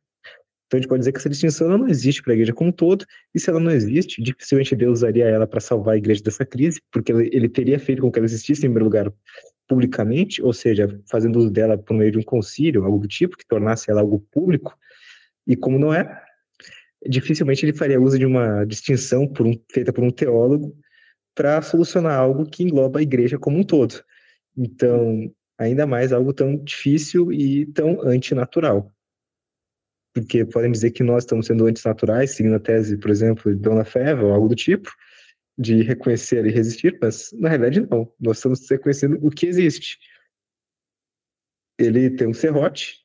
Então a gente pode dizer que essa distinção não existe para a igreja como um todo, e se ela não existe, dificilmente Deus usaria ela para salvar a igreja dessa crise, porque ele teria feito com que ela existisse em primeiro lugar publicamente, ou seja, fazendo uso dela por meio de um concílio, algo do tipo, que tornasse ela algo público, e como não é, dificilmente ele faria uso de uma distinção por um, feita por um teólogo para solucionar algo que engloba a igreja como um todo. Então, ainda mais algo tão difícil e tão antinatural porque podem dizer que nós estamos sendo antinaturais, seguindo a tese, por exemplo, de Dona Feva ou algo do tipo, de reconhecer e resistir, mas na realidade não. Nós estamos reconhecendo o que existe. Ele tem um serrote,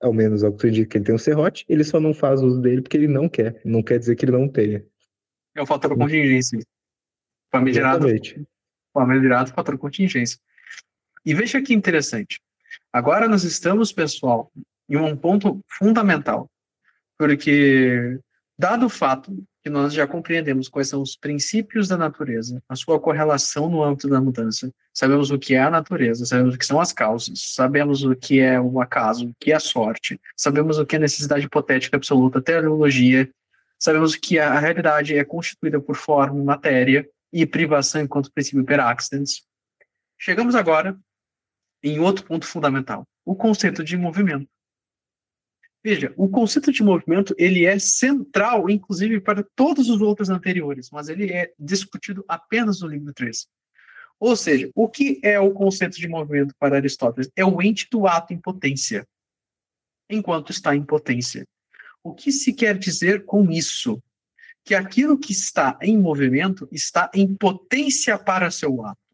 ao menos ao que tu indica que ele tem um serrote, ele só não faz uso dele porque ele não quer, não quer dizer que ele não tenha. É o fator contingência. Famigerado, famigerado fator contingência. E veja que interessante. Agora nós estamos, pessoal, em um ponto fundamental, porque, dado o fato que nós já compreendemos quais são os princípios da natureza, a sua correlação no âmbito da mudança, sabemos o que é a natureza, sabemos o que são as causas, sabemos o que é o acaso, o que é a sorte, sabemos o que é necessidade hipotética absoluta, teleologia, sabemos que a realidade é constituída por forma, matéria e privação enquanto princípio per accidens. Chegamos agora em outro ponto fundamental, o conceito de movimento. Veja, o conceito de movimento ele é central, inclusive, para todos os outros anteriores, mas ele é discutido apenas no livro 3. Ou seja, o que é o conceito de movimento para Aristóteles? É o ente do ato em potência, enquanto está em potência. O que se quer dizer com isso? Que aquilo que está em movimento está em potência para seu ato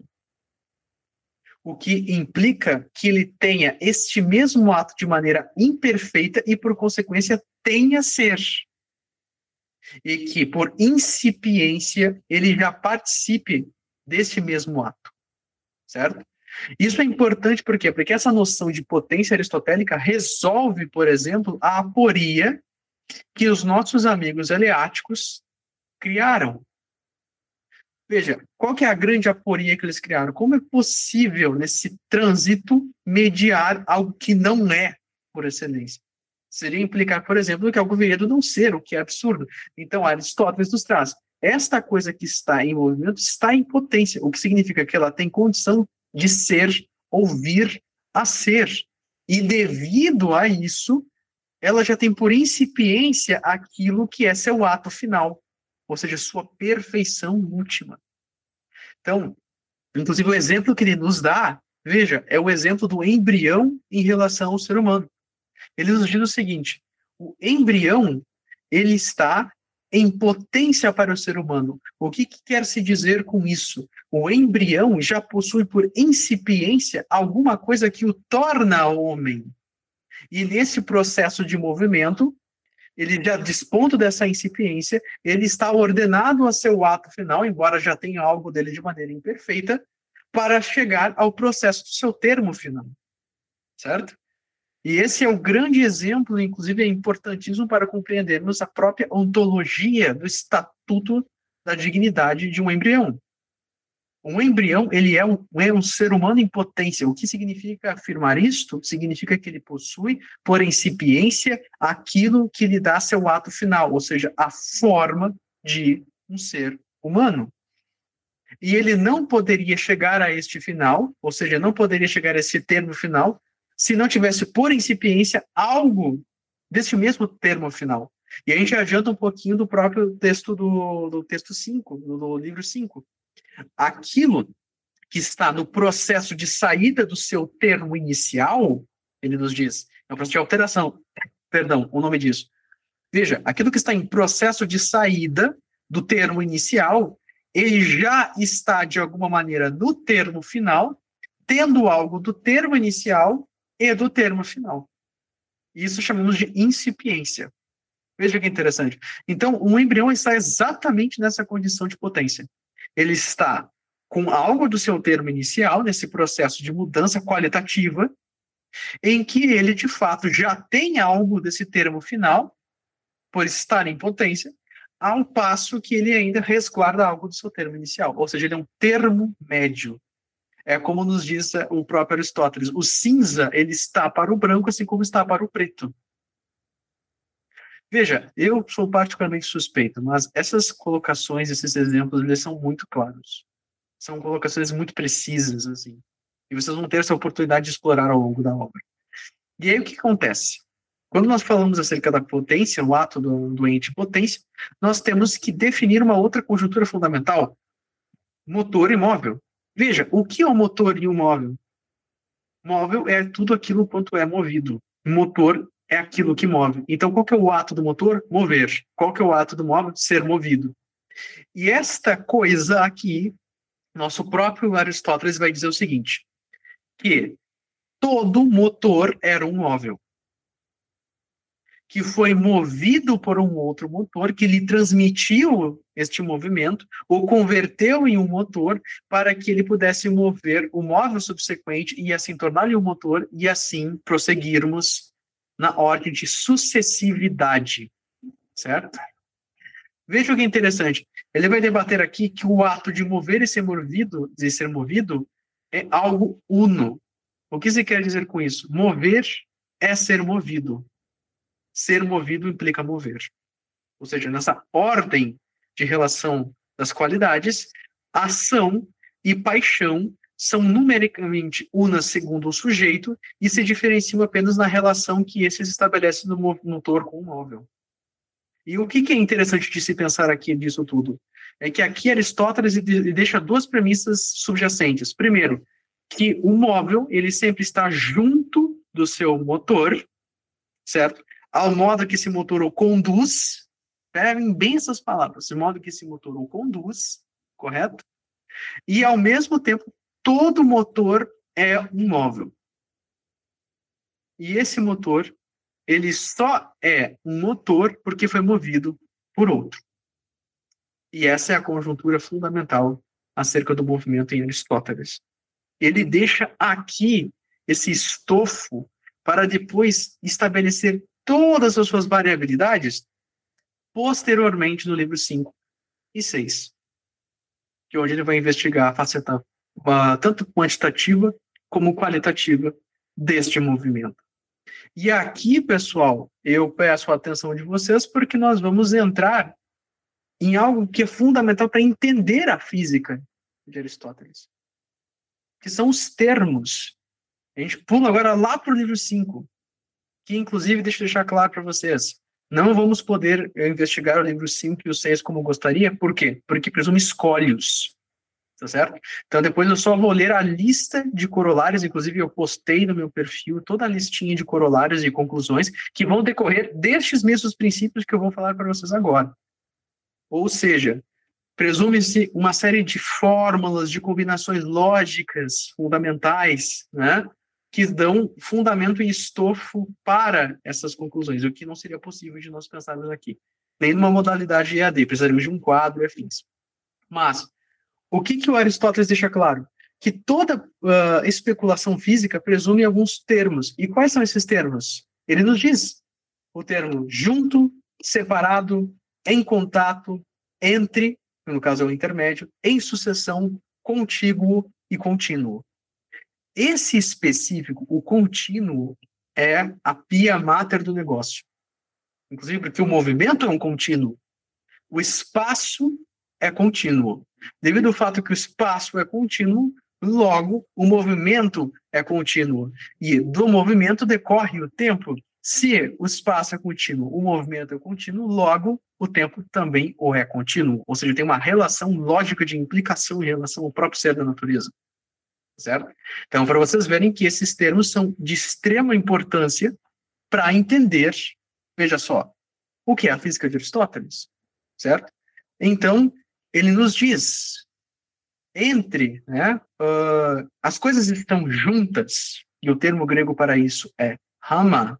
o que implica que ele tenha este mesmo ato de maneira imperfeita e, por consequência, tenha ser. E que, por incipiência, ele já participe deste mesmo ato. Certo? Isso é importante por quê? Porque essa noção de potência aristotélica resolve, por exemplo, a aporia que os nossos amigos eleáticos criaram Veja, qual que é a grande aporia que eles criaram? Como é possível, nesse trânsito, mediar algo que não é por excelência? Seria implicar, por exemplo, que algo viria do não ser, o que é absurdo. Então, Aristóteles nos traz, esta coisa que está em movimento está em potência, o que significa que ela tem condição de ser ou vir a ser. E devido a isso, ela já tem por incipiência aquilo que é seu ato final, ou seja, sua perfeição última. Então, inclusive o exemplo que ele nos dá, veja, é o exemplo do embrião em relação ao ser humano. Ele nos diz o seguinte: o embrião ele está em potência para o ser humano. O que, que quer se dizer com isso? O embrião já possui por incipiência alguma coisa que o torna homem. E nesse processo de movimento, ele já desponto dessa incipiência, ele está ordenado a seu ato final, embora já tenha algo dele de maneira imperfeita, para chegar ao processo do seu termo final. Certo? E esse é o grande exemplo, inclusive é importantíssimo para compreendermos a própria ontologia do estatuto da dignidade de um embrião. Um embrião, ele é um, é um ser humano em potência. O que significa afirmar isto? Significa que ele possui, por incipiência, aquilo que lhe dá seu ato final, ou seja, a forma de um ser humano. E ele não poderia chegar a este final, ou seja, não poderia chegar a esse termo final, se não tivesse por incipiência algo desse mesmo termo final. E a gente adianta um pouquinho do próprio texto do, do texto 5, do, do livro 5 aquilo que está no processo de saída do seu termo inicial, ele nos diz, é um processo de alteração, perdão, o nome disso. Veja, aquilo que está em processo de saída do termo inicial, ele já está, de alguma maneira, no termo final, tendo algo do termo inicial e do termo final. Isso chamamos de incipiência. Veja que interessante. Então, um embrião está exatamente nessa condição de potência ele está com algo do seu termo inicial, nesse processo de mudança qualitativa, em que ele, de fato, já tem algo desse termo final, por estar em potência, ao passo que ele ainda resguarda algo do seu termo inicial. Ou seja, ele é um termo médio. É como nos diz o próprio Aristóteles, o cinza, ele está para o branco, assim como está para o preto. Veja, eu sou particularmente suspeito, mas essas colocações, esses exemplos, eles são muito claros. São colocações muito precisas, assim. E vocês vão ter essa oportunidade de explorar ao longo da obra. E aí o que acontece? Quando nós falamos acerca da potência, o ato do, do ente potência, nós temos que definir uma outra conjuntura fundamental: motor e móvel. Veja, o que é um motor e um móvel? Móvel é tudo aquilo quanto é movido. Motor é aquilo que move. Então, qual que é o ato do motor? Mover. Qual que é o ato do móvel? Ser movido. E esta coisa aqui, nosso próprio Aristóteles vai dizer o seguinte, que todo motor era um móvel, que foi movido por um outro motor que lhe transmitiu este movimento, ou converteu em um motor para que ele pudesse mover o móvel subsequente e assim tornar-lhe um motor e assim prosseguirmos na ordem de sucessividade, certo? Veja o que é interessante. Ele vai debater aqui que o ato de mover e ser movido, de ser movido, é algo uno. O que se quer dizer com isso? Mover é ser movido. Ser movido implica mover. Ou seja, nessa ordem de relação das qualidades, ação e paixão são numericamente unas segundo o sujeito e se diferenciam apenas na relação que esses estabelecem no motor com o móvel. E o que, é interessante de se pensar aqui disso tudo? É que aqui Aristóteles deixa duas premissas subjacentes. Primeiro, que o móvel ele sempre está junto do seu motor, certo? Ao modo que esse motor o conduz, peguem bem essas palavras, de modo que esse motor o conduz, correto? E ao mesmo tempo todo motor é um móvel. E esse motor, ele só é um motor porque foi movido por outro. E essa é a conjuntura fundamental acerca do movimento em Aristóteles. Ele deixa aqui esse estofo para depois estabelecer todas as suas variabilidades posteriormente no livro 5 e 6, que é onde ele vai investigar a faceta uma, tanto quantitativa como qualitativa deste movimento. E aqui, pessoal, eu peço a atenção de vocês porque nós vamos entrar em algo que é fundamental para entender a física de Aristóteles, que são os termos. A gente pula agora lá para o livro 5, que inclusive, deixa eu deixar claro para vocês, não vamos poder investigar o livro 5 e o 6 como gostaria, por quê? Porque presume escolhos tá certo? Então depois eu só vou ler a lista de corolários, inclusive eu postei no meu perfil toda a listinha de corolários e conclusões que vão decorrer destes mesmos princípios que eu vou falar para vocês agora. Ou seja, presume-se uma série de fórmulas, de combinações lógicas fundamentais, né, que dão fundamento e estofo para essas conclusões, o que não seria possível de nós pensarmos aqui. Nem numa modalidade EAD, precisaríamos de um quadro e afins. Mas, o que, que o Aristóteles deixa claro? Que toda uh, especulação física presume alguns termos. E quais são esses termos? Ele nos diz o termo junto, separado, em contato, entre, no caso é o intermédio, em sucessão, contíguo e contínuo. Esse específico, o contínuo, é a pia mater do negócio. Inclusive porque o movimento é um contínuo. O espaço é contínuo. Devido ao fato que o espaço é contínuo, logo o movimento é contínuo. E do movimento decorre o tempo. Se o espaço é contínuo, o movimento é contínuo, logo o tempo também o é contínuo. Ou seja, tem uma relação lógica de implicação em relação ao próprio ser da natureza certo? Então, para vocês verem que esses termos são de extrema importância para entender, veja só, o que é a física de Aristóteles, certo? Então, ele nos diz, entre, né, uh, as coisas estão juntas, e o termo grego para isso é rama,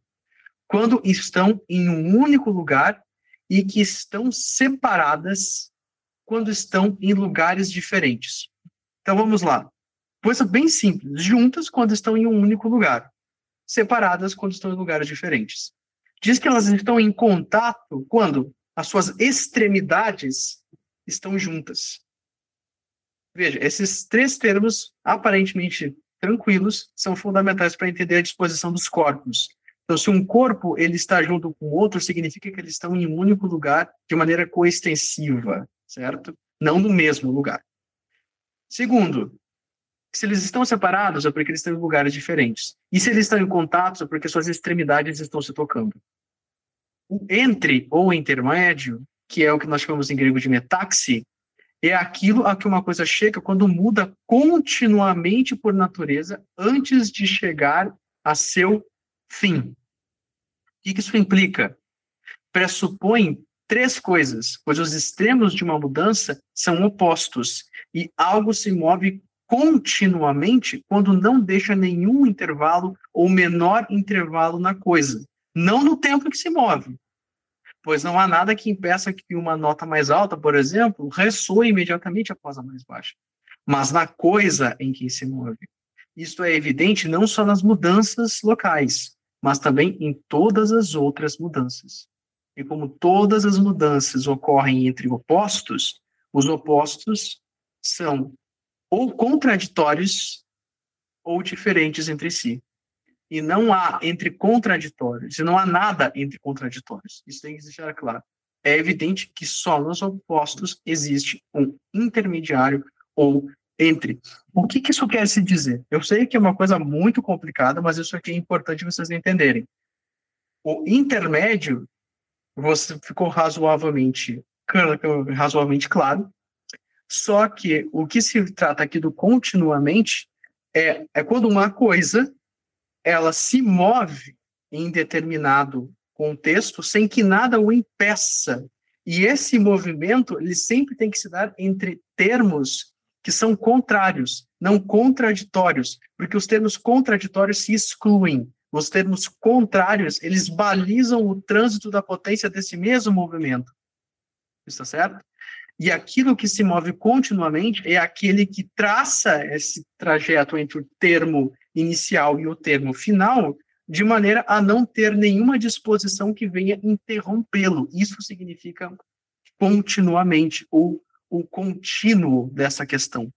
quando estão em um único lugar e que estão separadas quando estão em lugares diferentes. Então vamos lá. Coisa bem simples. Juntas quando estão em um único lugar. Separadas quando estão em lugares diferentes. Diz que elas estão em contato quando as suas extremidades estão juntas. Veja, esses três termos, aparentemente tranquilos, são fundamentais para entender a disposição dos corpos. Então, se um corpo ele está junto com outro, significa que eles estão em um único lugar de maneira coextensiva, certo? Não no mesmo lugar. Segundo, se eles estão separados, é porque eles estão em lugares diferentes. E se eles estão em contato, é porque suas extremidades estão se tocando. O entre ou intermédio, que é o que nós chamamos em grego de metaxi, é aquilo a que uma coisa chega quando muda continuamente por natureza antes de chegar a seu fim. O que isso implica? Pressupõe três coisas, pois os extremos de uma mudança são opostos e algo se move continuamente quando não deixa nenhum intervalo ou menor intervalo na coisa. Não no tempo que se move, pois não há nada que impeça que uma nota mais alta, por exemplo, ressoe imediatamente após a mais baixa, mas na coisa em que se move. Isto é evidente não só nas mudanças locais, mas também em todas as outras mudanças. E como todas as mudanças ocorrem entre opostos, os opostos são ou contraditórios ou diferentes entre si. E não há entre contraditórios, e não há nada entre contraditórios. Isso tem que deixar claro. É evidente que só nos opostos existe um intermediário ou entre. O que, que isso quer se dizer? Eu sei que é uma coisa muito complicada, mas isso aqui é importante vocês entenderem. O intermédio, você ficou razoavelmente, razoavelmente claro, só que o que se trata aqui do continuamente é, é quando uma coisa ela se move em determinado contexto sem que nada o impeça. E esse movimento ele sempre tem que se dar entre termos que são contrários, não contraditórios, porque os termos contraditórios se excluem. Os termos contrários, eles balizam o trânsito da potência desse mesmo movimento. Está certo? E aquilo que se move continuamente é aquele que traça esse trajeto entre o termo inicial e o termo final, de maneira a não ter nenhuma disposição que venha interrompê-lo. Isso significa continuamente, ou o contínuo dessa questão,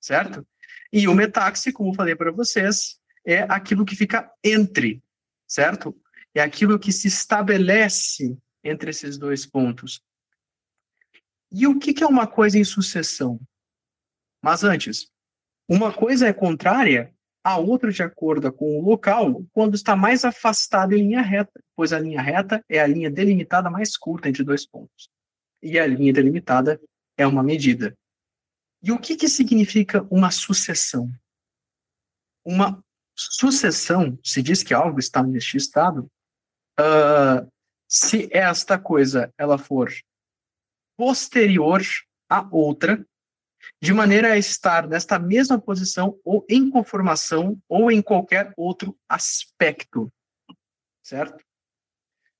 certo? E o metáxi, como falei para vocês, é aquilo que fica entre, certo? É aquilo que se estabelece entre esses dois pontos. E o que, que é uma coisa em sucessão? Mas antes, uma coisa é contrária a outra de acordo com o local quando está mais afastada em linha reta, pois a linha reta é a linha delimitada mais curta entre dois pontos. E a linha delimitada é uma medida. E o que, que significa uma sucessão? Uma sucessão, se diz que algo está neste estado, uh, se esta coisa ela for posterior à outra, de maneira a estar nesta mesma posição ou em conformação ou em qualquer outro aspecto. Certo?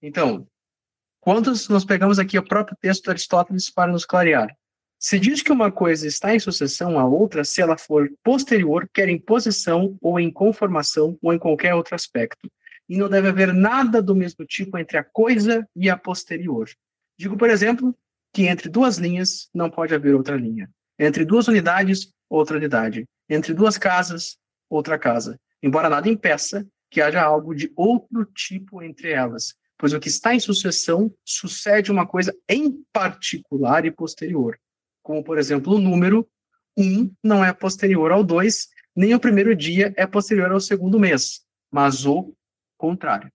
Então, quando nós pegamos aqui o próprio texto de Aristóteles para nos clarear, se diz que uma coisa está em sucessão à outra se ela for posterior, quer em posição ou em conformação ou em qualquer outro aspecto. E não deve haver nada do mesmo tipo entre a coisa e a posterior. Digo, por exemplo, que entre duas linhas não pode haver outra linha. Entre duas unidades, outra unidade. Entre duas casas, outra casa. Embora nada impeça que haja algo de outro tipo entre elas, pois o que está em sucessão sucede uma coisa em particular e posterior. Como, por exemplo, o número 1 não é posterior ao 2, nem o primeiro dia é posterior ao segundo mês, mas o contrário.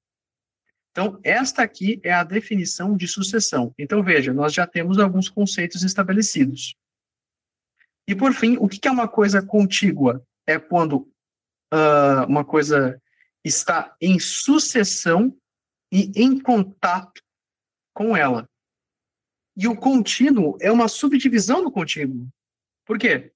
Então, esta aqui é a definição de sucessão. Então, veja, nós já temos alguns conceitos estabelecidos. E, por fim, o que é uma coisa contígua? É quando uh, uma coisa está em sucessão e em contato com ela. E o contínuo é uma subdivisão do contínuo. Por quê?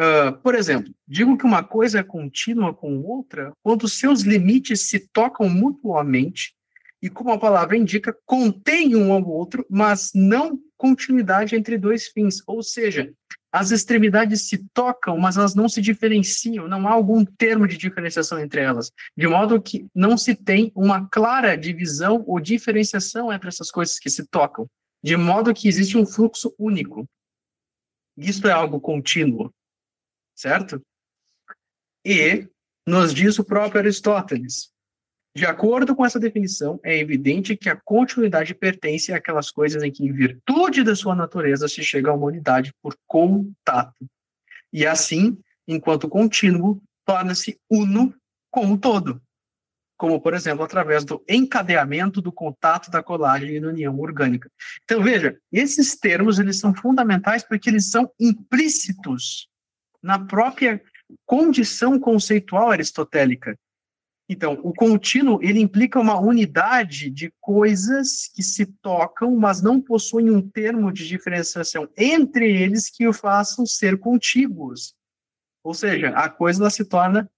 Uh, por exemplo, digo que uma coisa é contínua com outra quando seus limites se tocam mutuamente e, como a palavra indica, contém um ao outro, mas não continuidade entre dois fins. Ou seja, as extremidades se tocam, mas elas não se diferenciam, não há algum termo de diferenciação entre elas, de modo que não se tem uma clara divisão ou diferenciação entre essas coisas que se tocam, de modo que existe um fluxo único. Isto é algo contínuo, certo? E nos diz o próprio Aristóteles, de acordo com essa definição, é evidente que a continuidade pertence àquelas coisas em que, em virtude da sua natureza, se chega a uma unidade por contato. E assim, enquanto contínuo, torna-se uno com o todo. Como, por exemplo, através do encadeamento do contato da colagem e da união orgânica. Então, veja, esses termos eles são fundamentais porque eles são implícitos na própria condição conceitual aristotélica. Então, o contínuo, ele implica uma unidade de coisas que se tocam, mas não possuem um termo de diferenciação entre eles que o façam ser contíguos. Ou seja, a coisa se torna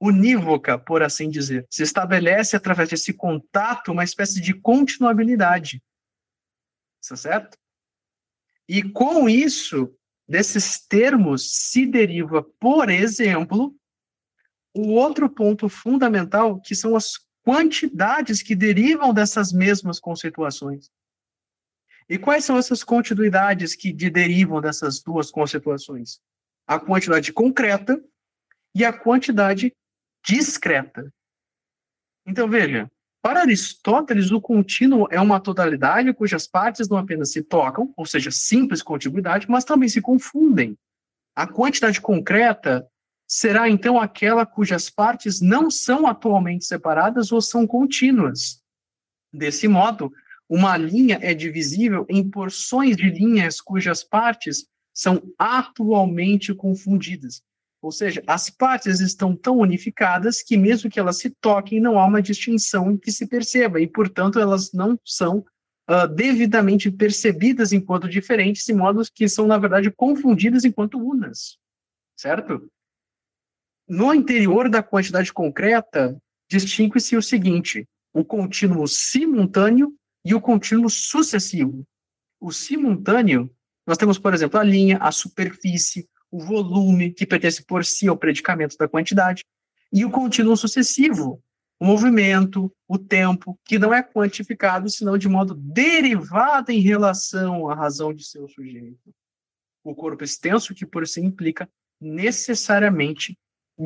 unívoca, por assim dizer. Se estabelece através desse contato uma espécie de continuabilidade. Está certo? E com isso, desses termos se deriva, por exemplo, o outro ponto fundamental, que são as quantidades que derivam dessas mesmas conceituações. E quais são essas continuidades que de derivam dessas duas conceituações? A quantidade concreta e a quantidade discreta. Então, veja, para Aristóteles, o contínuo é uma totalidade cujas partes não apenas se tocam, ou seja, simples contiguidade, mas também se confundem. A quantidade concreta será então aquela cujas partes não são atualmente separadas ou são contínuas. Desse modo, uma linha é divisível em porções de linhas cujas partes são atualmente confundidas. Ou seja, as partes estão tão unificadas que, mesmo que elas se toquem, não há uma distinção que se perceba, e, portanto, elas não são uh, devidamente percebidas enquanto diferentes, de modo que são, na verdade, confundidas enquanto unas. Certo? No interior da quantidade concreta, distingue-se o seguinte: o contínuo simultâneo e o contínuo sucessivo. O simultâneo, nós temos, por exemplo, a linha, a superfície, o volume, que pertence por si ao predicamento da quantidade, e o contínuo sucessivo, o movimento, o tempo, que não é quantificado, senão de modo derivado em relação à razão de seu sujeito. O corpo extenso, que por si implica necessariamente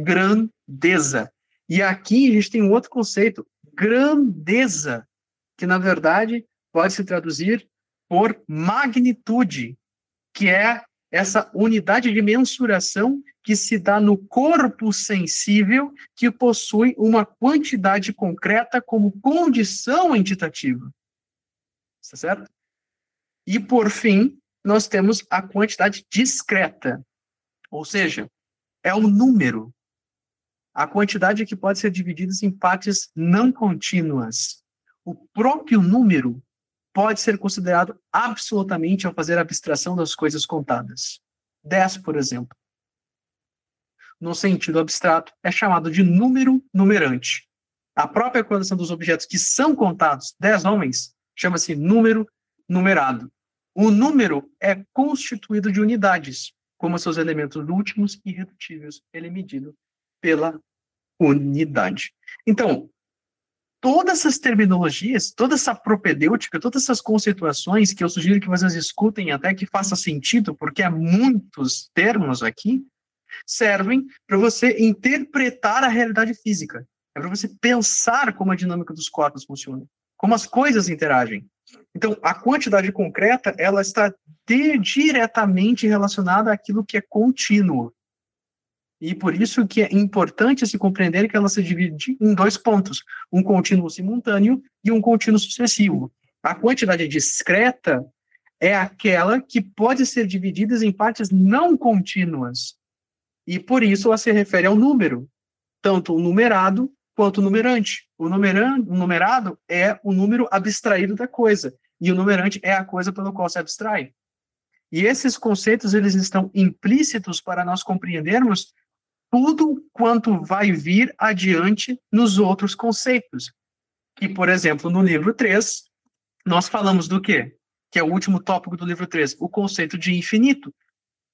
grandeza. E aqui a gente tem um outro conceito, grandeza, que na verdade pode se traduzir por magnitude, que é essa unidade de mensuração que se dá no corpo sensível que possui uma quantidade concreta como condição entitativa. Está certo? E por fim, nós temos a quantidade discreta, ou seja, é o número a quantidade que pode ser dividida em partes não contínuas. O próprio número pode ser considerado absolutamente ao fazer abstração das coisas contadas. 10, por exemplo. No sentido abstrato, é chamado de número numerante. A própria coleção dos objetos que são contados, 10 homens, chama-se número numerado. O número é constituído de unidades, como seus elementos últimos e irredutíveis. Ele é medido pela unidade. Então, todas essas terminologias, toda essa propedêutica, todas essas conceituações que eu sugiro que vocês escutem até que faça sentido, porque há muitos termos aqui, servem para você interpretar a realidade física. É para você pensar como a dinâmica dos corpos funciona, como as coisas interagem. Então, a quantidade concreta, ela está de, diretamente relacionada àquilo que é contínuo. E por isso que é importante se compreender que ela se divide em dois pontos, um contínuo simultâneo e um contínuo sucessivo. A quantidade discreta é aquela que pode ser dividida em partes não contínuas. E por isso ela se refere ao número, tanto o numerado quanto o numerante. O, o numerado é o número abstraído da coisa, e o numerante é a coisa pela qual se abstrai. E esses conceitos eles estão implícitos para nós compreendermos tudo quanto vai vir adiante nos outros conceitos. Que, por exemplo, no livro 3, nós falamos do quê? Que é o último tópico do livro 3, o conceito de infinito.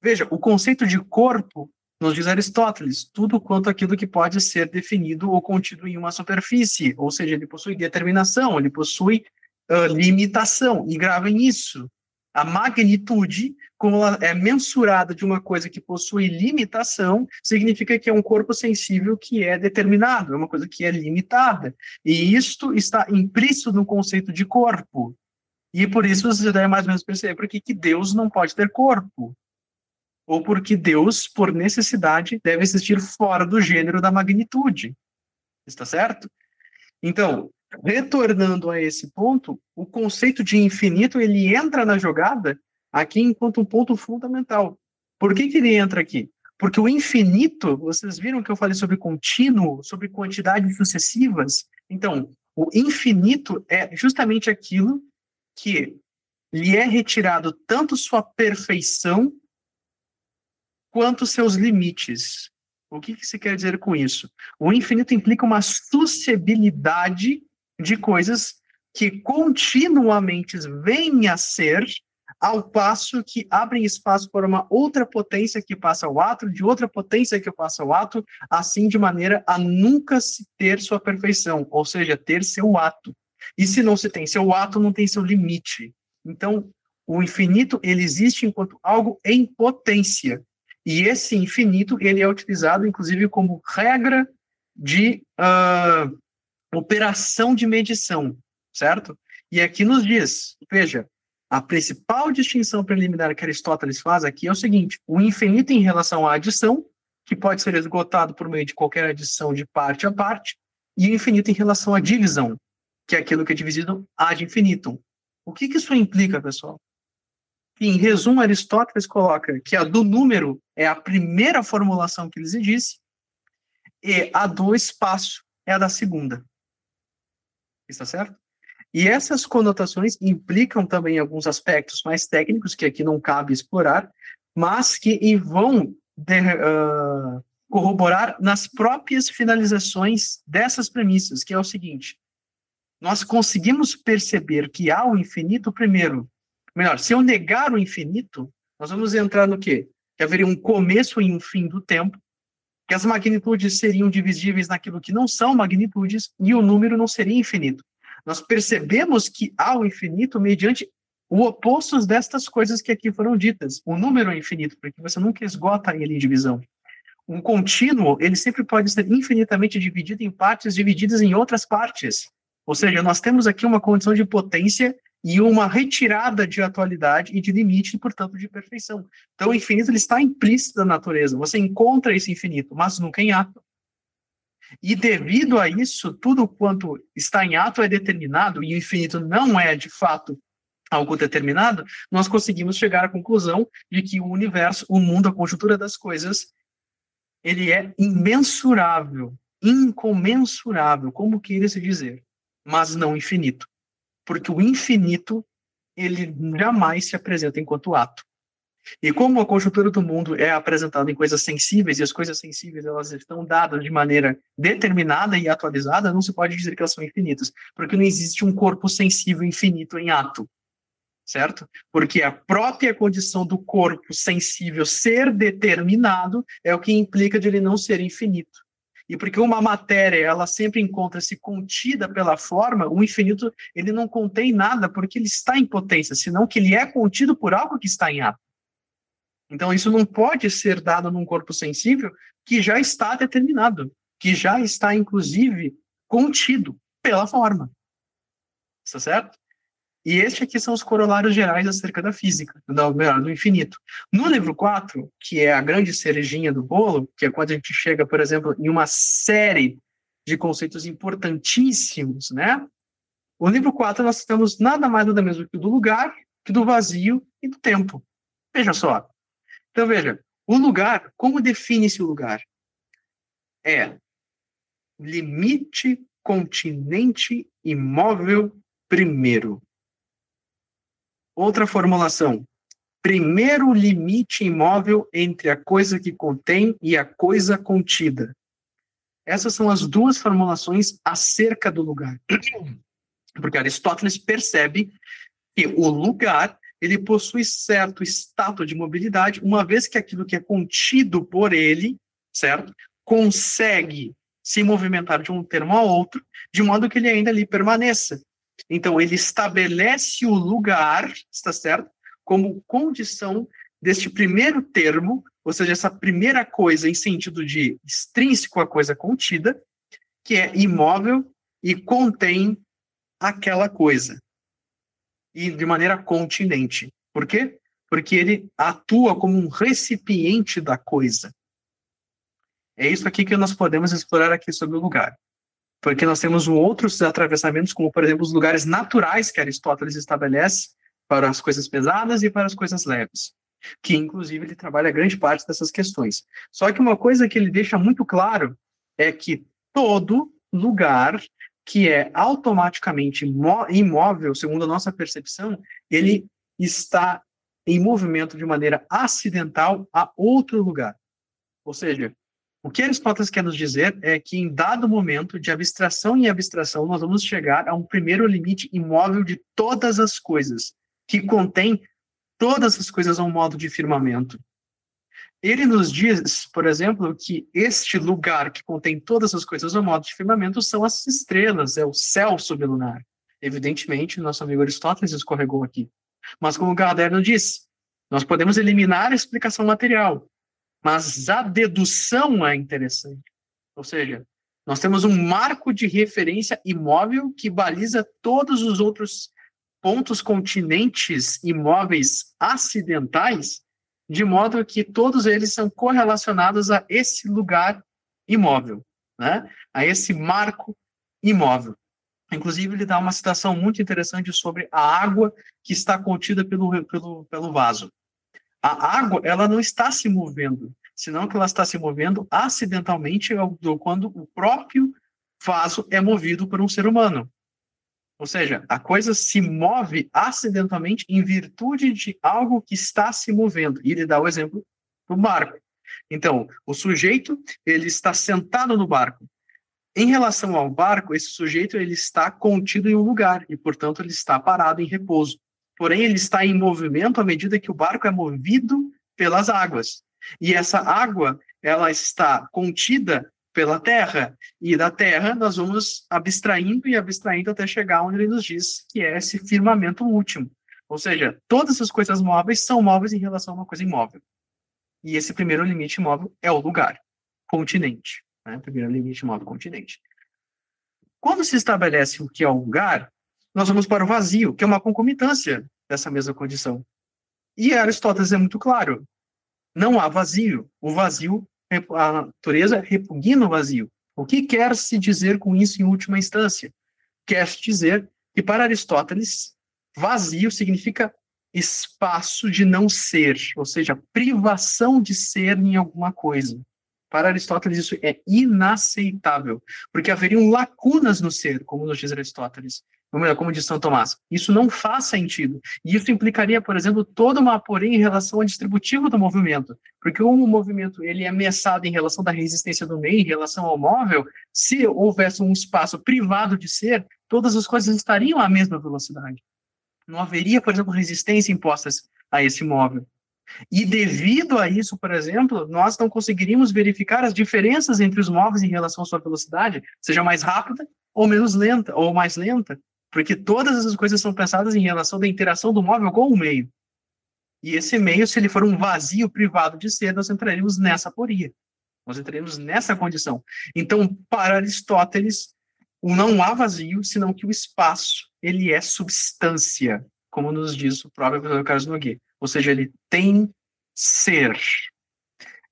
Veja, o conceito de corpo, nos diz Aristóteles, tudo quanto aquilo que pode ser definido ou contido em uma superfície, ou seja, ele possui determinação, ele possui uh, limitação, e gravem isso a magnitude, como ela é mensurada de uma coisa que possui limitação, significa que é um corpo sensível que é determinado, é uma coisa que é limitada. E isto está implícito no conceito de corpo. E por isso você deve mais ou menos perceber por que Deus não pode ter corpo. Ou porque Deus, por necessidade, deve existir fora do gênero da magnitude. Está certo? Então, retornando a esse ponto, o conceito de infinito ele entra na jogada aqui enquanto um ponto fundamental. Por que, que ele entra aqui? Porque o infinito, vocês viram que eu falei sobre contínuo, sobre quantidades sucessivas? Então, o infinito é justamente aquilo que lhe é retirado tanto sua perfeição quanto seus limites. O que, que se quer dizer com isso? O infinito implica uma suscetibilidade de coisas que continuamente vêm a ser, ao passo que abrem espaço para uma outra potência que passa ao ato, de outra potência que passa ao ato, assim de maneira a nunca se ter sua perfeição, ou seja, ter seu ato. E se não se tem seu ato, não tem seu limite. Então, o infinito ele existe enquanto algo em potência. E esse infinito ele é utilizado, inclusive, como regra de uh, operação de medição, certo? E aqui nos diz, veja, a principal distinção preliminar que Aristóteles faz aqui é o seguinte: o infinito em relação à adição, que pode ser esgotado por meio de qualquer adição de parte a parte, e o infinito em relação à divisão, que é aquilo que é dividido ad infinitum. O que, que isso implica, pessoal? Em resumo, Aristóteles coloca que a do número é a primeira formulação que ele disse, e a do espaço é a da segunda está certo? E essas conotações implicam também alguns aspectos mais técnicos que aqui não cabe explorar, mas que vão de, uh, corroborar nas próprias finalizações dessas premissas, que é o seguinte: nós conseguimos perceber que há o infinito primeiro. Melhor, se eu negar o infinito, nós vamos entrar no quê? Que haveria um começo e um fim do tempo, que as magnitudes seriam divisíveis naquilo que não são magnitudes e o número não seria infinito. Nós percebemos que há o infinito mediante o oposto destas coisas que aqui foram ditas. O número é infinito, porque você nunca esgota ele em divisão. Um contínuo, ele sempre pode ser infinitamente dividido em partes divididas em outras partes. Ou seja, nós temos aqui uma condição de potência e uma retirada de atualidade e de limite, portanto, de perfeição. Então, o infinito ele está implícito na natureza. Você encontra esse infinito, mas nunca em ato. E devido a isso, tudo quanto está em ato é determinado, e o infinito não é, de fato, algo determinado, nós conseguimos chegar à conclusão de que o universo, o mundo, a conjuntura das coisas, ele é imensurável, incomensurável, como queira se dizer, mas não infinito porque o infinito ele jamais se apresenta enquanto ato. E como a conjuntura do mundo é apresentada em coisas sensíveis, e as coisas sensíveis elas estão dadas de maneira determinada e atualizada, não se pode dizer que elas são infinitas, porque não existe um corpo sensível infinito em ato, certo? Porque a própria condição do corpo sensível ser determinado é o que implica de ele não ser infinito. E porque uma matéria, ela sempre encontra-se contida pela forma, o infinito, ele não contém nada porque ele está em potência, senão que ele é contido por algo que está em ato. Então, isso não pode ser dado num corpo sensível que já está determinado, que já está, inclusive, contido pela forma. Está certo? E estes aqui são os corolários gerais acerca da física, do, do infinito. No livro 4, que é a grande cerejinha do bolo, que é quando a gente chega, por exemplo, em uma série de conceitos importantíssimos, né? O livro 4 nós temos nada mais nada menos que do lugar, que do vazio e do tempo. Veja só. Então veja, o lugar, como define-se o lugar? É limite continente imóvel primeiro. Outra formulação. Primeiro limite imóvel entre a coisa que contém e a coisa contida. Essas são as duas formulações acerca do lugar. Porque Aristóteles percebe que o lugar ele possui certo status de mobilidade, uma vez que aquilo que é contido por ele, certo, consegue se movimentar de um termo a outro, de modo que ele ainda ali permaneça. Então, ele estabelece o lugar, está certo? Como condição deste primeiro termo, ou seja, essa primeira coisa em sentido de extrínseco à coisa contida, que é imóvel e contém aquela coisa. E de maneira continente. Por quê? Porque ele atua como um recipiente da coisa. É isso aqui que nós podemos explorar aqui sobre o lugar porque nós temos outros atravessamentos, como, por exemplo, os lugares naturais que Aristóteles estabelece para as coisas pesadas e para as coisas leves, que, inclusive, ele trabalha grande parte dessas questões. Só que uma coisa que ele deixa muito claro é que todo lugar que é automaticamente imóvel, segundo a nossa percepção, ele está em movimento de maneira acidental a outro lugar. Ou seja, o que Aristóteles quer nos dizer é que, em dado momento de abstração em abstração, nós vamos chegar a um primeiro limite imóvel de todas as coisas, que contém todas as coisas a um modo de firmamento. Ele nos diz, por exemplo, que este lugar que contém todas as coisas a modo de firmamento são as estrelas, é o céu sublunar. Evidentemente, nosso amigo Aristóteles escorregou aqui. Mas, como Gardner diz, nós podemos eliminar a explicação material, mas a dedução é interessante. Ou seja, nós temos um marco de referência imóvel que baliza todos os outros pontos continentes imóveis acidentais, de modo que todos eles são correlacionados a esse lugar imóvel, né? a esse marco imóvel. Inclusive, ele dá uma citação muito interessante sobre a água que está contida pelo, pelo, pelo vaso. A água, ela não está se movendo, senão que ela está se movendo acidentalmente quando o próprio vaso é movido por um ser humano. Ou seja, a coisa se move acidentalmente em virtude de algo que está se movendo. E ele dá o exemplo do barco. Então, o sujeito, ele está sentado no barco. Em relação ao barco, esse sujeito ele está contido em um lugar e, portanto, ele está parado em repouso porém ele está em movimento à medida que o barco é movido pelas águas. E essa água, ela está contida pela terra, e da terra nós vamos abstraindo e abstraindo até chegar onde ele nos diz que é esse firmamento último. Ou seja, todas as coisas móveis são móveis em relação a uma coisa imóvel. E esse primeiro limite móvel é o lugar, continente. Né? Primeiro limite móvel, continente. Quando se estabelece o que é o lugar, nós vamos para o vazio, que é uma concomitância dessa mesma condição. E Aristóteles é muito claro: não há vazio. O vazio, a natureza repugna o vazio. O que quer se dizer com isso em última instância? Quer se dizer que para Aristóteles, vazio significa espaço de não ser, ou seja, privação de ser em alguma coisa. Para Aristóteles, isso é inaceitável, porque haveriam lacunas no ser, como nos diz Aristóteles. Como diz São Tomás. Isso não faz sentido. E isso implicaria, por exemplo, toda uma aporia em relação ao distributivo do movimento. Porque o movimento ele é meçado em relação da resistência do meio, em relação ao móvel, se houvesse um espaço privado de ser, todas as coisas estariam à mesma velocidade. Não haveria, por exemplo, resistência impostas a esse móvel. E devido a isso, por exemplo, nós não conseguiríamos verificar as diferenças entre os móveis em relação à sua velocidade, seja mais rápida ou menos lenta, ou mais lenta, porque todas essas coisas são pensadas em relação da interação do móvel com o meio. E esse meio, se ele for um vazio privado de ser, nós entraríamos nessa aporia. Nós entraremos nessa condição. Então, para Aristóteles, não há vazio, senão que o espaço, ele é substância, como nos diz o próprio professor Carlos Nogueira. Ou seja, ele tem ser.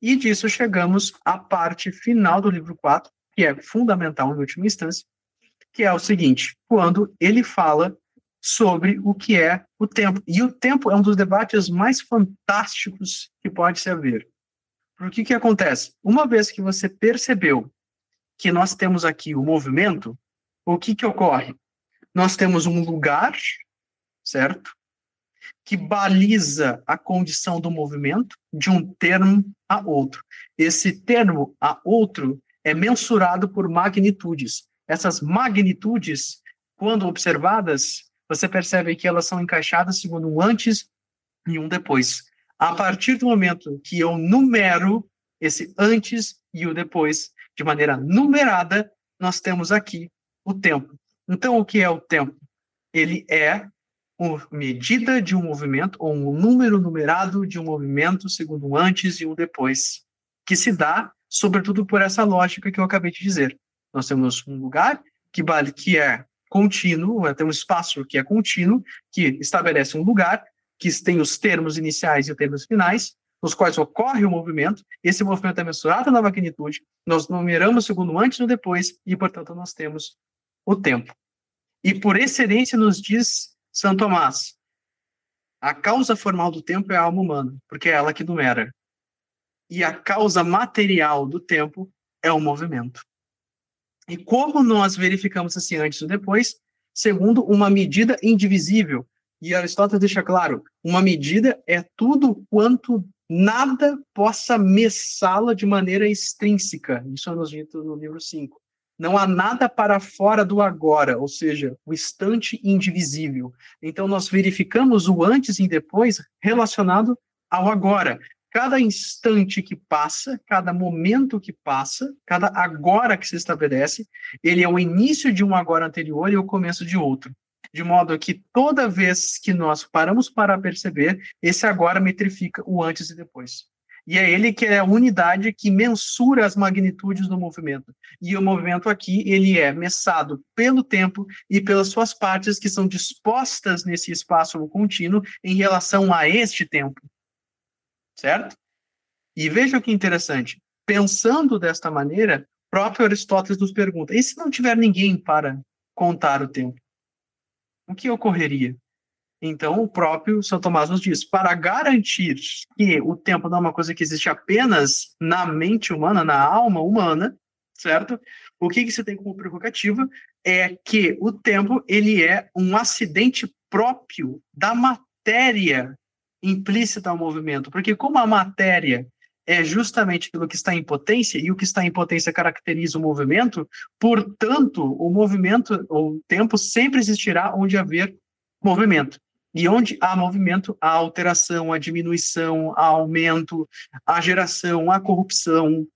E disso chegamos à parte final do livro 4, que é fundamental em última instância, que é o seguinte: quando ele fala sobre o que é o tempo. E o tempo é um dos debates mais fantásticos que pode se haver. Por que que acontece? Uma vez que você percebeu que nós temos aqui o movimento, o que que ocorre? Nós temos um lugar, certo? Que baliza a condição do movimento de um termo a outro. Esse termo a outro é mensurado por magnitudes. Essas magnitudes, quando observadas, você percebe que elas são encaixadas segundo um antes e um depois. A partir do momento que eu numero esse antes e o depois de maneira numerada, nós temos aqui o tempo. Então, o que é o tempo? Ele é uma medida de um movimento, ou um número numerado de um movimento, segundo um antes e um depois, que se dá, sobretudo, por essa lógica que eu acabei de dizer. Nós temos um lugar que, que é contínuo, tem um espaço que é contínuo, que estabelece um lugar, que tem os termos iniciais e os termos finais, nos quais ocorre o movimento, esse movimento é mensurado na magnitude, nós numeramos segundo antes e o depois, e, portanto, nós temos o tempo. E, por excelência, nos diz Santo Tomás, a causa formal do tempo é a alma humana, porque é ela que numera. E a causa material do tempo é o movimento. E como nós verificamos assim antes ou depois? Segundo uma medida indivisível. E Aristóteles deixa claro: uma medida é tudo quanto nada possa meçá-la de maneira extrínseca. Isso é nos dito no livro 5. Não há nada para fora do agora, ou seja, o instante indivisível. Então, nós verificamos o antes e depois relacionado ao agora cada instante que passa, cada momento que passa, cada agora que se estabelece, ele é o início de um agora anterior e o começo de outro. De modo que toda vez que nós paramos para perceber, esse agora metrifica o antes e depois. E é ele que é a unidade que mensura as magnitudes do movimento. E o movimento aqui, ele é messado pelo tempo e pelas suas partes que são dispostas nesse espaço contínuo em relação a este tempo certo? E veja que interessante. Pensando desta maneira, próprio Aristóteles nos pergunta: e se não tiver ninguém para contar o tempo? O que ocorreria? Então, o próprio São Tomás nos diz: para garantir que o tempo não é uma coisa que existe apenas na mente humana, na alma humana, certo? O que, que você tem como prerrogativa é que o tempo ele é um acidente próprio da matéria implícita ao movimento, porque como a matéria é justamente aquilo que está em potência, e o que está em potência caracteriza o movimento, portanto, o movimento, o tempo sempre existirá onde haver movimento. E onde há movimento, há alteração, há diminuição, há aumento, há geração, há corrupção,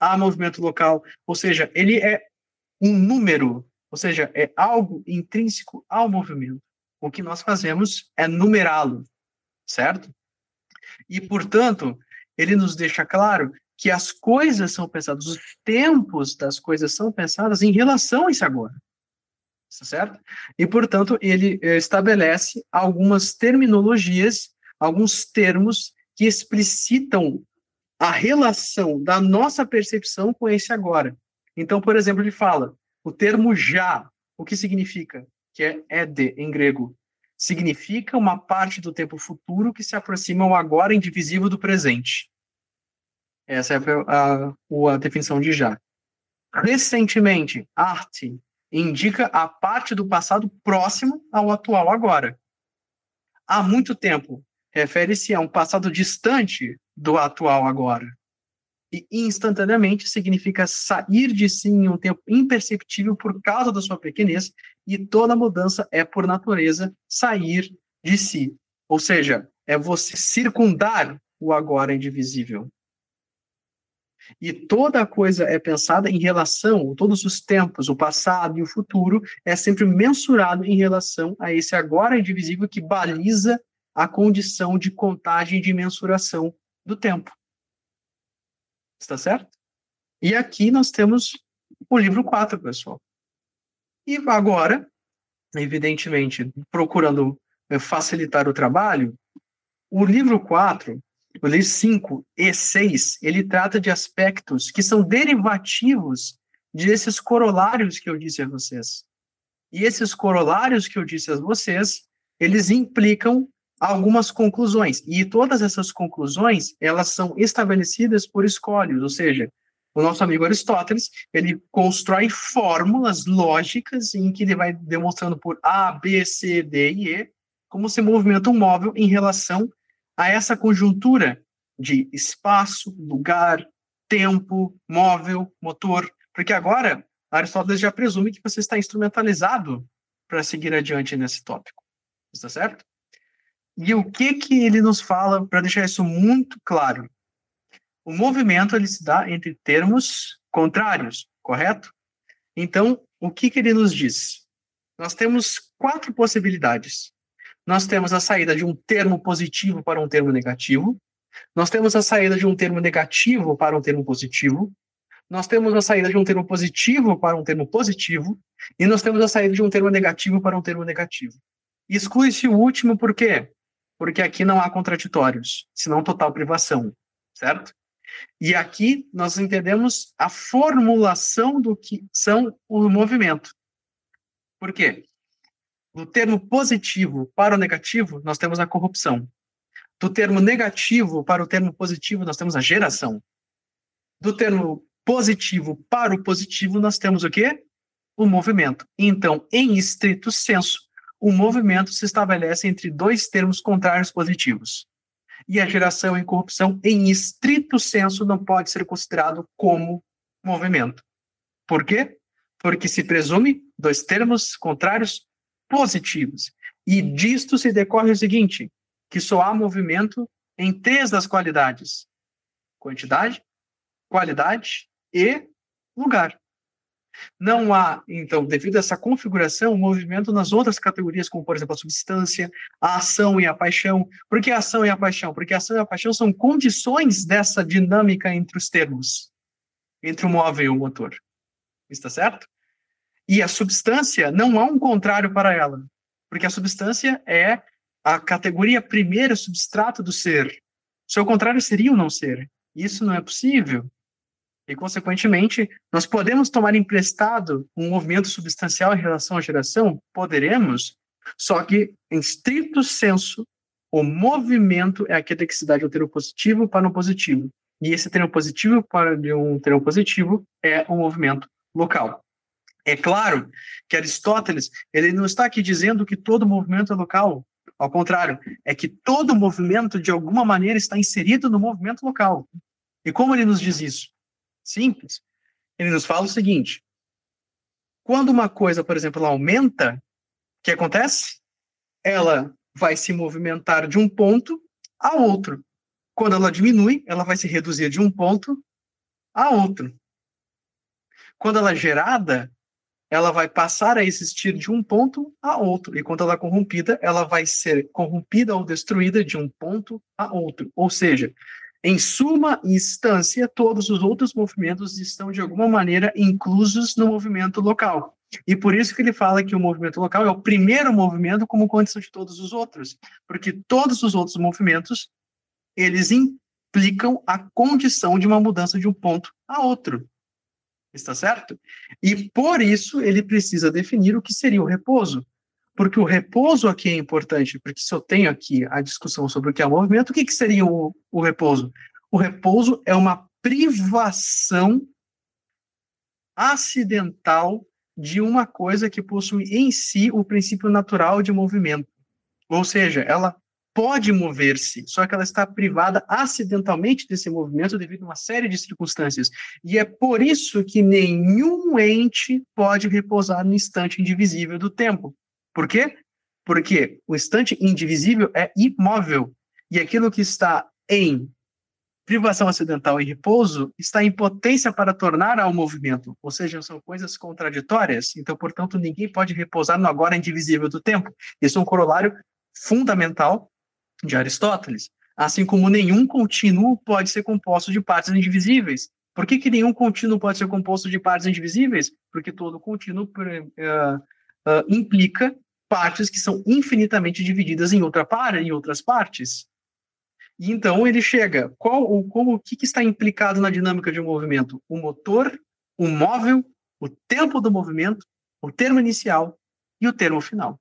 há movimento local. Ou seja, ele é um número, ou seja, é algo intrínseco ao movimento. O que nós fazemos é numerá-lo, certo? E, portanto, ele nos deixa claro que as coisas são pensadas, os tempos das coisas são pensadas em relação a isso agora. Tá certo? E, portanto, ele eh, estabelece algumas terminologias, alguns termos que explicitam a relação da nossa percepção com esse agora. Então, por exemplo, ele fala o termo já, o que significa? Que é ede em grego, significa uma parte do tempo futuro que se aproxima ao agora indivisível do presente. Essa é a, a, a definição de já. Recentemente, arte indica a parte do passado próximo ao atual agora. Há muito tempo refere-se a um passado distante do atual agora. E instantaneamente significa sair de si em um tempo imperceptível por causa da sua pequenez, e toda mudança é, por natureza, sair de si. Ou seja, é você circundar o agora indivisível. E toda coisa é pensada em relação, todos os tempos, o passado e o futuro, é sempre mensurado em relação a esse agora indivisível que baliza a condição de contagem e de mensuração do tempo. Está certo? E aqui nós temos o livro 4, pessoal. E agora, evidentemente, procurando eh, facilitar o trabalho, o livro 4 o livro 5 e 6, ele trata de aspectos que são derivativos desses corolários que eu disse a vocês. E esses corolários que eu disse a vocês, eles implicam algumas conclusões. E todas essas conclusões, elas são estabelecidas por escolhos, ou seja, o nosso amigo Aristóteles, ele constrói fórmulas lógicas em que ele vai demonstrando por A, B, C, D e E como se movimenta um móvel em relação a essa conjuntura de espaço, lugar, tempo, móvel, motor, porque agora Aristóteles já presume que você está instrumentalizado para seguir adiante nesse tópico. Está certo? E o que que ele nos fala para deixar isso muito claro? O movimento ele se dá entre termos contrários, correto? Então, o que que ele nos diz? Nós temos quatro possibilidades nós temos a saída de um termo positivo para um termo negativo, nós temos a saída de um termo negativo para um termo positivo, nós temos a saída de um termo positivo para um termo positivo, e nós temos a saída de um termo negativo para um termo negativo. Exclui-se o último por quê? Porque aqui não há contraditórios, senão total privação, certo? E aqui nós entendemos a formulação do que são o movimento. Por quê? Do termo positivo para o negativo, nós temos a corrupção. Do termo negativo para o termo positivo, nós temos a geração. Do termo positivo para o positivo, nós temos o quê? O movimento. Então, em estrito senso, o movimento se estabelece entre dois termos contrários positivos. E a geração e corrupção, em estrito senso, não pode ser considerado como movimento. Por quê? Porque se presume dois termos contrários positivos. E disto se decorre o seguinte, que só há movimento em três das qualidades: quantidade, qualidade e lugar. Não há, então, devido a essa configuração, movimento nas outras categorias, como, por exemplo, a substância, a ação e a paixão. Por que a ação e a paixão? Porque a ação e a paixão são condições dessa dinâmica entre os termos, entre o móvel e o motor. Está certo? E a substância, não há um contrário para ela, porque a substância é a categoria primeira substrato do ser. Seu contrário seria o não ser. Isso não é possível. E, consequentemente, nós podemos tomar emprestado um movimento substancial em relação à geração? Poderemos, só que, em estrito senso, o movimento é aquele que se dá de um termo positivo para um positivo. E esse termo positivo para de um termo positivo é o um movimento local. É claro que Aristóteles ele não está aqui dizendo que todo movimento é local. Ao contrário, é que todo movimento, de alguma maneira, está inserido no movimento local. E como ele nos diz isso? Simples. Ele nos fala o seguinte: quando uma coisa, por exemplo, aumenta, o que acontece? Ela vai se movimentar de um ponto a outro. Quando ela diminui, ela vai se reduzir de um ponto a outro. Quando ela é gerada, ela vai passar a existir de um ponto a outro. E quando ela é corrompida, ela vai ser corrompida ou destruída de um ponto a outro. Ou seja, em suma instância, todos os outros movimentos estão de alguma maneira inclusos no movimento local. E por isso que ele fala que o movimento local é o primeiro movimento como condição de todos os outros, porque todos os outros movimentos eles implicam a condição de uma mudança de um ponto a outro. Está certo? E por isso ele precisa definir o que seria o repouso. Porque o repouso aqui é importante, porque se eu tenho aqui a discussão sobre o que é o movimento, o que, que seria o, o repouso? O repouso é uma privação acidental de uma coisa que possui em si o princípio natural de movimento. Ou seja, ela pode mover-se, só que ela está privada acidentalmente desse movimento devido a uma série de circunstâncias. E é por isso que nenhum ente pode repousar no instante indivisível do tempo. Por quê? Porque o instante indivisível é imóvel. E aquilo que está em privação acidental e repouso está em potência para tornar ao movimento, ou seja, são coisas contraditórias, então, portanto, ninguém pode repousar no agora indivisível do tempo. Isso é um corolário fundamental de Aristóteles. Assim como nenhum contínuo pode ser composto de partes indivisíveis. Por que, que nenhum contínuo pode ser composto de partes indivisíveis? Porque todo contínuo uh, uh, implica partes que são infinitamente divididas em, outra par, em outras partes. E então ele chega, qual ou como o que, que está implicado na dinâmica de um movimento? O motor, o móvel, o tempo do movimento, o termo inicial e o termo final.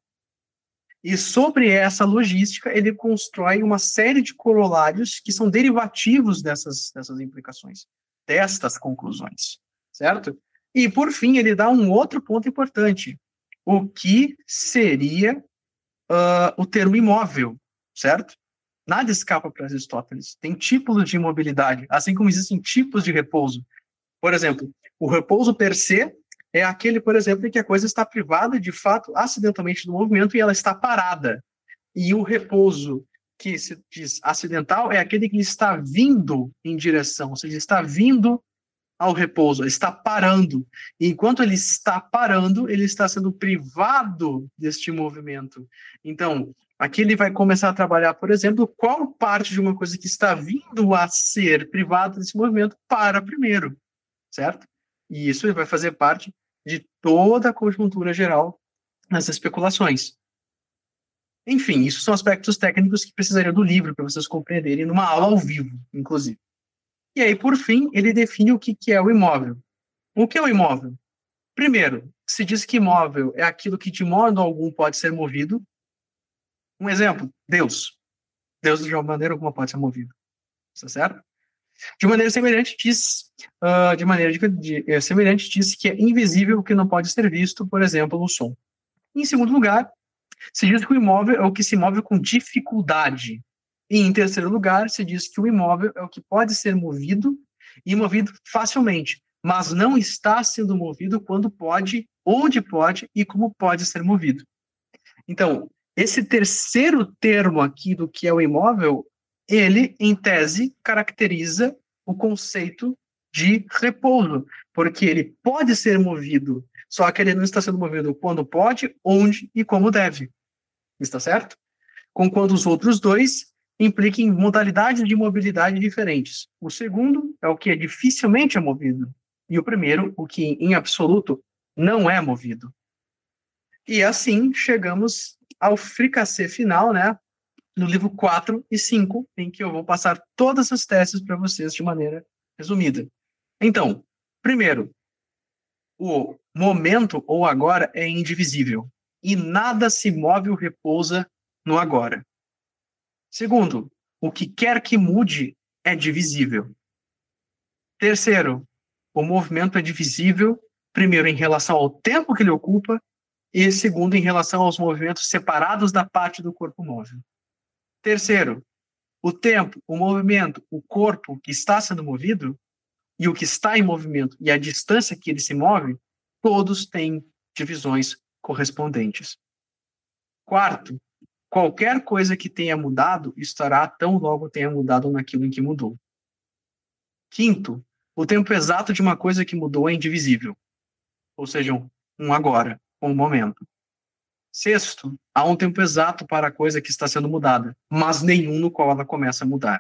E sobre essa logística, ele constrói uma série de corolários que são derivativos dessas, dessas implicações, destas conclusões, certo? E, por fim, ele dá um outro ponto importante, o que seria uh, o termo imóvel, certo? Nada escapa para Aristóteles. Tem tipos de imobilidade, assim como existem tipos de repouso. Por exemplo, o repouso per se é aquele, por exemplo, em que a coisa está privada de fato acidentalmente do movimento e ela está parada. E o repouso que se diz acidental é aquele que está vindo em direção, ou seja, está vindo ao repouso, está parando. E enquanto ele está parando, ele está sendo privado deste movimento. Então, aqui ele vai começar a trabalhar, por exemplo, qual parte de uma coisa que está vindo a ser privada desse movimento para primeiro, certo? E isso vai fazer parte de toda a conjuntura geral nas especulações. Enfim, isso são aspectos técnicos que precisariam do livro para vocês compreenderem numa aula ao vivo, inclusive. E aí, por fim, ele define o que, é o imóvel. O que é o imóvel? Primeiro, se diz que imóvel é aquilo que de modo algum pode ser movido. Um exemplo, Deus. Deus de uma maneira alguma pode ser movido. Está certo? De maneira semelhante, diz, uh, de maneira de, de, é, semelhante, diz que é invisível o que não pode ser visto, por exemplo, o som. Em segundo lugar, se diz que o imóvel é o que se move com dificuldade. E em terceiro lugar, se diz que o imóvel é o que pode ser movido e movido facilmente, mas não está sendo movido quando pode, onde pode e como pode ser movido. Então, esse terceiro termo aqui do que é o imóvel ele, em tese, caracteriza o conceito de repouso, porque ele pode ser movido, só que ele não está sendo movido quando pode, onde e como deve. Está certo? Conquanto os outros dois impliquem modalidades de mobilidade diferentes. O segundo é o que é dificilmente é movido, e o primeiro, o que em absoluto não é movido. E assim chegamos ao fricassê final, né? no livro 4 e 5, em que eu vou passar todas as teses para vocês de maneira resumida. Então, primeiro, o momento ou agora é indivisível e nada se move ou repousa no agora. Segundo, o que quer que mude é divisível. Terceiro, o movimento é divisível, primeiro, em relação ao tempo que ele ocupa, e segundo, em relação aos movimentos separados da parte do corpo móvel. Terceiro, o tempo, o movimento, o corpo que está sendo movido e o que está em movimento e a distância que ele se move, todos têm divisões correspondentes. Quarto, qualquer coisa que tenha mudado estará tão logo tenha mudado naquilo em que mudou. Quinto, o tempo exato de uma coisa que mudou é indivisível, ou seja, um agora, um momento. Sexto, há um tempo exato para a coisa que está sendo mudada, mas nenhum no qual ela começa a mudar.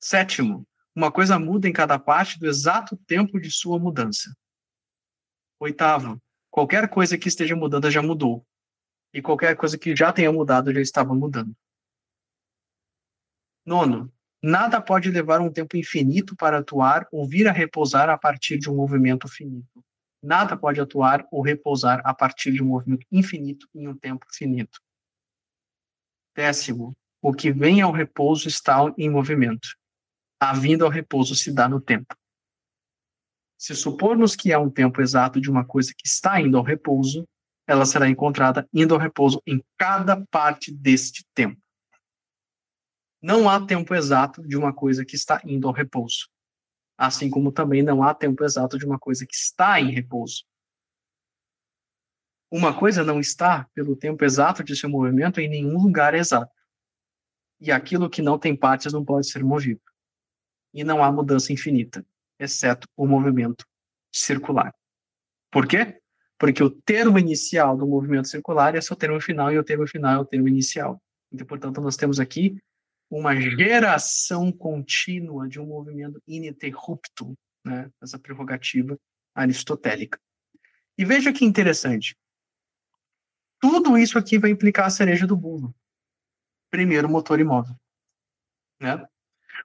Sétimo, uma coisa muda em cada parte do exato tempo de sua mudança. Oitavo, qualquer coisa que esteja mudando já mudou, e qualquer coisa que já tenha mudado já estava mudando. Nono, nada pode levar um tempo infinito para atuar ou vir a repousar a partir de um movimento finito. Nada pode atuar ou repousar a partir de um movimento infinito em um tempo finito. Décimo, o que vem ao repouso está em movimento. A vinda ao repouso se dá no tempo. se supormos que há um tempo exato de uma coisa que está indo ao repouso, ela será encontrada indo ao repouso em cada parte deste tempo. Não há tempo exato de uma coisa que está indo ao repouso. Assim como também não há tempo exato de uma coisa que está em repouso. Uma coisa não está, pelo tempo exato de seu movimento, em nenhum lugar exato. E aquilo que não tem partes não pode ser movido. E não há mudança infinita, exceto o movimento circular. Por quê? Porque o termo inicial do movimento circular é seu termo final e o termo final é o termo inicial. Então, portanto, nós temos aqui uma geração contínua de um movimento ininterrupto, né? essa prerrogativa aristotélica. E veja que interessante. Tudo isso aqui vai implicar a cereja do bolo. Primeiro, motor imóvel. Né?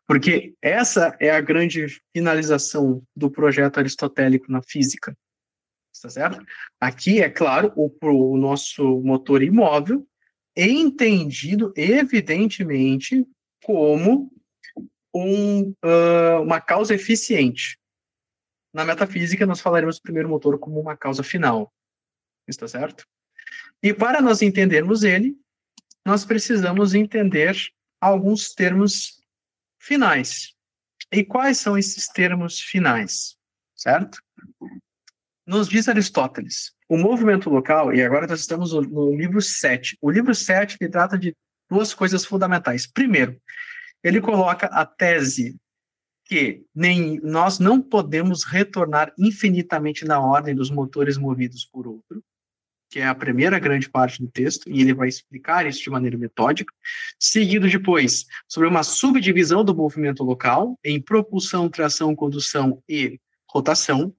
Porque essa é a grande finalização do projeto aristotélico na física. Está certo? Aqui, é claro, o, o nosso motor imóvel entendido, evidentemente, como um, uh, uma causa eficiente. Na metafísica, nós falaremos do primeiro motor como uma causa final. Está certo? E para nós entendermos ele, nós precisamos entender alguns termos finais. E quais são esses termos finais? Certo? Nos diz Aristóteles, o movimento local, e agora nós estamos no, livro 7. O livro 7 ele trata de duas coisas fundamentais. Primeiro, ele coloca a tese que nem nós não podemos retornar infinitamente na ordem dos motores movidos por outro que é a primeira grande parte do texto, e ele vai explicar isso de maneira metódica, seguido depois sobre uma subdivisão do movimento local em propulsão, tração, condução e rotação.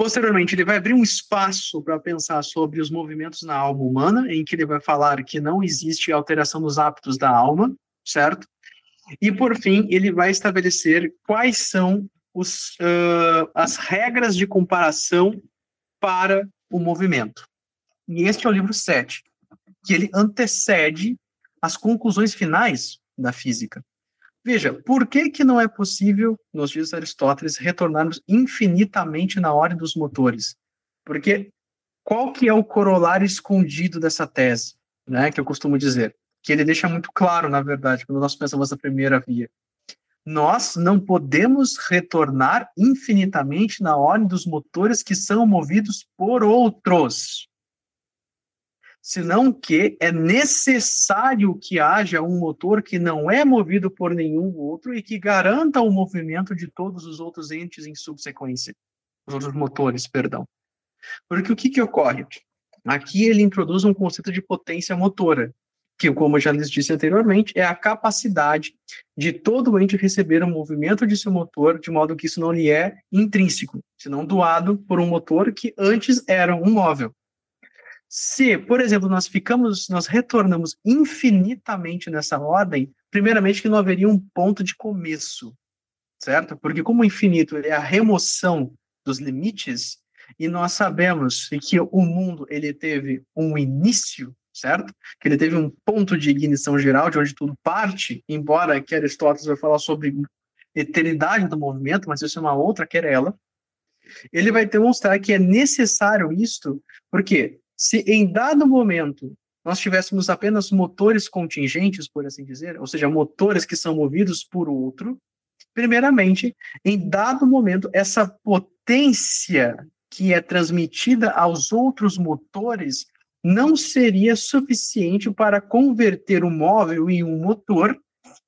Posteriormente, ele vai abrir um espaço para pensar sobre os movimentos na alma humana, em que ele vai falar que não existe alteração nos hábitos da alma, certo? E, por fim, ele vai estabelecer quais são os, uh, as regras de comparação para o movimento. E este é o livro 7, que ele antecede as conclusões finais da física. Veja, por que, que não é possível, nos dias Aristóteles, retornarmos infinitamente na ordem dos motores? Porque qual que é o corolário escondido dessa tese, né, que eu costumo dizer? Que ele deixa muito claro, na verdade, quando nós pensamos na primeira via. Nós não podemos retornar infinitamente na ordem dos motores que são movidos por outros senão que é necessário que haja um motor que não é movido por nenhum outro e que garanta o movimento de todos os outros entes em subsequência, os outros motores, perdão. Porque o que, que ocorre? Aqui ele introduz um conceito de potência motora, que, como eu já lhes disse anteriormente, é a capacidade de todo ente receber o um movimento de seu motor, de modo que isso não lhe é intrínseco, senão doado por um motor que antes era um móvel. Se, por exemplo, nós ficamos, nós retornamos infinitamente nessa ordem, primeiramente que não haveria um ponto de começo, certo? Porque como o infinito é a remoção dos limites, e nós sabemos que o mundo ele teve um início, certo? Que ele teve um ponto de ignição geral, de onde tudo parte, embora que Aristóteles vai falar sobre eternidade do movimento, mas isso é uma outra querela. Ele vai demonstrar que é necessário isto, porque se em dado momento nós tivéssemos apenas motores contingentes, por assim dizer, ou seja, motores que são movidos por outro, primeiramente, em dado momento, essa potência que é transmitida aos outros motores não seria suficiente para converter o móvel em um motor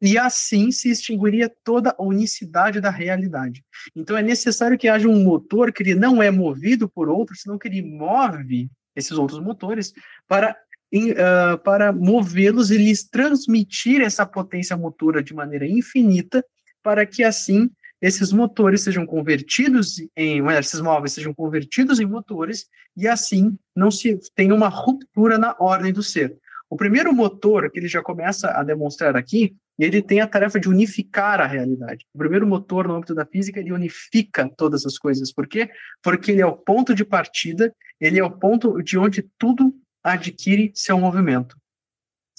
e assim se extinguiria toda a unicidade da realidade. Então é necessário que haja um motor que ele não é movido por outro, senão que ele move esses outros motores, para, uh, para movê-los e lhes transmitir essa potência motora de maneira infinita, para que assim esses motores sejam convertidos em, esses móveis sejam convertidos em motores e assim não se tenha uma ruptura na ordem do ser. O primeiro motor que ele já começa a demonstrar aqui, ele tem a tarefa de unificar a realidade. O primeiro motor no âmbito da física, ele unifica todas as coisas. Por quê? Porque ele é o ponto de partida, ele é o ponto de onde tudo adquire seu movimento.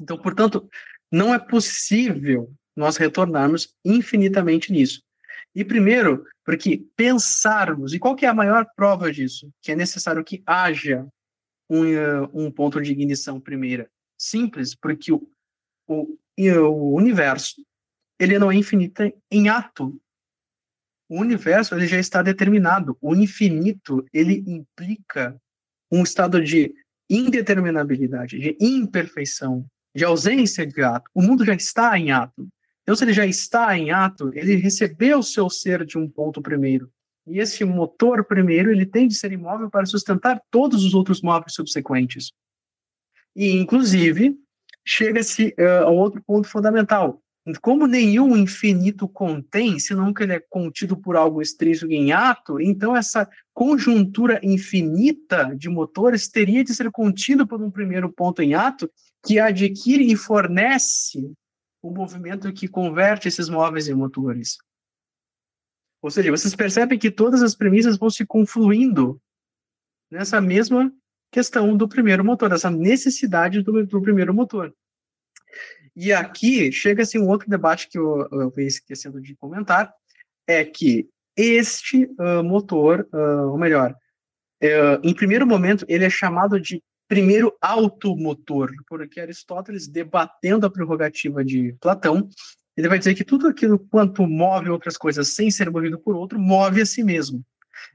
Então, portanto, não é possível nós retornarmos infinitamente nisso. E primeiro, porque pensarmos, e qual que é a maior prova disso? Que é necessário que haja um, eh, um ponto de ignição primeira. Simples, porque o, o, o universo ele não é infinito em ato. O universo ele já está determinado. O infinito ele implica um estado de indeterminabilidade, de imperfeição, de ausência de ato. O mundo já está em ato. Então, se ele já está em ato, ele recebeu o seu ser de um ponto primeiro. E esse motor primeiro, ele tem de ser imóvel para sustentar todos os outros móveis subsequentes. E, inclusive, chega-se uh, a outro ponto fundamental. Como nenhum infinito contém, senão que ele é contido por algo extrínseco em ato, então essa conjuntura infinita de motores teria de ser contido por um primeiro ponto em ato que adquire e fornece o movimento que converte esses móveis em motores. Ou seja, vocês percebem que todas as premissas vão se confluindo nessa mesma questão do primeiro motor, dessa necessidade do, do primeiro motor. E aqui chega-se um outro debate que eu, eu venho esquecendo de comentar, é que este uh, motor, uh, ou melhor, uh, em primeiro momento, ele é chamado de primeiro automotor, porque Aristóteles, debatendo a prerrogativa de Platão, ele vai dizer que tudo aquilo quanto move outras coisas sem ser movido por outro, move a si mesmo.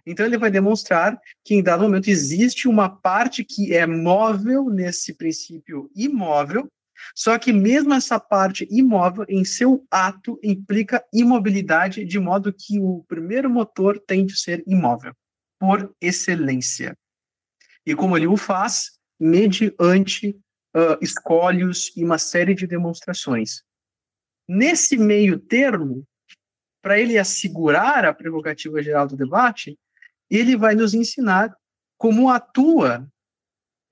Então ele vai demonstrar que em dado momento existe uma parte que é móvel nesse princípio imóvel, só que mesmo essa parte imóvel em seu ato implica imobilidade, de modo que o primeiro motor tem de ser imóvel, por excelência. E como ele o faz, mediante uh, escolhos e uma série de demonstrações. Nesse meio termo, para ele assegurar a prerrogativa geral do debate, ele vai nos ensinar como atua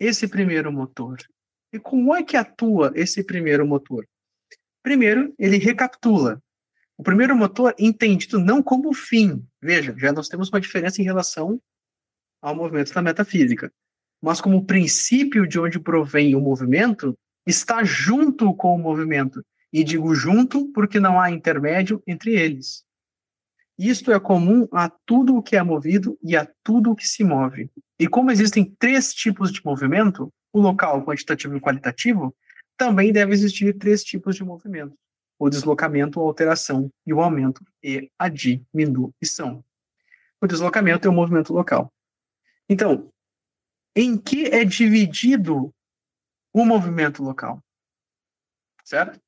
esse primeiro motor. E como é que atua esse primeiro motor? Primeiro, ele recapitula. O primeiro motor entendido não como fim. Veja, já nós temos uma diferença em relação ao movimento da metafísica mas como princípio de onde provém o movimento, está junto com o movimento. E digo junto porque não há intermédio entre eles. Isto é comum a tudo o que é movido e a tudo o que se move. E como existem três tipos de movimento, o local, quantitativo e qualitativo, também deve existir três tipos de movimento: o deslocamento, a alteração e o aumento e a diminuição. O deslocamento é o movimento local. Então, em que é dividido o movimento local. Certo?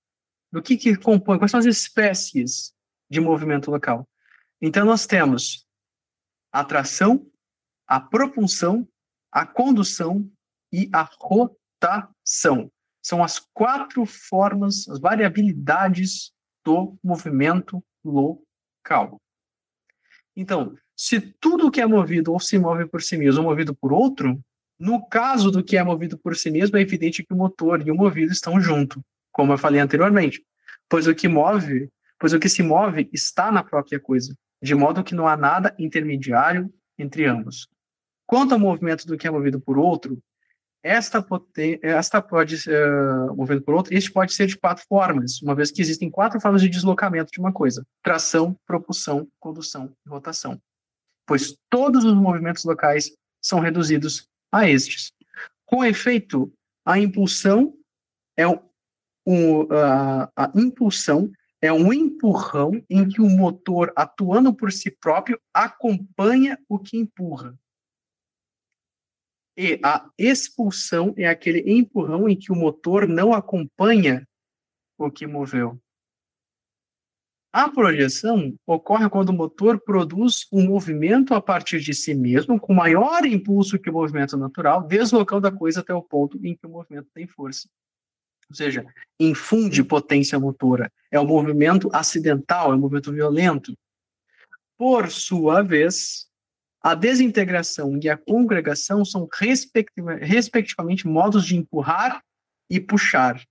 Do que, que compõe, quais são as espécies de movimento local? Então, nós temos a tração, a propulsão, a condução e a rotação. São as quatro formas, as variabilidades do movimento local. Então, se tudo que é movido ou se move por si mesmo ou movido por outro, no caso do que é movido por si mesmo, é evidente que o motor e o movido estão juntos, como eu falei anteriormente, pois o que move, pois o que se move está na própria coisa, de modo que não há nada intermediário entre ambos. Quanto ao movimento do que é movido por outro, esta, poten esta pode uh, por outro, este pode ser de quatro formas, uma vez que existem quatro formas de deslocamento de uma coisa: tração, propulsão, condução e rotação. Pois todos os movimentos locais são reduzidos a estes. Com efeito, a impulsão é um, um, a, a impulsão é um empurrão em que o motor, atuando por si próprio, acompanha o que empurra. E a expulsão é aquele empurrão em que o motor não acompanha o que moveu. A projeção ocorre quando o motor produz um movimento a partir de si mesmo, com maior impulso que o movimento natural, deslocando a coisa até o ponto em que o movimento tem força. Ou seja, infunde potência motora. É um movimento acidental, é um movimento violento. Por sua vez, a desintegração e a congregação são respectivamente modos de empurrar e puxar,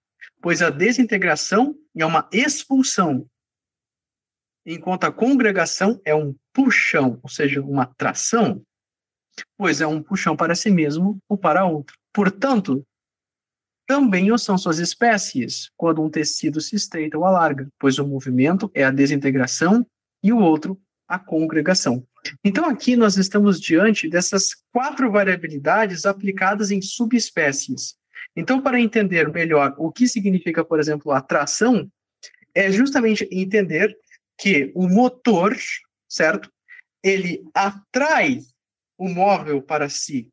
pois a desintegração é uma expulsão enquanto a congregação é um puxão, ou seja, uma tração, pois é um puxão para si mesmo ou para outro. Portanto, também o são suas espécies, quando um tecido se estreita ou alarga, pois o movimento é a desintegração e o outro a congregação. Então, aqui nós estamos diante dessas quatro variabilidades aplicadas em subespécies. Então, para entender melhor o que significa, por exemplo, atração, é justamente entender que o motor, certo? Ele atrai o móvel para si,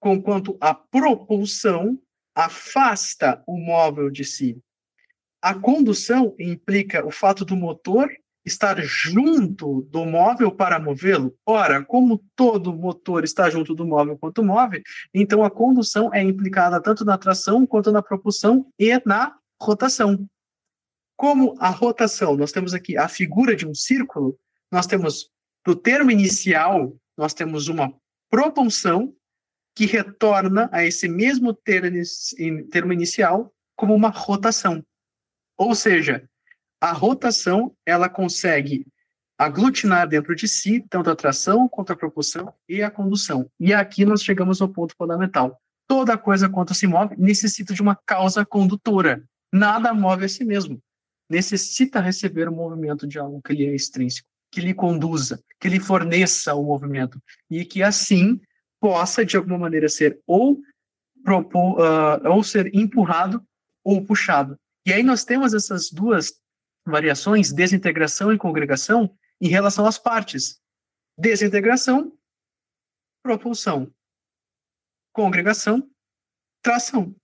conquanto a propulsão afasta o móvel de si. A condução implica o fato do motor estar junto do móvel para movê-lo? Ora, como todo motor está junto do móvel quanto move, então a condução é implicada tanto na tração quanto na propulsão e na rotação. Como a rotação, nós temos aqui a figura de um círculo, nós temos do termo inicial, nós temos uma propulsão que retorna a esse mesmo termo inicial como uma rotação. Ou seja, a rotação ela consegue aglutinar dentro de si tanto a tração quanto a propulsão e a condução. E aqui nós chegamos ao ponto fundamental. Toda coisa quanto se move necessita de uma causa condutora. Nada move a si mesmo. Necessita receber o movimento de algo que lhe é extrínseco, que lhe conduza, que lhe forneça o movimento e que assim possa de alguma maneira ser ou propor, uh, ou ser empurrado ou puxado. E aí nós temos essas duas variações, desintegração e congregação, em relação às partes. Desintegração, propulsão. Congregação, tração.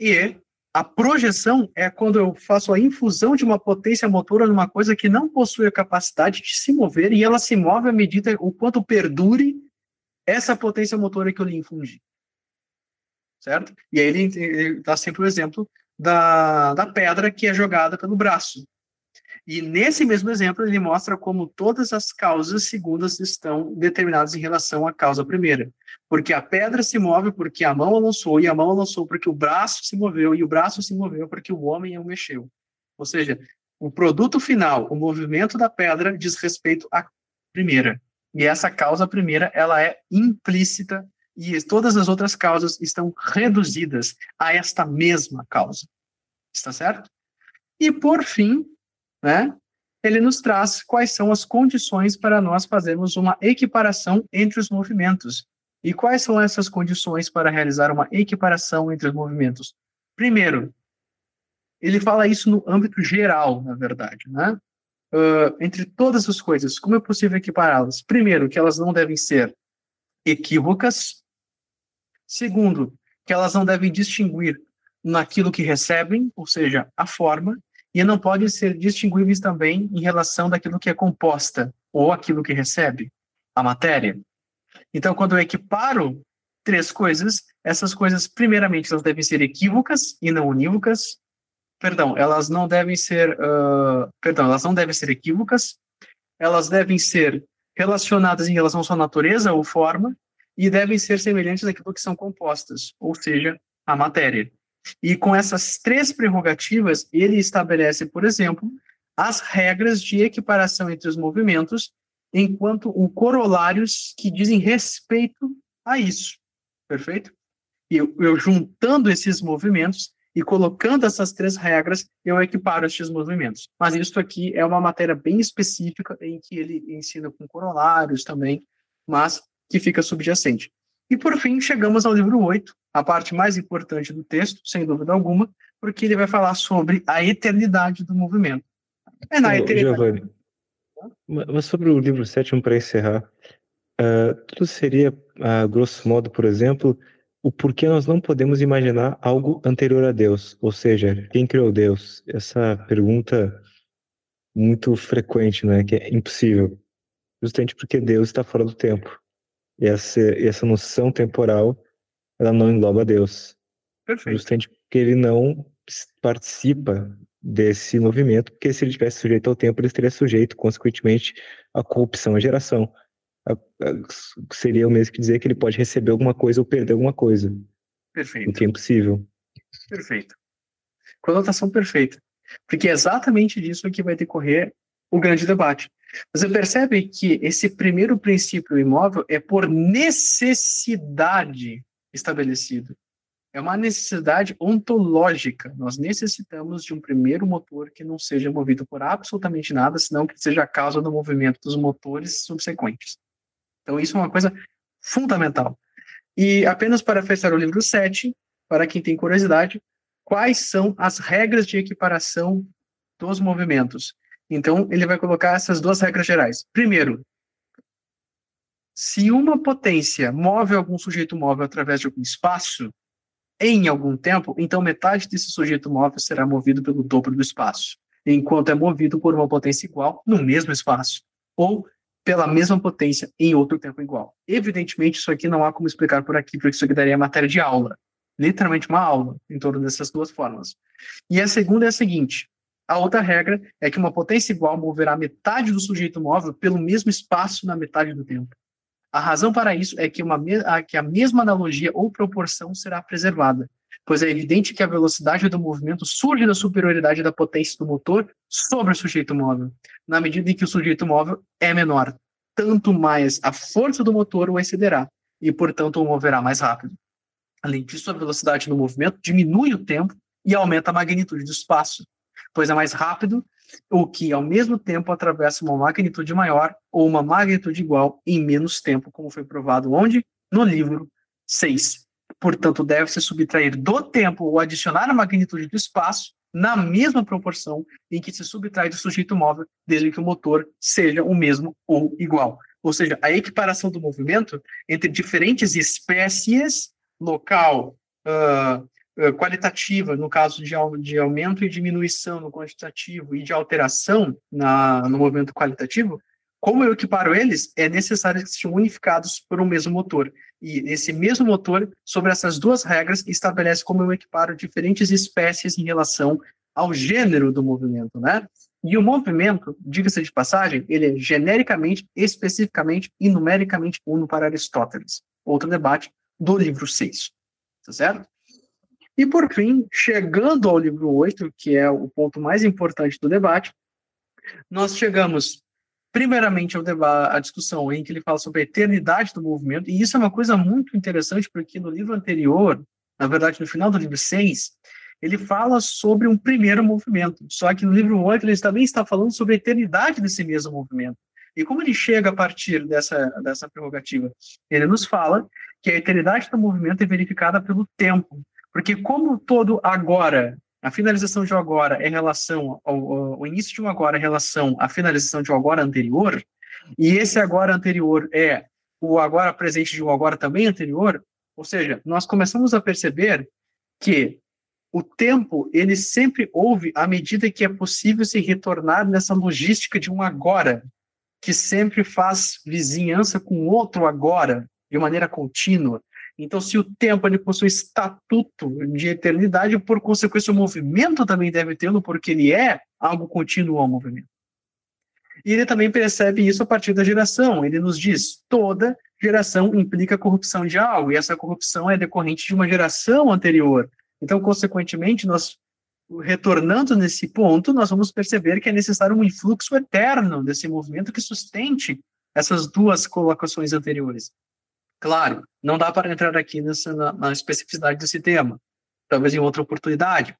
E a projeção é quando eu faço a infusão de uma potência motora numa coisa que não possui a capacidade de se mover e ela se move à medida o quanto perdure essa potência motora que eu lhe infundi. Certo? E aí ele dá sempre o exemplo da, da pedra que é jogada pelo braço. E nesse mesmo exemplo, ele mostra como todas as causas segundas estão determinadas em relação à causa primeira. Porque a pedra se move porque a mão lançou, e a mão lançou porque o braço se moveu, e o braço se moveu porque o homem o mexeu. Ou seja, o produto final, o movimento da pedra, diz respeito à primeira. E essa causa primeira, ela é implícita e todas as outras causas estão reduzidas a esta mesma causa. Está certo? E por fim, né, ele nos traz quais são as condições para nós fazermos uma equiparação entre os movimentos. E quais são essas condições para realizar uma equiparação entre os movimentos? Primeiro, ele fala isso no âmbito geral, na verdade, né? Uh, entre todas as coisas, como é possível equipará-las? Primeiro, que elas não devem ser equívocas, Segundo, que elas não devem distinguir naquilo que recebem, ou seja, a forma, e não podem ser distinguíveis também em relação daquilo que é composta, ou aquilo que recebe, a matéria. Então, quando eu equiparo três coisas, essas coisas, primeiramente, elas devem ser equívocas e não unívocas. Perdão, elas não devem ser, uh, perdão, elas não devem ser equívocas. Elas devem ser relacionadas em relação à sua natureza ou forma, e devem ser semelhantes àquilo que são compostas, ou seja, a matéria. E com essas três prerrogativas, ele estabelece, por exemplo, as regras de equiparação entre os movimentos, enquanto o corolários que dizem respeito a isso. Perfeito? E eu, eu juntando esses movimentos e colocando essas três regras, eu equiparo esses movimentos. Mas isso aqui é uma matéria bem específica em que ele ensina com corolários também, mas que fica subjacente. E por fim, chegamos ao livro 8, a parte mais importante do texto, sem dúvida alguma, porque ele vai falar sobre a eternidade do movimento. É na eternidade. Giovanni, mas sobre o livro 7, para encerrar, uh, tudo seria, a grosso modo, por exemplo, o porquê nós não podemos imaginar algo anterior a Deus, ou seja, quem criou Deus? Essa pergunta muito frequente, né, que é impossível, justamente porque Deus está fora do tempo. E essa, essa noção temporal, ela não engloba Deus. Perfeito. Justamente porque ele não participa desse movimento, porque se ele tivesse sujeito ao tempo, ele estaria sujeito, consequentemente, à corrupção, à geração. A, seria o mesmo que dizer que ele pode receber alguma coisa ou perder alguma coisa. Perfeito. O que é impossível. Perfeito. Conotação perfeita. Porque é exatamente disso que vai decorrer o grande debate. Você percebe que esse primeiro princípio imóvel é por necessidade estabelecido. É uma necessidade ontológica. Nós necessitamos de um primeiro motor que não seja movido por absolutamente nada, senão que seja a causa do movimento dos motores subsequentes. Então, isso é uma coisa fundamental. E apenas para fechar o livro 7, para quem tem curiosidade, quais são as regras de equiparação dos movimentos? Então, ele vai colocar essas duas regras gerais. Primeiro, se uma potência move algum sujeito móvel através de algum espaço, em algum tempo, então metade desse sujeito móvel será movido pelo dobro do espaço, enquanto é movido por uma potência igual no mesmo espaço, ou pela mesma potência em outro tempo igual. Evidentemente, isso aqui não há como explicar por aqui, porque isso aqui daria matéria de aula, literalmente uma aula em torno dessas duas formas. E a segunda é a seguinte: a outra regra é que uma potência igual moverá metade do sujeito móvel pelo mesmo espaço na metade do tempo. A razão para isso é que, uma, que a mesma analogia ou proporção será preservada, pois é evidente que a velocidade do movimento surge da superioridade da potência do motor sobre o sujeito móvel, na medida em que o sujeito móvel é menor. Tanto mais a força do motor o excederá, e, portanto, o moverá mais rápido. Além disso, a velocidade do movimento diminui o tempo e aumenta a magnitude do espaço, pois é mais rápido o que, ao mesmo tempo, atravessa uma magnitude maior ou uma magnitude igual em menos tempo, como foi provado onde? No livro 6. Portanto, deve-se subtrair do tempo ou adicionar a magnitude do espaço na mesma proporção em que se subtrai do sujeito móvel, desde que o motor seja o mesmo ou igual. Ou seja, a equiparação do movimento entre diferentes espécies, local, uh, qualitativa, no caso de, de aumento e diminuição no quantitativo e de alteração na, no movimento qualitativo, como eu equiparo eles, é necessário que sejam unificados por um mesmo motor. E esse mesmo motor, sobre essas duas regras, estabelece como eu equiparo diferentes espécies em relação ao gênero do movimento, né? E o movimento, diga-se de passagem, ele é genericamente, especificamente e numericamente uno para Aristóteles. Outro debate do livro 6. Tá certo? E, por fim, chegando ao livro 8, que é o ponto mais importante do debate, nós chegamos, primeiramente, à discussão em que ele fala sobre a eternidade do movimento, e isso é uma coisa muito interessante, porque no livro anterior, na verdade, no final do livro 6, ele fala sobre um primeiro movimento, só que no livro 8 ele também está falando sobre a eternidade desse mesmo movimento. E como ele chega a partir dessa, dessa prerrogativa? Ele nos fala que a eternidade do movimento é verificada pelo tempo, porque como todo agora, a finalização de um agora é relação ao, ao, início de um agora é relação à finalização de um agora anterior, e esse agora anterior é o agora presente de um agora também anterior, ou seja, nós começamos a perceber que o tempo ele sempre houve à medida que é possível se retornar nessa logística de um agora que sempre faz vizinhança com outro agora de maneira contínua. Então, se o tempo ele possui estatuto de eternidade, por consequência, o movimento também deve tê-lo, porque ele é algo contínuo ao movimento. E ele também percebe isso a partir da geração. Ele nos diz: toda geração implica corrupção de algo, e essa corrupção é decorrente de uma geração anterior. Então, consequentemente, nós retornando nesse ponto, nós vamos perceber que é necessário um influxo eterno desse movimento que sustente essas duas colocações anteriores. Claro, não dá para entrar aqui nessa, na, na especificidade desse tema, talvez em outra oportunidade.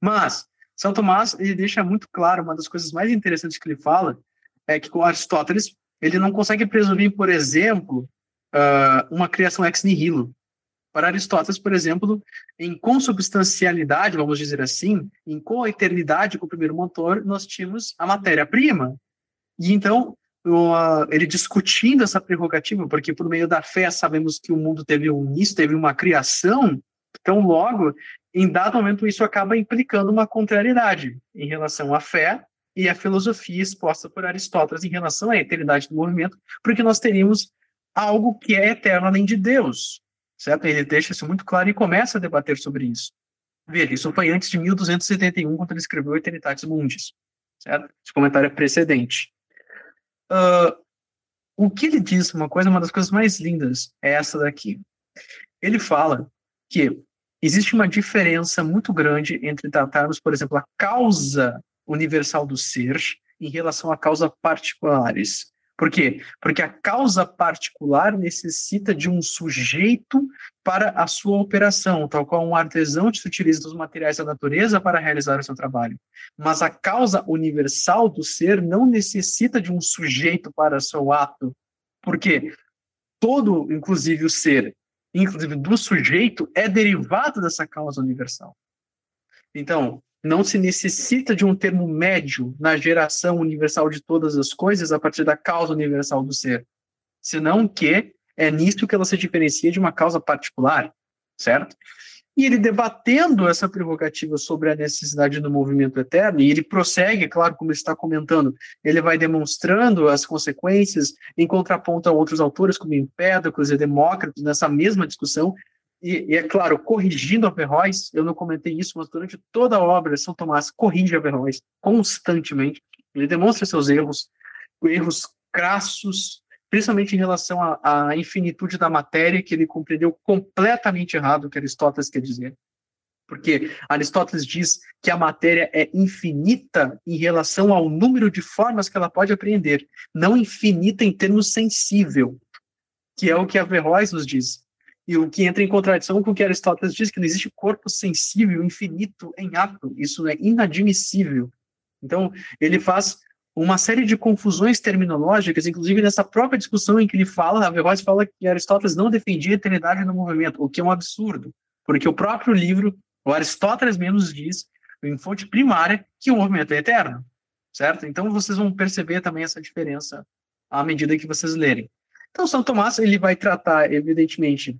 Mas São Tomás ele deixa muito claro uma das coisas mais interessantes que ele fala é que com Aristóteles ele não consegue presumir, por exemplo, uh, uma criação ex nihilo. Para Aristóteles, por exemplo, em consubstancialidade, vamos dizer assim, em coeternidade com o primeiro motor, nós tínhamos a matéria-prima. E então, ele discutindo essa prerrogativa, porque por meio da fé sabemos que o mundo teve um início, teve uma criação, então logo, em dado momento, isso acaba implicando uma contrariedade em relação à fé e à filosofia exposta por Aristóteles em relação à eternidade do movimento, porque nós teríamos algo que é eterno além de Deus, certo? Ele deixa isso muito claro e começa a debater sobre isso. Veja, isso foi antes de 1271, quando ele escreveu Eternitatis Mundis, certo? Esse comentário é precedente. Uh, o que ele diz, uma coisa, uma das coisas mais lindas é essa daqui. Ele fala que existe uma diferença muito grande entre tratarmos, por exemplo, a causa universal do ser em relação à causa particulares. Por quê? Porque a causa particular necessita de um sujeito para a sua operação, tal qual um artesão se utiliza dos materiais da natureza para realizar o seu trabalho. Mas a causa universal do ser não necessita de um sujeito para seu ato. Por quê? Todo, inclusive o ser, inclusive do sujeito, é derivado dessa causa universal. Então, não se necessita de um termo médio na geração universal de todas as coisas a partir da causa universal do ser, senão que é nisto que ela se diferencia de uma causa particular, certo? E ele debatendo essa prerrogativa sobre a necessidade do movimento eterno, e ele prossegue, claro, como está comentando, ele vai demonstrando as consequências em contraponto a outros autores, como Empédocles e Demócrito, nessa mesma discussão, e, e, é claro, corrigindo Averroes, eu não comentei isso, mas durante toda a obra, São Tomás corrige Averroes constantemente. Ele demonstra seus erros, erros crassos, principalmente em relação à infinitude da matéria, que ele compreendeu completamente errado o que Aristóteles quer dizer. Porque Aristóteles diz que a matéria é infinita em relação ao número de formas que ela pode apreender, não infinita em termos sensível, que é o que Averroes nos diz. E o que entra em contradição com o que Aristóteles diz, que não existe corpo sensível infinito em ato. Isso é inadmissível. Então, ele faz uma série de confusões terminológicas, inclusive nessa própria discussão em que ele fala, Averroes fala que Aristóteles não defendia a eternidade no movimento, o que é um absurdo, porque o próprio livro, o Aristóteles mesmo diz, em fonte primária, que o movimento é eterno, certo? Então vocês vão perceber também essa diferença à medida que vocês lerem. Então São Tomás ele vai tratar, evidentemente,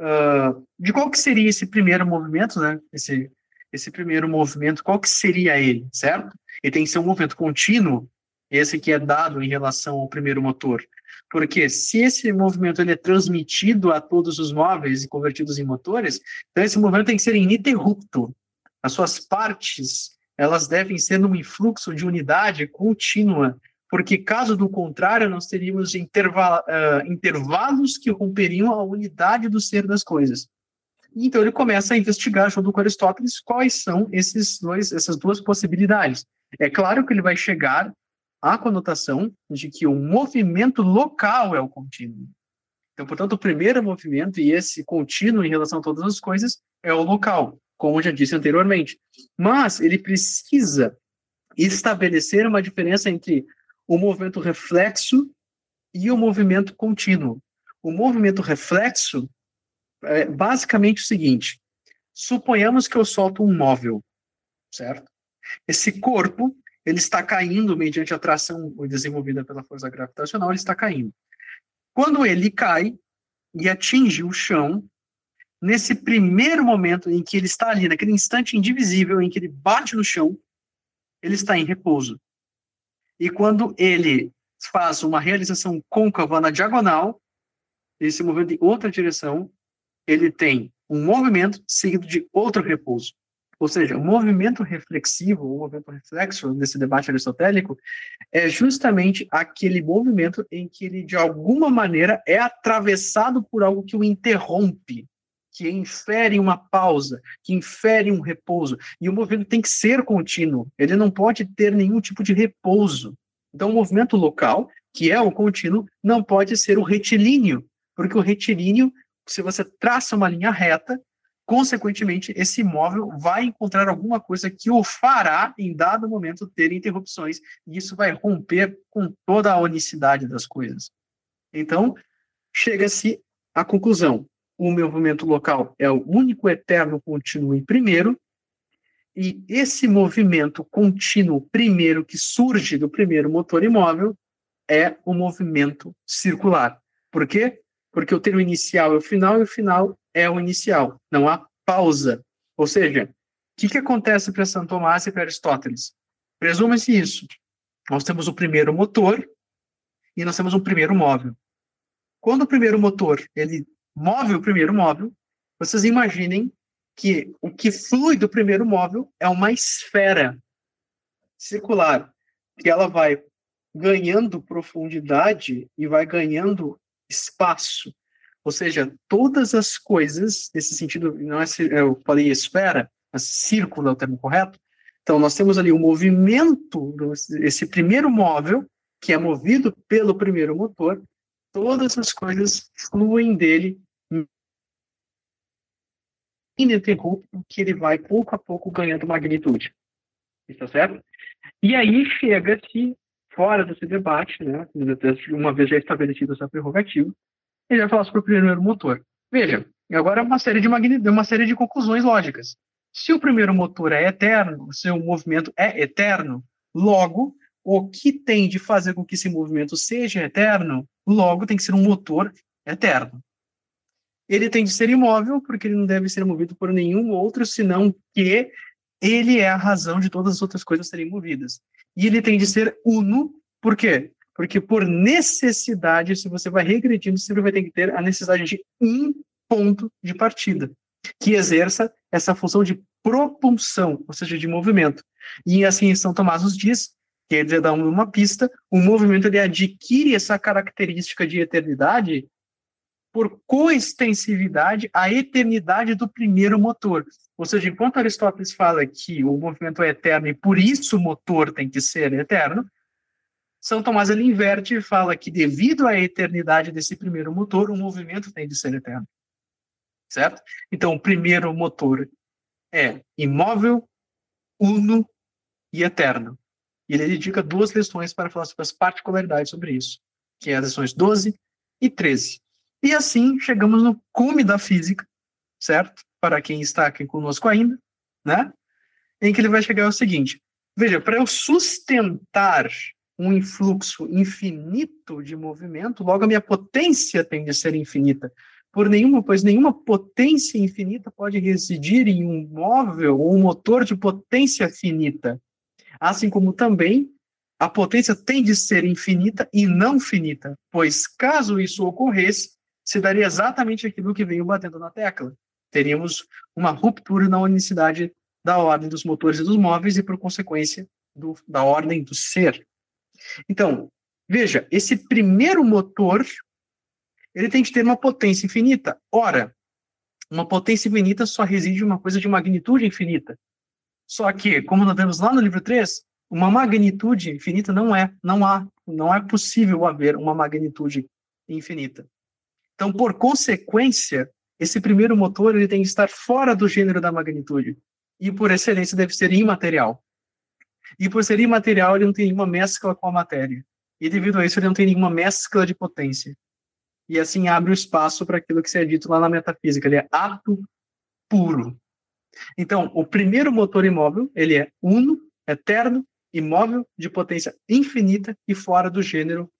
uh, de qual que seria esse primeiro movimento, né? Esse, esse primeiro movimento, qual que seria ele, certo? Ele tem que ser um movimento contínuo, esse que é dado em relação ao primeiro motor. Porque se esse movimento ele é transmitido a todos os móveis e convertidos em motores, então esse movimento tem que ser ininterrupto. As suas partes, elas devem ser num influxo de unidade contínua, porque caso do contrário, nós teríamos uh, intervalos que romperiam a unidade do ser das coisas. Então ele começa a investigar junto com Aristóteles quais são esses dois, essas duas possibilidades. É claro que ele vai chegar à conotação de que o movimento local é o contínuo. Então, portanto, o primeiro movimento e esse contínuo em relação a todas as coisas é o local, como já disse anteriormente. Mas ele precisa estabelecer uma diferença entre o movimento reflexo e o movimento contínuo. O movimento reflexo é basicamente o seguinte: suponhamos que eu solto um móvel, certo? Esse corpo ele está caindo mediante a tração desenvolvida pela força gravitacional, ele está caindo. Quando ele cai e atinge o chão, nesse primeiro momento em que ele está ali, naquele instante indivisível em que ele bate no chão, ele está em repouso. E quando ele faz uma realização côncava na diagonal, ele se movendo em outra direção, ele tem um movimento seguido de outro repouso. Ou seja, o movimento reflexivo, o movimento reflexo desse debate aristotélico, é justamente aquele movimento em que ele, de alguma maneira, é atravessado por algo que o interrompe, que infere uma pausa, que infere um repouso. E o movimento tem que ser contínuo, ele não pode ter nenhum tipo de repouso. Então, o movimento local, que é o contínuo, não pode ser o retilíneo, porque o retilíneo, se você traça uma linha reta, consequentemente, esse imóvel vai encontrar alguma coisa que o fará, em dado momento, ter interrupções, e isso vai romper com toda a unicidade das coisas. Então, chega-se à conclusão: o movimento local é o único eterno contínuo em primeiro, e esse movimento contínuo primeiro que surge do primeiro motor imóvel é o movimento circular. Por quê? Porque o termo inicial é o final e o final é o inicial. Não há pausa. Ou seja, o que, que acontece para São Tomás e para Aristóteles? Presume-se isso. Nós temos o primeiro motor e nós temos um primeiro móvel. Quando o primeiro motor ele move o primeiro móvel, vocês imaginem que o que flui do primeiro móvel é uma esfera circular, que ela vai ganhando profundidade e vai ganhando espaço. Ou seja, todas as coisas, nesse sentido, não é, eu falei esfera, mas círculo é o termo correto. Então, nós temos ali o movimento, esse primeiro móvel, que é movido pelo primeiro motor, todas as coisas fluem dele ininterrupto, que ele vai pouco a pouco ganhando magnitude. Está certo? E aí chega-se fora desse debate, né, uma vez já estabelecida essa prerrogativa, ele vai falar sobre o primeiro motor. Veja, agora é uma série de uma série de conclusões lógicas. Se o primeiro motor é eterno, se o movimento é eterno, logo o que tem de fazer com que esse movimento seja eterno, logo tem que ser um motor eterno. Ele tem de ser imóvel, porque ele não deve ser movido por nenhum outro, senão que ele é a razão de todas as outras coisas serem movidas. E ele tem de ser uno, por quê? Porque por necessidade, se você vai regredindo, sempre vai ter que ter a necessidade de um ponto de partida, que exerça essa função de propulsão, ou seja, de movimento. E assim São Tomás nos diz, quer dizer, dá uma pista, o movimento ele adquire essa característica de eternidade por coextensividade à eternidade do primeiro motor. Ou seja, enquanto Aristóteles fala que o movimento é eterno e por isso o motor tem que ser eterno, São Tomás ele inverte e fala que devido à eternidade desse primeiro motor, o movimento tem de ser eterno. Certo? Então, o primeiro motor é imóvel, uno e eterno. E ele dedica duas lições para falar sobre as particularidades sobre isso, que é as lições 12 e 13. E assim chegamos no cume da física, certo? Para quem está aqui conosco ainda, né? Em que ele vai chegar ao seguinte: veja, para eu sustentar um influxo infinito de movimento, logo a minha potência tem de ser infinita. Por nenhuma, pois nenhuma potência infinita pode residir em um móvel ou um motor de potência finita. Assim como também a potência tem de ser infinita e não finita, pois caso isso ocorresse, se daria exatamente aquilo que veio batendo na tecla. Teríamos uma ruptura na unicidade da ordem dos motores e dos móveis e, por consequência, do, da ordem do ser. Então, veja, esse primeiro motor ele tem que ter uma potência infinita. Ora, uma potência infinita só reside em uma coisa de magnitude infinita. Só que, como nós vemos lá no livro 3, uma magnitude infinita não é, não há, não é possível haver uma magnitude infinita. Então, por consequência, esse primeiro motor ele tem que estar fora do gênero da magnitude. E, por excelência, deve ser imaterial. E, por ser imaterial, ele não tem nenhuma mescla com a matéria. E, devido a isso, ele não tem nenhuma mescla de potência. E, assim, abre o espaço para aquilo que se é dito lá na metafísica. Ele é ato puro. Então, o primeiro motor imóvel, ele é uno, eterno, imóvel, de potência infinita e fora do gênero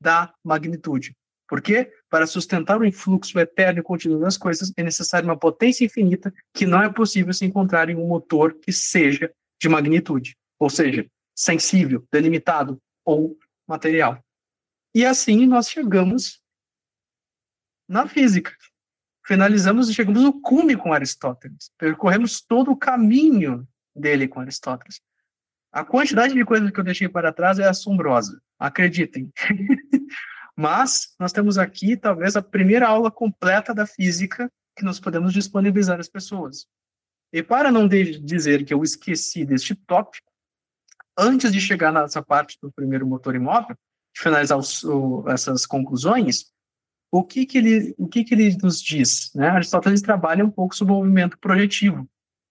da magnitude. Por quê? Para sustentar o influxo eterno e contínuo das coisas, é necessário uma potência infinita que não é possível se encontrar em um motor que seja de magnitude, ou seja, sensível, delimitado ou material. E assim nós chegamos na física. Finalizamos e chegamos no cume com Aristóteles. Percorremos todo o caminho dele com Aristóteles. A quantidade de coisas que eu deixei para trás é assombrosa, acreditem. Mas nós temos aqui, talvez, a primeira aula completa da física que nós podemos disponibilizar às pessoas. E para não dizer que eu esqueci deste tópico, antes de chegar nessa parte do primeiro motor imóvel, de finalizar os, o, essas conclusões, o que que ele, o que que ele nos diz? Né? Aristóteles trabalha um pouco sobre o movimento projetivo.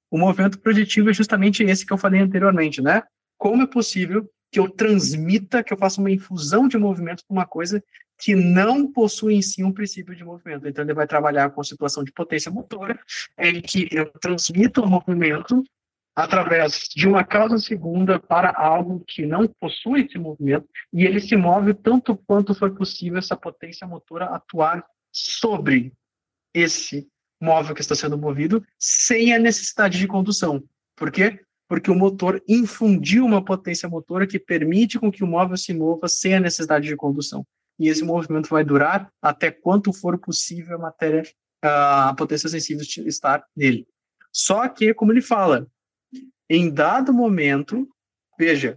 O movimento projetivo é justamente esse que eu falei anteriormente, né? Como é possível que eu transmita, que eu faça uma infusão de movimento para uma coisa que não possui em si um princípio de movimento. Então, ele vai trabalhar com a situação de potência motora, em que eu transmito o movimento através de uma causa segunda para algo que não possui esse movimento, e ele se move tanto quanto for possível essa potência motora atuar sobre esse móvel que está sendo movido, sem a necessidade de condução. Por quê? Porque o motor infundiu uma potência motora que permite com que o móvel se mova sem a necessidade de condução. E esse movimento vai durar até quanto for possível a matéria, a potência sensível estar nele. Só que, como ele fala, em dado momento, veja,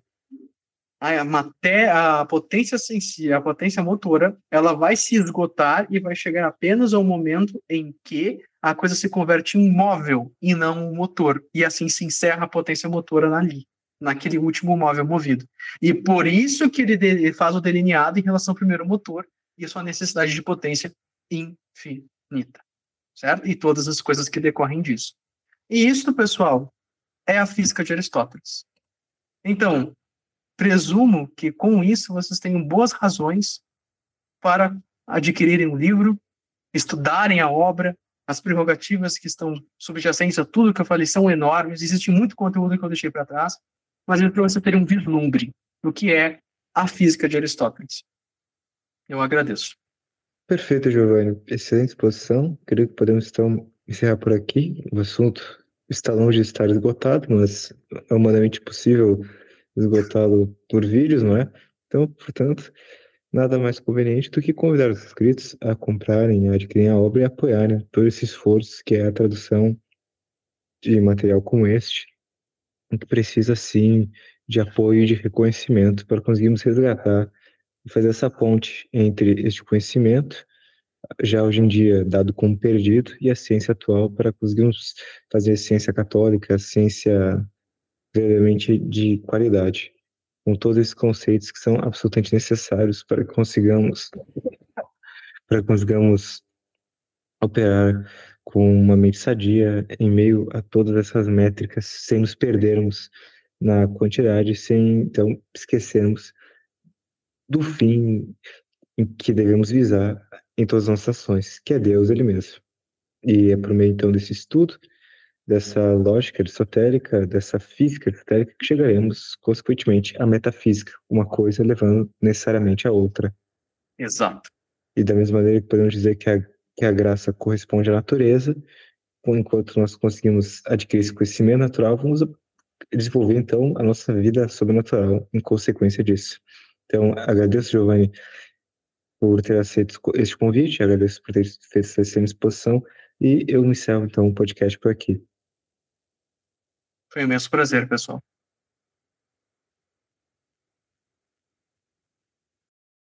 a, matéria, a potência sensível, a potência motora, ela vai se esgotar e vai chegar apenas ao momento em que a coisa se converte em móvel e não um motor. E assim se encerra a potência motora ali, naquele último móvel movido. E por isso que ele faz o delineado em relação ao primeiro motor e a sua necessidade de potência infinita, certo? E todas as coisas que decorrem disso. E isso, pessoal, é a física de Aristóteles. Então, presumo que com isso vocês tenham boas razões para adquirirem o livro, estudarem a obra, as prerrogativas que estão subjacentes a tudo que eu falei são enormes, existe muito conteúdo que eu deixei para trás, mas é para você ter um vislumbre do que é a física de Aristóteles. Eu agradeço. Perfeito, Giovanni. Excelente exposição. Creio que podemos então encerrar por aqui. O assunto está longe de estar esgotado, mas é humanamente possível esgotá-lo por vídeos, não é? Então, portanto, nada mais conveniente do que convidar os inscritos a comprarem, a adquirirem a obra e apoiarem todo esse esforço que é a tradução de material como este, que precisa sim de apoio e de reconhecimento para conseguirmos resgatar e fazer essa ponte entre este conhecimento, já hoje em dia dado como perdido, e a ciência atual para conseguirmos fazer ciência católica, ciência verdadeiramente de qualidade, com todos esses conceitos que são absolutamente necessários para que consigamos para que consigamos operar com uma mente sadia em meio a todas essas métricas, sem nos perdermos na quantidade, sem então esquecermos do fim em que devemos visar em todas as nossas ações, que é Deus Ele mesmo. E é por meio então desse estudo, dessa lógica aristotélica, dessa física aristotélica, que chegaremos, consequentemente, à metafísica, uma coisa levando necessariamente a outra. Exato. E da mesma maneira que podemos dizer que a que a graça corresponde à natureza, enquanto nós conseguimos adquirir esse conhecimento natural, vamos desenvolver então a nossa vida sobrenatural em consequência disso. Então, agradeço, Giovanni, por ter aceito este convite, agradeço por ter feito essa exposição e eu encerro então o podcast por aqui. Foi um imenso prazer, pessoal.